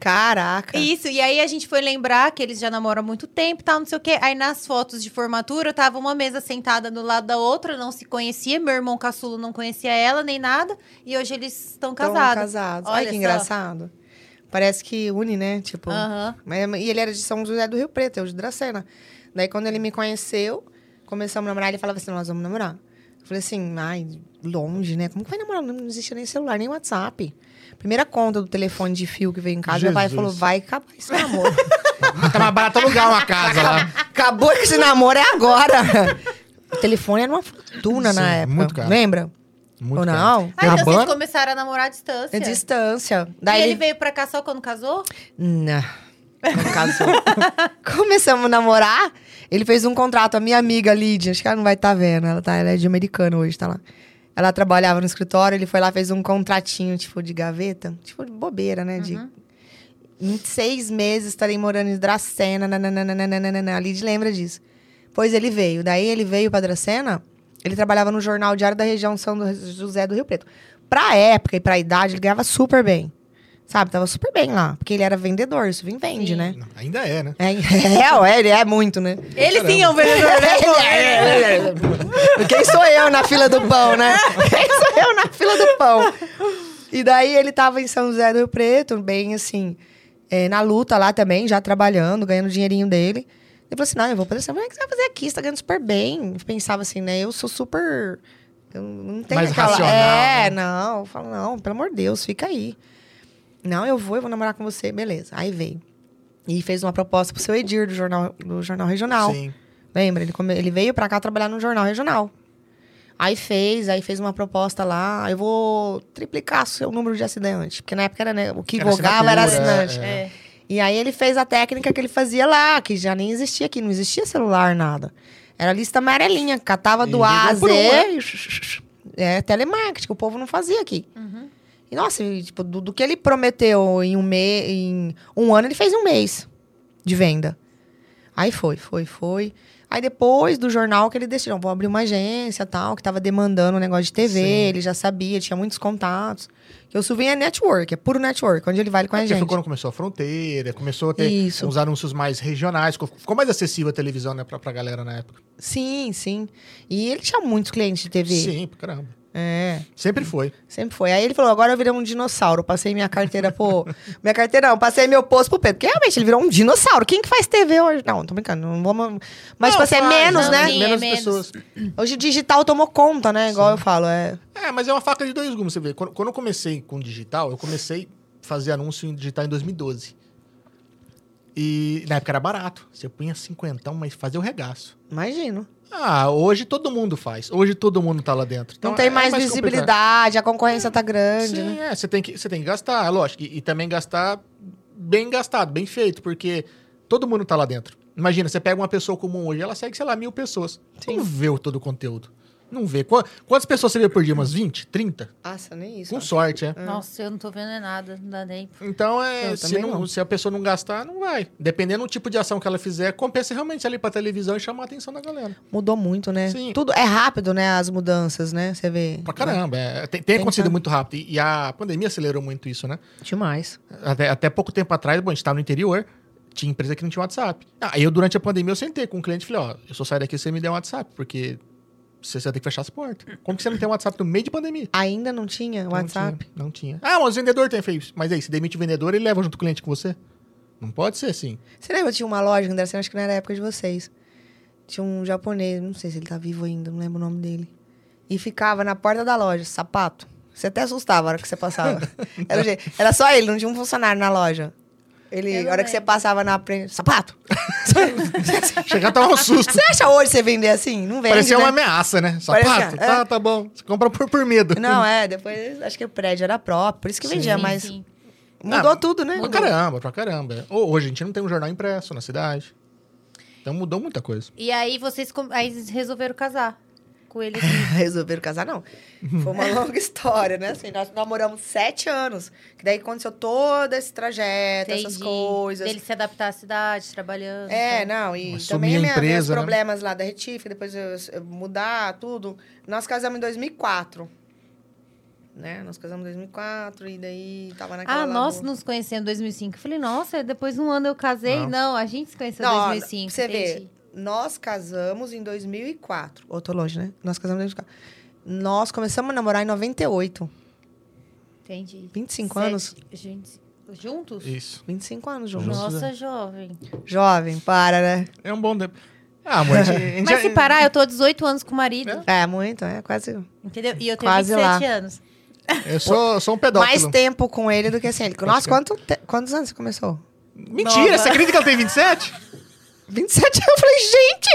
Caraca. Isso, e aí a gente foi lembrar que eles já namoram há muito tempo e tal, não sei o quê. Aí nas fotos de formatura, tava uma mesa sentada do lado da outra, não se conhecia. Meu irmão caçulo não conhecia ela nem nada. E hoje eles estão Tão casados. casados. Olha Olha que só. engraçado. Parece que une, né? Tipo. Aham. Mas- E ele era de São José do Rio Preto, eu de Dracena. Daí, quando ele me conheceu, começamos a namorar, ele falava assim: Nós vamos namorar. Eu falei assim: Ai, longe, né? Como que vai namorar? Não existia nem celular, nem WhatsApp. Primeira conta do telefone de fio que veio em casa, meu pai Jesus. falou: Vai acabar esse namoro. <laughs> Tá mais barato alugar uma casa lá. Acabou que esse namoro é agora. o telefone era uma fortuna na Sim, época. muito caro. Lembra? Muito Ou não? Ah, então vocês começaram a namorar à distância. É distância. E Daí ele veio pra cá só quando casou? Não. Não casou. <laughs> Começamos a namorar. Ele fez um contrato. A minha amiga Lídia, acho que ela não vai estar vendo. Ela, tá, ela é de americano hoje, tá lá. Ela trabalhava no escritório, ele foi lá, fez um contratinho, tipo, de gaveta. Tipo, de bobeira, né? De... Em seis meses estarei morando em Dracena. nananana. A Lídia lembra disso. Pois ele veio. Daí ele veio pra Dracena. Ele trabalhava no jornal Diário da Região São José do Rio Preto. Pra época e pra idade, ele ganhava super bem. Sabe? Tava super bem lá. Porque ele era vendedor, isso vem vende, Sim. né? Não, Ainda é, né? É, <laughs> é, ué, ele é muito, né? Ele sim é um vendedor, né? <laughs> É, <laughs> Quem sou eu na fila do pão, né? Quem sou eu na fila do pão? E daí ele tava em São José do Rio Preto, bem assim, é, na luta lá também, já trabalhando, ganhando o dinheirinho dele. Ele falou assim: não, eu vou fazer assim, o que você vai fazer aqui? Você tá ganhando super bem. Eu pensava assim, né? Eu sou super. Eu não tenho Mais aquela. racional, É, né? não. Eu falo, não, pelo amor de Deus, fica aí. Não, eu vou, eu vou namorar com você. Beleza. Aí veio. E fez uma proposta pro seu Edir, do jornal, do jornal regional. Sim. Lembra? Ele, come- ele veio pra cá trabalhar no jornal regional. Aí fez, aí fez uma proposta lá. Eu vou triplicar seu número de assinantes. Porque na época era, né, o que Era vogava era assinante. é. É. E aí ele fez a técnica que ele fazia lá, que já nem existia aqui, não existia celular, nada. Era lista amarelinha, catava do E A a por Z. um, né? É telemarketing, que o povo não fazia aqui. E nossa, tipo, do, do que ele prometeu em um, me, em um ano, ele fez um mês de venda. Aí foi, foi, foi. Aí depois do jornal que ele decidiu, vou abrir uma agência tal, que tava demandando um negócio de TV, Sim. ele já sabia, tinha muitos contatos. Que o Silvinho é network, é puro network, onde ele vai com a É porque gente. foi quando começou a fronteira, começou a ter Isso. uns anúncios mais regionais, ficou, mais acessível a televisão, né, pra, pra galera na época. Sim, sim. E ele tinha muitos clientes de TV. Sim, caramba. É, Sempre foi. sempre foi. Aí ele falou, agora eu virei um dinossauro. Passei minha carteira pro... <laughs> minha carteira não, passei meu posto pro Pedro. Porque realmente ele virou um dinossauro. Quem que faz TV hoje? Não, tô brincando, não vamos... Mas, tipo assim, é menos, não, né? sim. Menos é menos. pessoas. Hoje o digital tomou conta, né? Igual eu falo, é... É, mas é uma faca de dois gumes, você vê. Quando, quando eu comecei com digital, eu comecei a fazer anúncio em digital em 2012. E na época era barato. Você punha cinquentão, mas fazia o regaço. Imagino. Ah, hoje todo mundo faz. Hoje todo mundo tá lá dentro. Então, não tem é mais, complicado. visibilidade, a concorrência tá grande, Sim, né? é. Você tem, que, você tem que gastar, lógico. E, e também gastar bem gastado, bem feito, porque todo mundo tá lá dentro. Imagina, você pega uma pessoa comum hoje, ela segue, sei lá, mil pessoas. Sim. Não vê todo o conteúdo. Não vê. Qua- Quantas pessoas você vê por dia? Umas 20? 30? Nossa, nem isso. Com sorte, é. Nossa, eu não tô vendo é nada, não dá nem. Então, é, Eu se, não- não. se a pessoa não gastar, não vai. Dependendo do tipo de ação que ela fizer, compensa realmente ali pra televisão e chamar a atenção da galera. Mudou muito, né? Sim. Tudo é rápido, né? As mudanças, né? Você vê. Pra caramba. é, tem tem acontecido muito rápido. E, e a pandemia acelerou muito isso, né? Demais. Até, até pouco tempo atrás, bom, a gente tava no interior, tinha empresa que não tinha WhatsApp. Aí eu, durante a pandemia, eu sentei com o cliente e falei, ó, eu só saio daqui se você me der um WhatsApp, porque você, vai ter que fechar as portas. Como que você não tem um WhatsApp no meio de pandemia? Ainda não tinha Não WhatsApp? tinha, Não tinha. Ah, mas o vendedor tem feito. Mas aí, se demite o vendedor, ele leva junto o cliente com você? Não pode ser assim. Você lembra? Tinha uma loja, André, acho que não era a época de vocês. Tinha um japonês, não sei se ele tá vivo ainda, não lembro o nome dele. E ficava na porta da loja, sapato. Você até assustava a hora que você passava. <laughs> era, era só ele, não tinha um funcionário na loja. Ele, a hora que você passava na frente, sapato! <laughs> Chegar tava um susto. você acha hoje você vender assim? Não vende, Parecia né? uma ameaça, né? Sapato? Parecia, é. Tá, tá bom. Você compra por, por medo. Não, é, depois acho que o prédio era próprio, por isso que vendia, Sim, mas sim. mudou Ah, tudo, né? Pra caramba, pra caramba. Hoje a gente não tem um jornal impresso na cidade. Então mudou muita coisa. E aí vocês aí vocês resolveram casar com ele <laughs> aqui. Resolveram casar, não. Foi uma <laughs> longa história, né? Assim, nós namoramos sete anos. Que daí aconteceu todo esse trajeto, essas Entendi. coisas. Dele se adaptar à cidade, trabalhando. É, então. não, e Assumir também a minha, empresa, meus né? problemas lá da retífica, depois eu, eu mudar tudo. Nós casamos em 2004. Né? Nós casamos em 2004 e daí tava naquela Ah, nós nos conhecemos em 2005. Eu falei, nossa, depois de um ano eu casei. Não. Não, a gente se conheceu em Não, 2005. pra você entendi. Nós casamos em 2004. Ou tô longe, né? Nós casamos em 2004. Nós começamos a namorar em 98. Entendi. 25 Sete- anos. Gente, juntos? Isso. 25 anos juntos. Nossa, é. jovem. Jovem, para, né? É um bom tempo. Ah, <laughs> Mas já- se parar, eu tô há 18 anos com o marido. É, muito, é quase. Entendeu? E eu tenho Quase 27 lá. anos. Eu sou, sou um pedófilo. Mais tempo com ele do que sem ele. Nossa, quanto te- quantos anos você começou? Mentira, Nova. você acredita que ela tem 27? 27 eu falei, gente!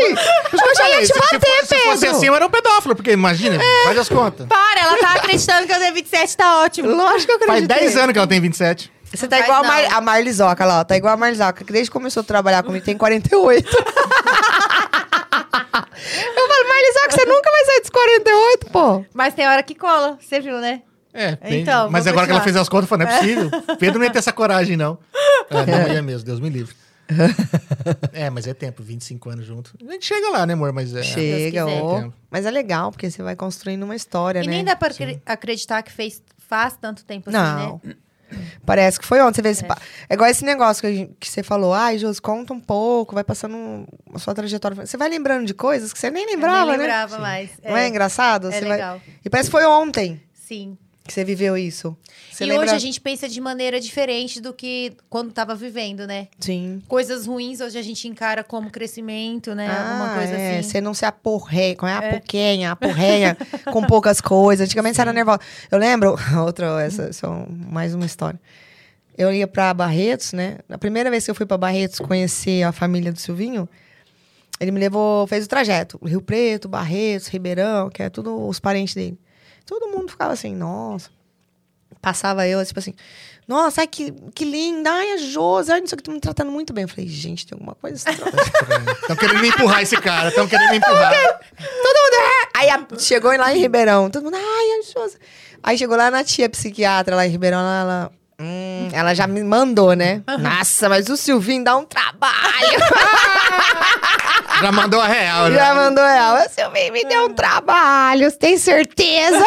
Eu já ia te se, se bater, fosse, se fosse Pedro! assim, eu era um pedófilo, porque imagina, faz as contas. Para, ela tá acreditando que eu tenho 27, tá ótimo. Lógico que eu Faz acreditei. 10 anos que ela tem 27. Você tá Faz igual a, não. Mar, a Marlizoca lá, ó. Tá igual a Marlizoca, que desde que começou a trabalhar comigo tem 48. eu falo, Marlizoca, você nunca vai sair dos 48, pô. Mas tem hora que cola, você viu, né? É, bem- Então, mas agora que ela continuar. fez as contas, eu falei, não é possível. <laughs> Pedro não ia ter essa coragem, não. É, não ia mesmo, Deus me livre. É, mas é tempo, 25 anos junto. A gente chega lá, né, amor? Mas é. Chega, ó. Mas é legal, porque você vai construindo uma história, E né? nem dá pra acre- acreditar que fez, faz tanto tempo Não. assim, né? Parece que foi ontem. Você vê esse pa- é igual esse negócio que, gente- que você falou. Ai, Jus, conta um pouco, vai passando a sua trajetória. Você vai lembrando de coisas que você nem lembrava, nem né? lembrava mais. Não é, engraçado? É Você vai- legal. E parece que foi ontem Sim. Que você viveu isso. Você e lembra? hoje a gente pensa de maneira diferente do que quando tava vivendo, né? Sim. Coisas ruins hoje a gente encara como crescimento, né? Ah, Alguma coisa é. assim. Você não se aporreia, como é a pouquinha, a porreia <laughs> com poucas coisas. Antigamente você era nervosa. Eu lembro, <laughs> outra, essa, só mais uma história. Eu ia pra Barretos, né? A primeira vez que eu fui pra Barretos conhecer a família do Silvinho, ele me levou, fez o trajeto. Rio Preto, Barretos, Ribeirão, que é tudo os parentes dele. Todo mundo ficava assim, nossa. Passava eu, tipo assim, nossa, ai, que, que linda, ai, a Josi, ai, não sei o que, tu me tratando muito bem. Eu falei, gente, tem alguma coisa estranha. <laughs> Estão querendo me empurrar esse cara, estão querendo me empurrar. Todo mundo. "É". Aí a- chegou lá em Ribeirão. Todo mundo. Ai, ansiosa. Aí chegou lá na tia psiquiatra lá em Ribeirão. Ela, ela, hum, ela já me mandou, né? Nossa, mas o Silvinho dá um trabalho. <laughs> Já mandou a real, já já. mandou ela. O Silvinho me deu um trabalho. Você tem certeza?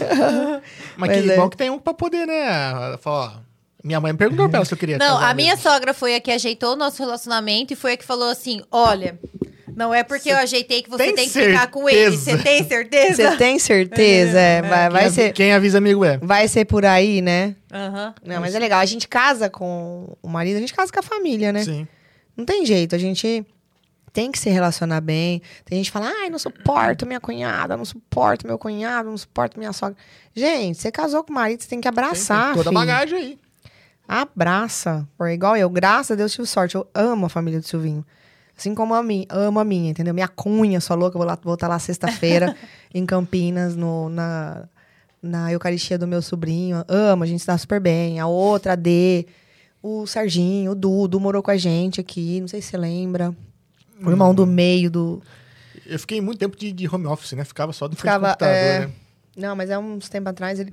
Mas <laughs> Mas que é. bom que tem um pra poder, né? Ela falou, ó, minha mãe me perguntou pra ela se eu queria Não, a minha mesmo. sogra foi a que ajeitou o nosso relacionamento e foi a que falou assim: olha, Não é porque eu ajeitei que você Tem tem, que ficar com ele. certeza? Você tem certeza? Você tem certeza? É, vai, vai quem, ser, quem avisa amigo é. vai ser por aí, né? Aham. Não, mas é legal. A gente casa com o marido, a gente casa com a família, né? Sim. Não tem jeito. A gente tem que se relacionar bem. Tem gente que fala, ai, não suporto minha cunhada, não suporto meu cunhado, não suporto minha sogra. Gente, você casou com o marido, você tem que abraçar, Tem toda a filho. bagagem aí. Abraça. Por igual eu, graças a Deus tive sorte. Eu amo a família do Silvinho. Assim como a minha, amo a minha, entendeu? Minha cunha, sua louca, eu vou lá, vou estar lá sexta-feira <laughs> em Campinas, no, na, na Eucaristia do meu sobrinho. Amo, a gente se dá super bem. A outra, a D, o Serginho, o Dudu morou com a gente aqui, não sei se você lembra. O irmão do meio do. Eu fiquei muito tempo de, de home office, né? Ficava só do Ficava, computador, é, né? Não, mas há uns tempos atrás ele,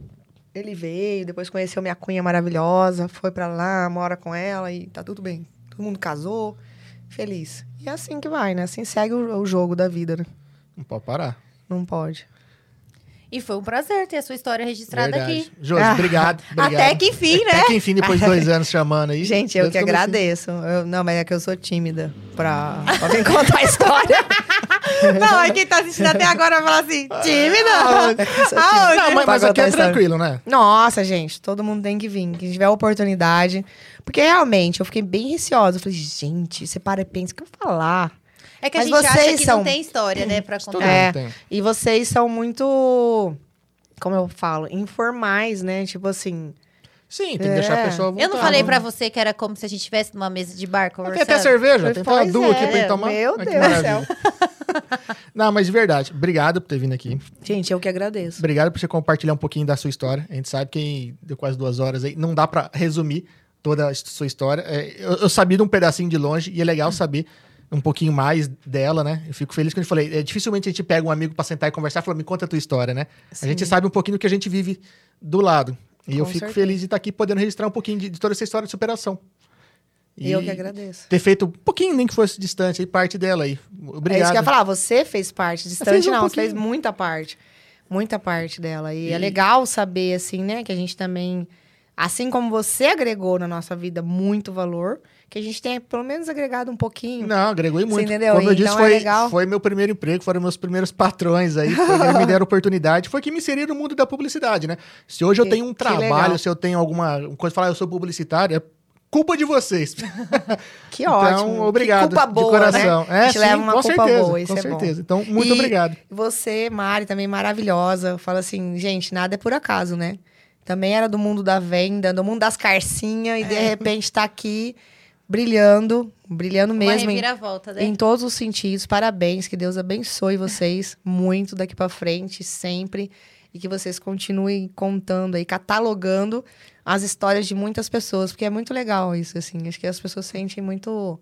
ele veio, depois conheceu minha cunha maravilhosa, foi pra lá, mora com ela e tá tudo bem. Todo mundo casou, feliz. E é assim que vai, né? Assim segue o, o jogo da vida, né? Não pode parar. Não pode. E foi um prazer ter a sua história registrada Verdade. aqui. Josi, Ah, obrigado, <laughs> obrigado. Até que enfim, né? Até que enfim, depois de dois anos chamando aí. Gente, eu que não agradeço. Eu- não, mas é que eu sou tímida pra, pra vir contar a história. <laughs> Não, aí quem tá assistindo até agora vai falar assim, tímida? Aonde? sei. Não, mas, mas aqui é tranquilo, né? Nossa, gente, todo mundo tem que vir. Quem tiver a oportunidade. Porque realmente, eu fiquei bem receosa. Eu falei, gente, você para e pensa, o que eu vou falar? É que a Mas gente acha que são- não tem história, né, pra contar. É. tem. E vocês são muito, como eu falo, informais, né? Tipo assim, Sim, tem que É. deixar a pessoa à Eu não falei pra você que era como se a gente estivesse numa mesa de bar Tem conversando? até cerveja, tem até duas aqui é, pra gente tomar. meu que Deus do maravilha. <laughs> Não, mas de verdade, obrigado por ter vindo aqui. gente, eu que agradeço. Obrigado por você compartilhar um pouquinho da sua história. A gente sabe que deu quase duas horas aí. Não dá pra resumir toda a sua história. É, eu, eu sabia de um pedacinho de longe e é legal saber um pouquinho mais dela, né? Eu fico feliz que a gente falei. É, dificilmente a gente pega um amigo pra sentar e conversar e falar, me conta a tua história, né? A gente sabe um pouquinho do que a gente vive do lado. E eu Com fico certeza. feliz de estar aqui podendo registrar um pouquinho de, de toda essa história de superação. E Eu que agradeço. ter feito um pouquinho, nem que fosse distante, aí, parte dela aí. Obrigado. É isso que eu ia falar, você fez parte. Distante um não, você pouquinho. fez muita parte. Muita parte dela. E, E- é legal saber, assim, né? Que a gente também, assim como você agregou na nossa vida muito valor, que a gente tenha pelo menos agregado um pouquinho. Não, agregou e muito. entendeu? Como eu disse, Então é foi, legal. foi meu primeiro emprego, foram meus primeiros patrões aí, que me deram oportunidade, foi que me inseriram no mundo da publicidade, né? Se hoje eu tenho um trabalho, se eu tenho alguma coisa, falar eu sou publicitário, é culpa de vocês. <laughs> Que então, ótimo. obrigado. Que culpa de boa, coração. né? a gente sim, leva uma com culpa certeza, boa, isso com é bom. certeza. Então, muito E obrigado. Você, Mari, também maravilhosa. Fala assim, gente, nada é por acaso, né? Também era do mundo da venda, do mundo das carcinhas, e de repente tá aqui brilhando, brilhando Uma mesmo em, reviravolta, né? em todos os sentidos. Parabéns, que Deus abençoe vocês muito daqui pra frente, sempre. E que vocês continuem contando aí, catalogando as histórias de muitas pessoas, porque é muito legal isso, assim. Acho que as pessoas sentem muito,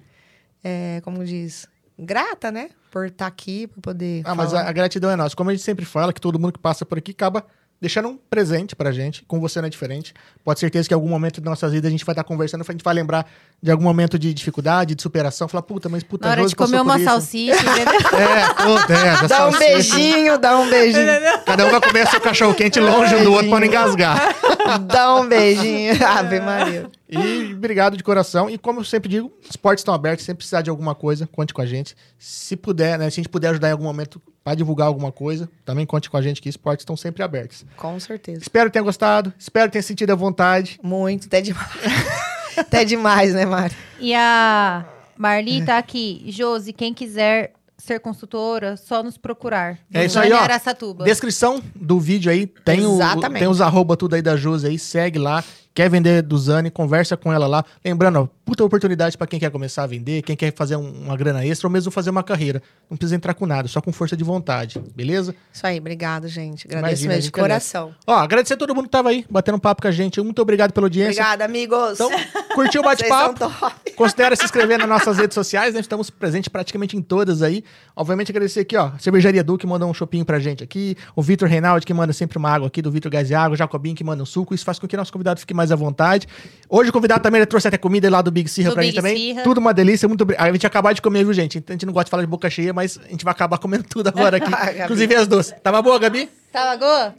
é, como diz, grata, né? Por estar aqui, por poder. Ah, mas falar. a, a gratidão é nossa. Como a gente sempre fala, que todo mundo que passa por aqui acaba deixando um presente pra gente. Com você não é diferente. Pode ter certeza que em algum momento da nossa vida a gente vai estar conversando, a gente vai lembrar de algum momento de dificuldade, de superação. Falar, puta, mas puta, Na hora de comer uma salsicha, entendeu? <laughs> É, puta, é, Dá um salsicha. beijinho, dá um beijinho. Cada um vai comer seu cachorro quente longe um do outro pra não engasgar. dá um beijinho. <laughs> Ave Maria. E obrigado de coração. E como eu sempre digo, os portos estão abertos. Se precisar de alguma coisa, conte com a gente. Se puder, né? Se a gente puder ajudar em algum momento para divulgar alguma coisa, também conte com a gente que os portos estão sempre abertos. Com certeza. Espero que tenha gostado. Espero que tenha sentido à vontade. Muito, até demais. <laughs> até demais, né, Mari? E a Marli tá aqui. Josi, quem quiser ser consultora, só nos procurar. É isso aí, ó. Aracatuba. Descrição do vídeo aí, tem, o, Exatamente. tem os arroba tudo aí da Josi aí, segue lá. Quer vender do Zani, conversa com ela lá. Lembrando, ó, puta oportunidade pra quem quer começar a vender, quem quer fazer um- uma grana extra ou mesmo fazer uma carreira. Não precisa entrar com nada, só com força de vontade, beleza? Isso aí, obrigado, gente. Agradeço mesmo de agradece. coração. Ó, agradecer a todo mundo que tava aí, batendo um papo com a gente. Muito obrigado pela audiência. Obrigada, amigos. Então, <laughs> curtiu o bate-papo? top. Considere se inscrever nas <laughs> nossas redes sociais, né? Estamos presentes praticamente em todas aí. Obviamente, agradecer aqui, ó, a Cervejaria Du, que manda um shopping pra gente aqui. O Vitor Reinaldi, que manda sempre uma água aqui, do Vitor Gás e Água. O Jacobinho, que manda um suco. Isso faz com que nosso convidado fique mais à vontade. Hoje o convidado também trouxe até comida lá do Big Sirra Do pra Big gente também. Sirra. Tudo uma delícia, muito obrigado. A gente acabou de comer, viu, gente? A gente não gosta de falar de boca cheia, mas a gente vai acabar <laughs> comendo tudo agora aqui. <laughs> Gabi. Inclusive as doces. Tava boa, Gabi? Tava boa?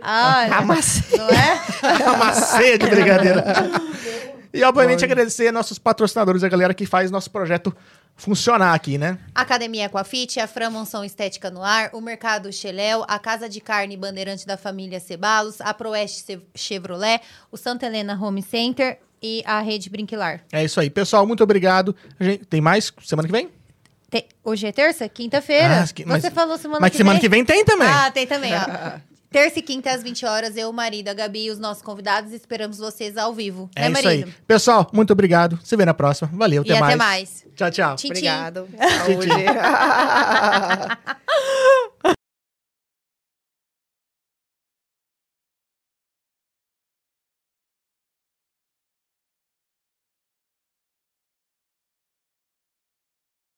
Ah, Amassei. não é? <laughs> Uma ceia de brigadeiro. E, obviamente, agradecer nossos patrocinadores, a galera que faz nosso projeto funcionar aqui, né? Academia Aquafit, a Fran Mansão Estética no Ar, o Mercado Cheléu, a Casa de Carne Bandeirante da Família Cebalos, a Proeste Chevrolet, o Santa Helena Home Center e a Rede Brinquilar. É isso aí. Pessoal, muito obrigado. A gente- tem mais semana que vem? Te- Hoje é terça? Quinta-feira. Ah, que- mas- Você falou semana Mas que semana vem? que vem tem também. Ah, tem também, ó. <laughs> Terça e quinta às 20 horas, eu, o marido, a Gabi e os nossos convidados esperamos vocês ao vivo. é né, isso aí. marido? Pessoal, muito obrigado. Se vê na próxima. Valeu, E até até mais. mais. Tchau, tchau. Tchim, tchim. Obrigado. <laughs> Saúde.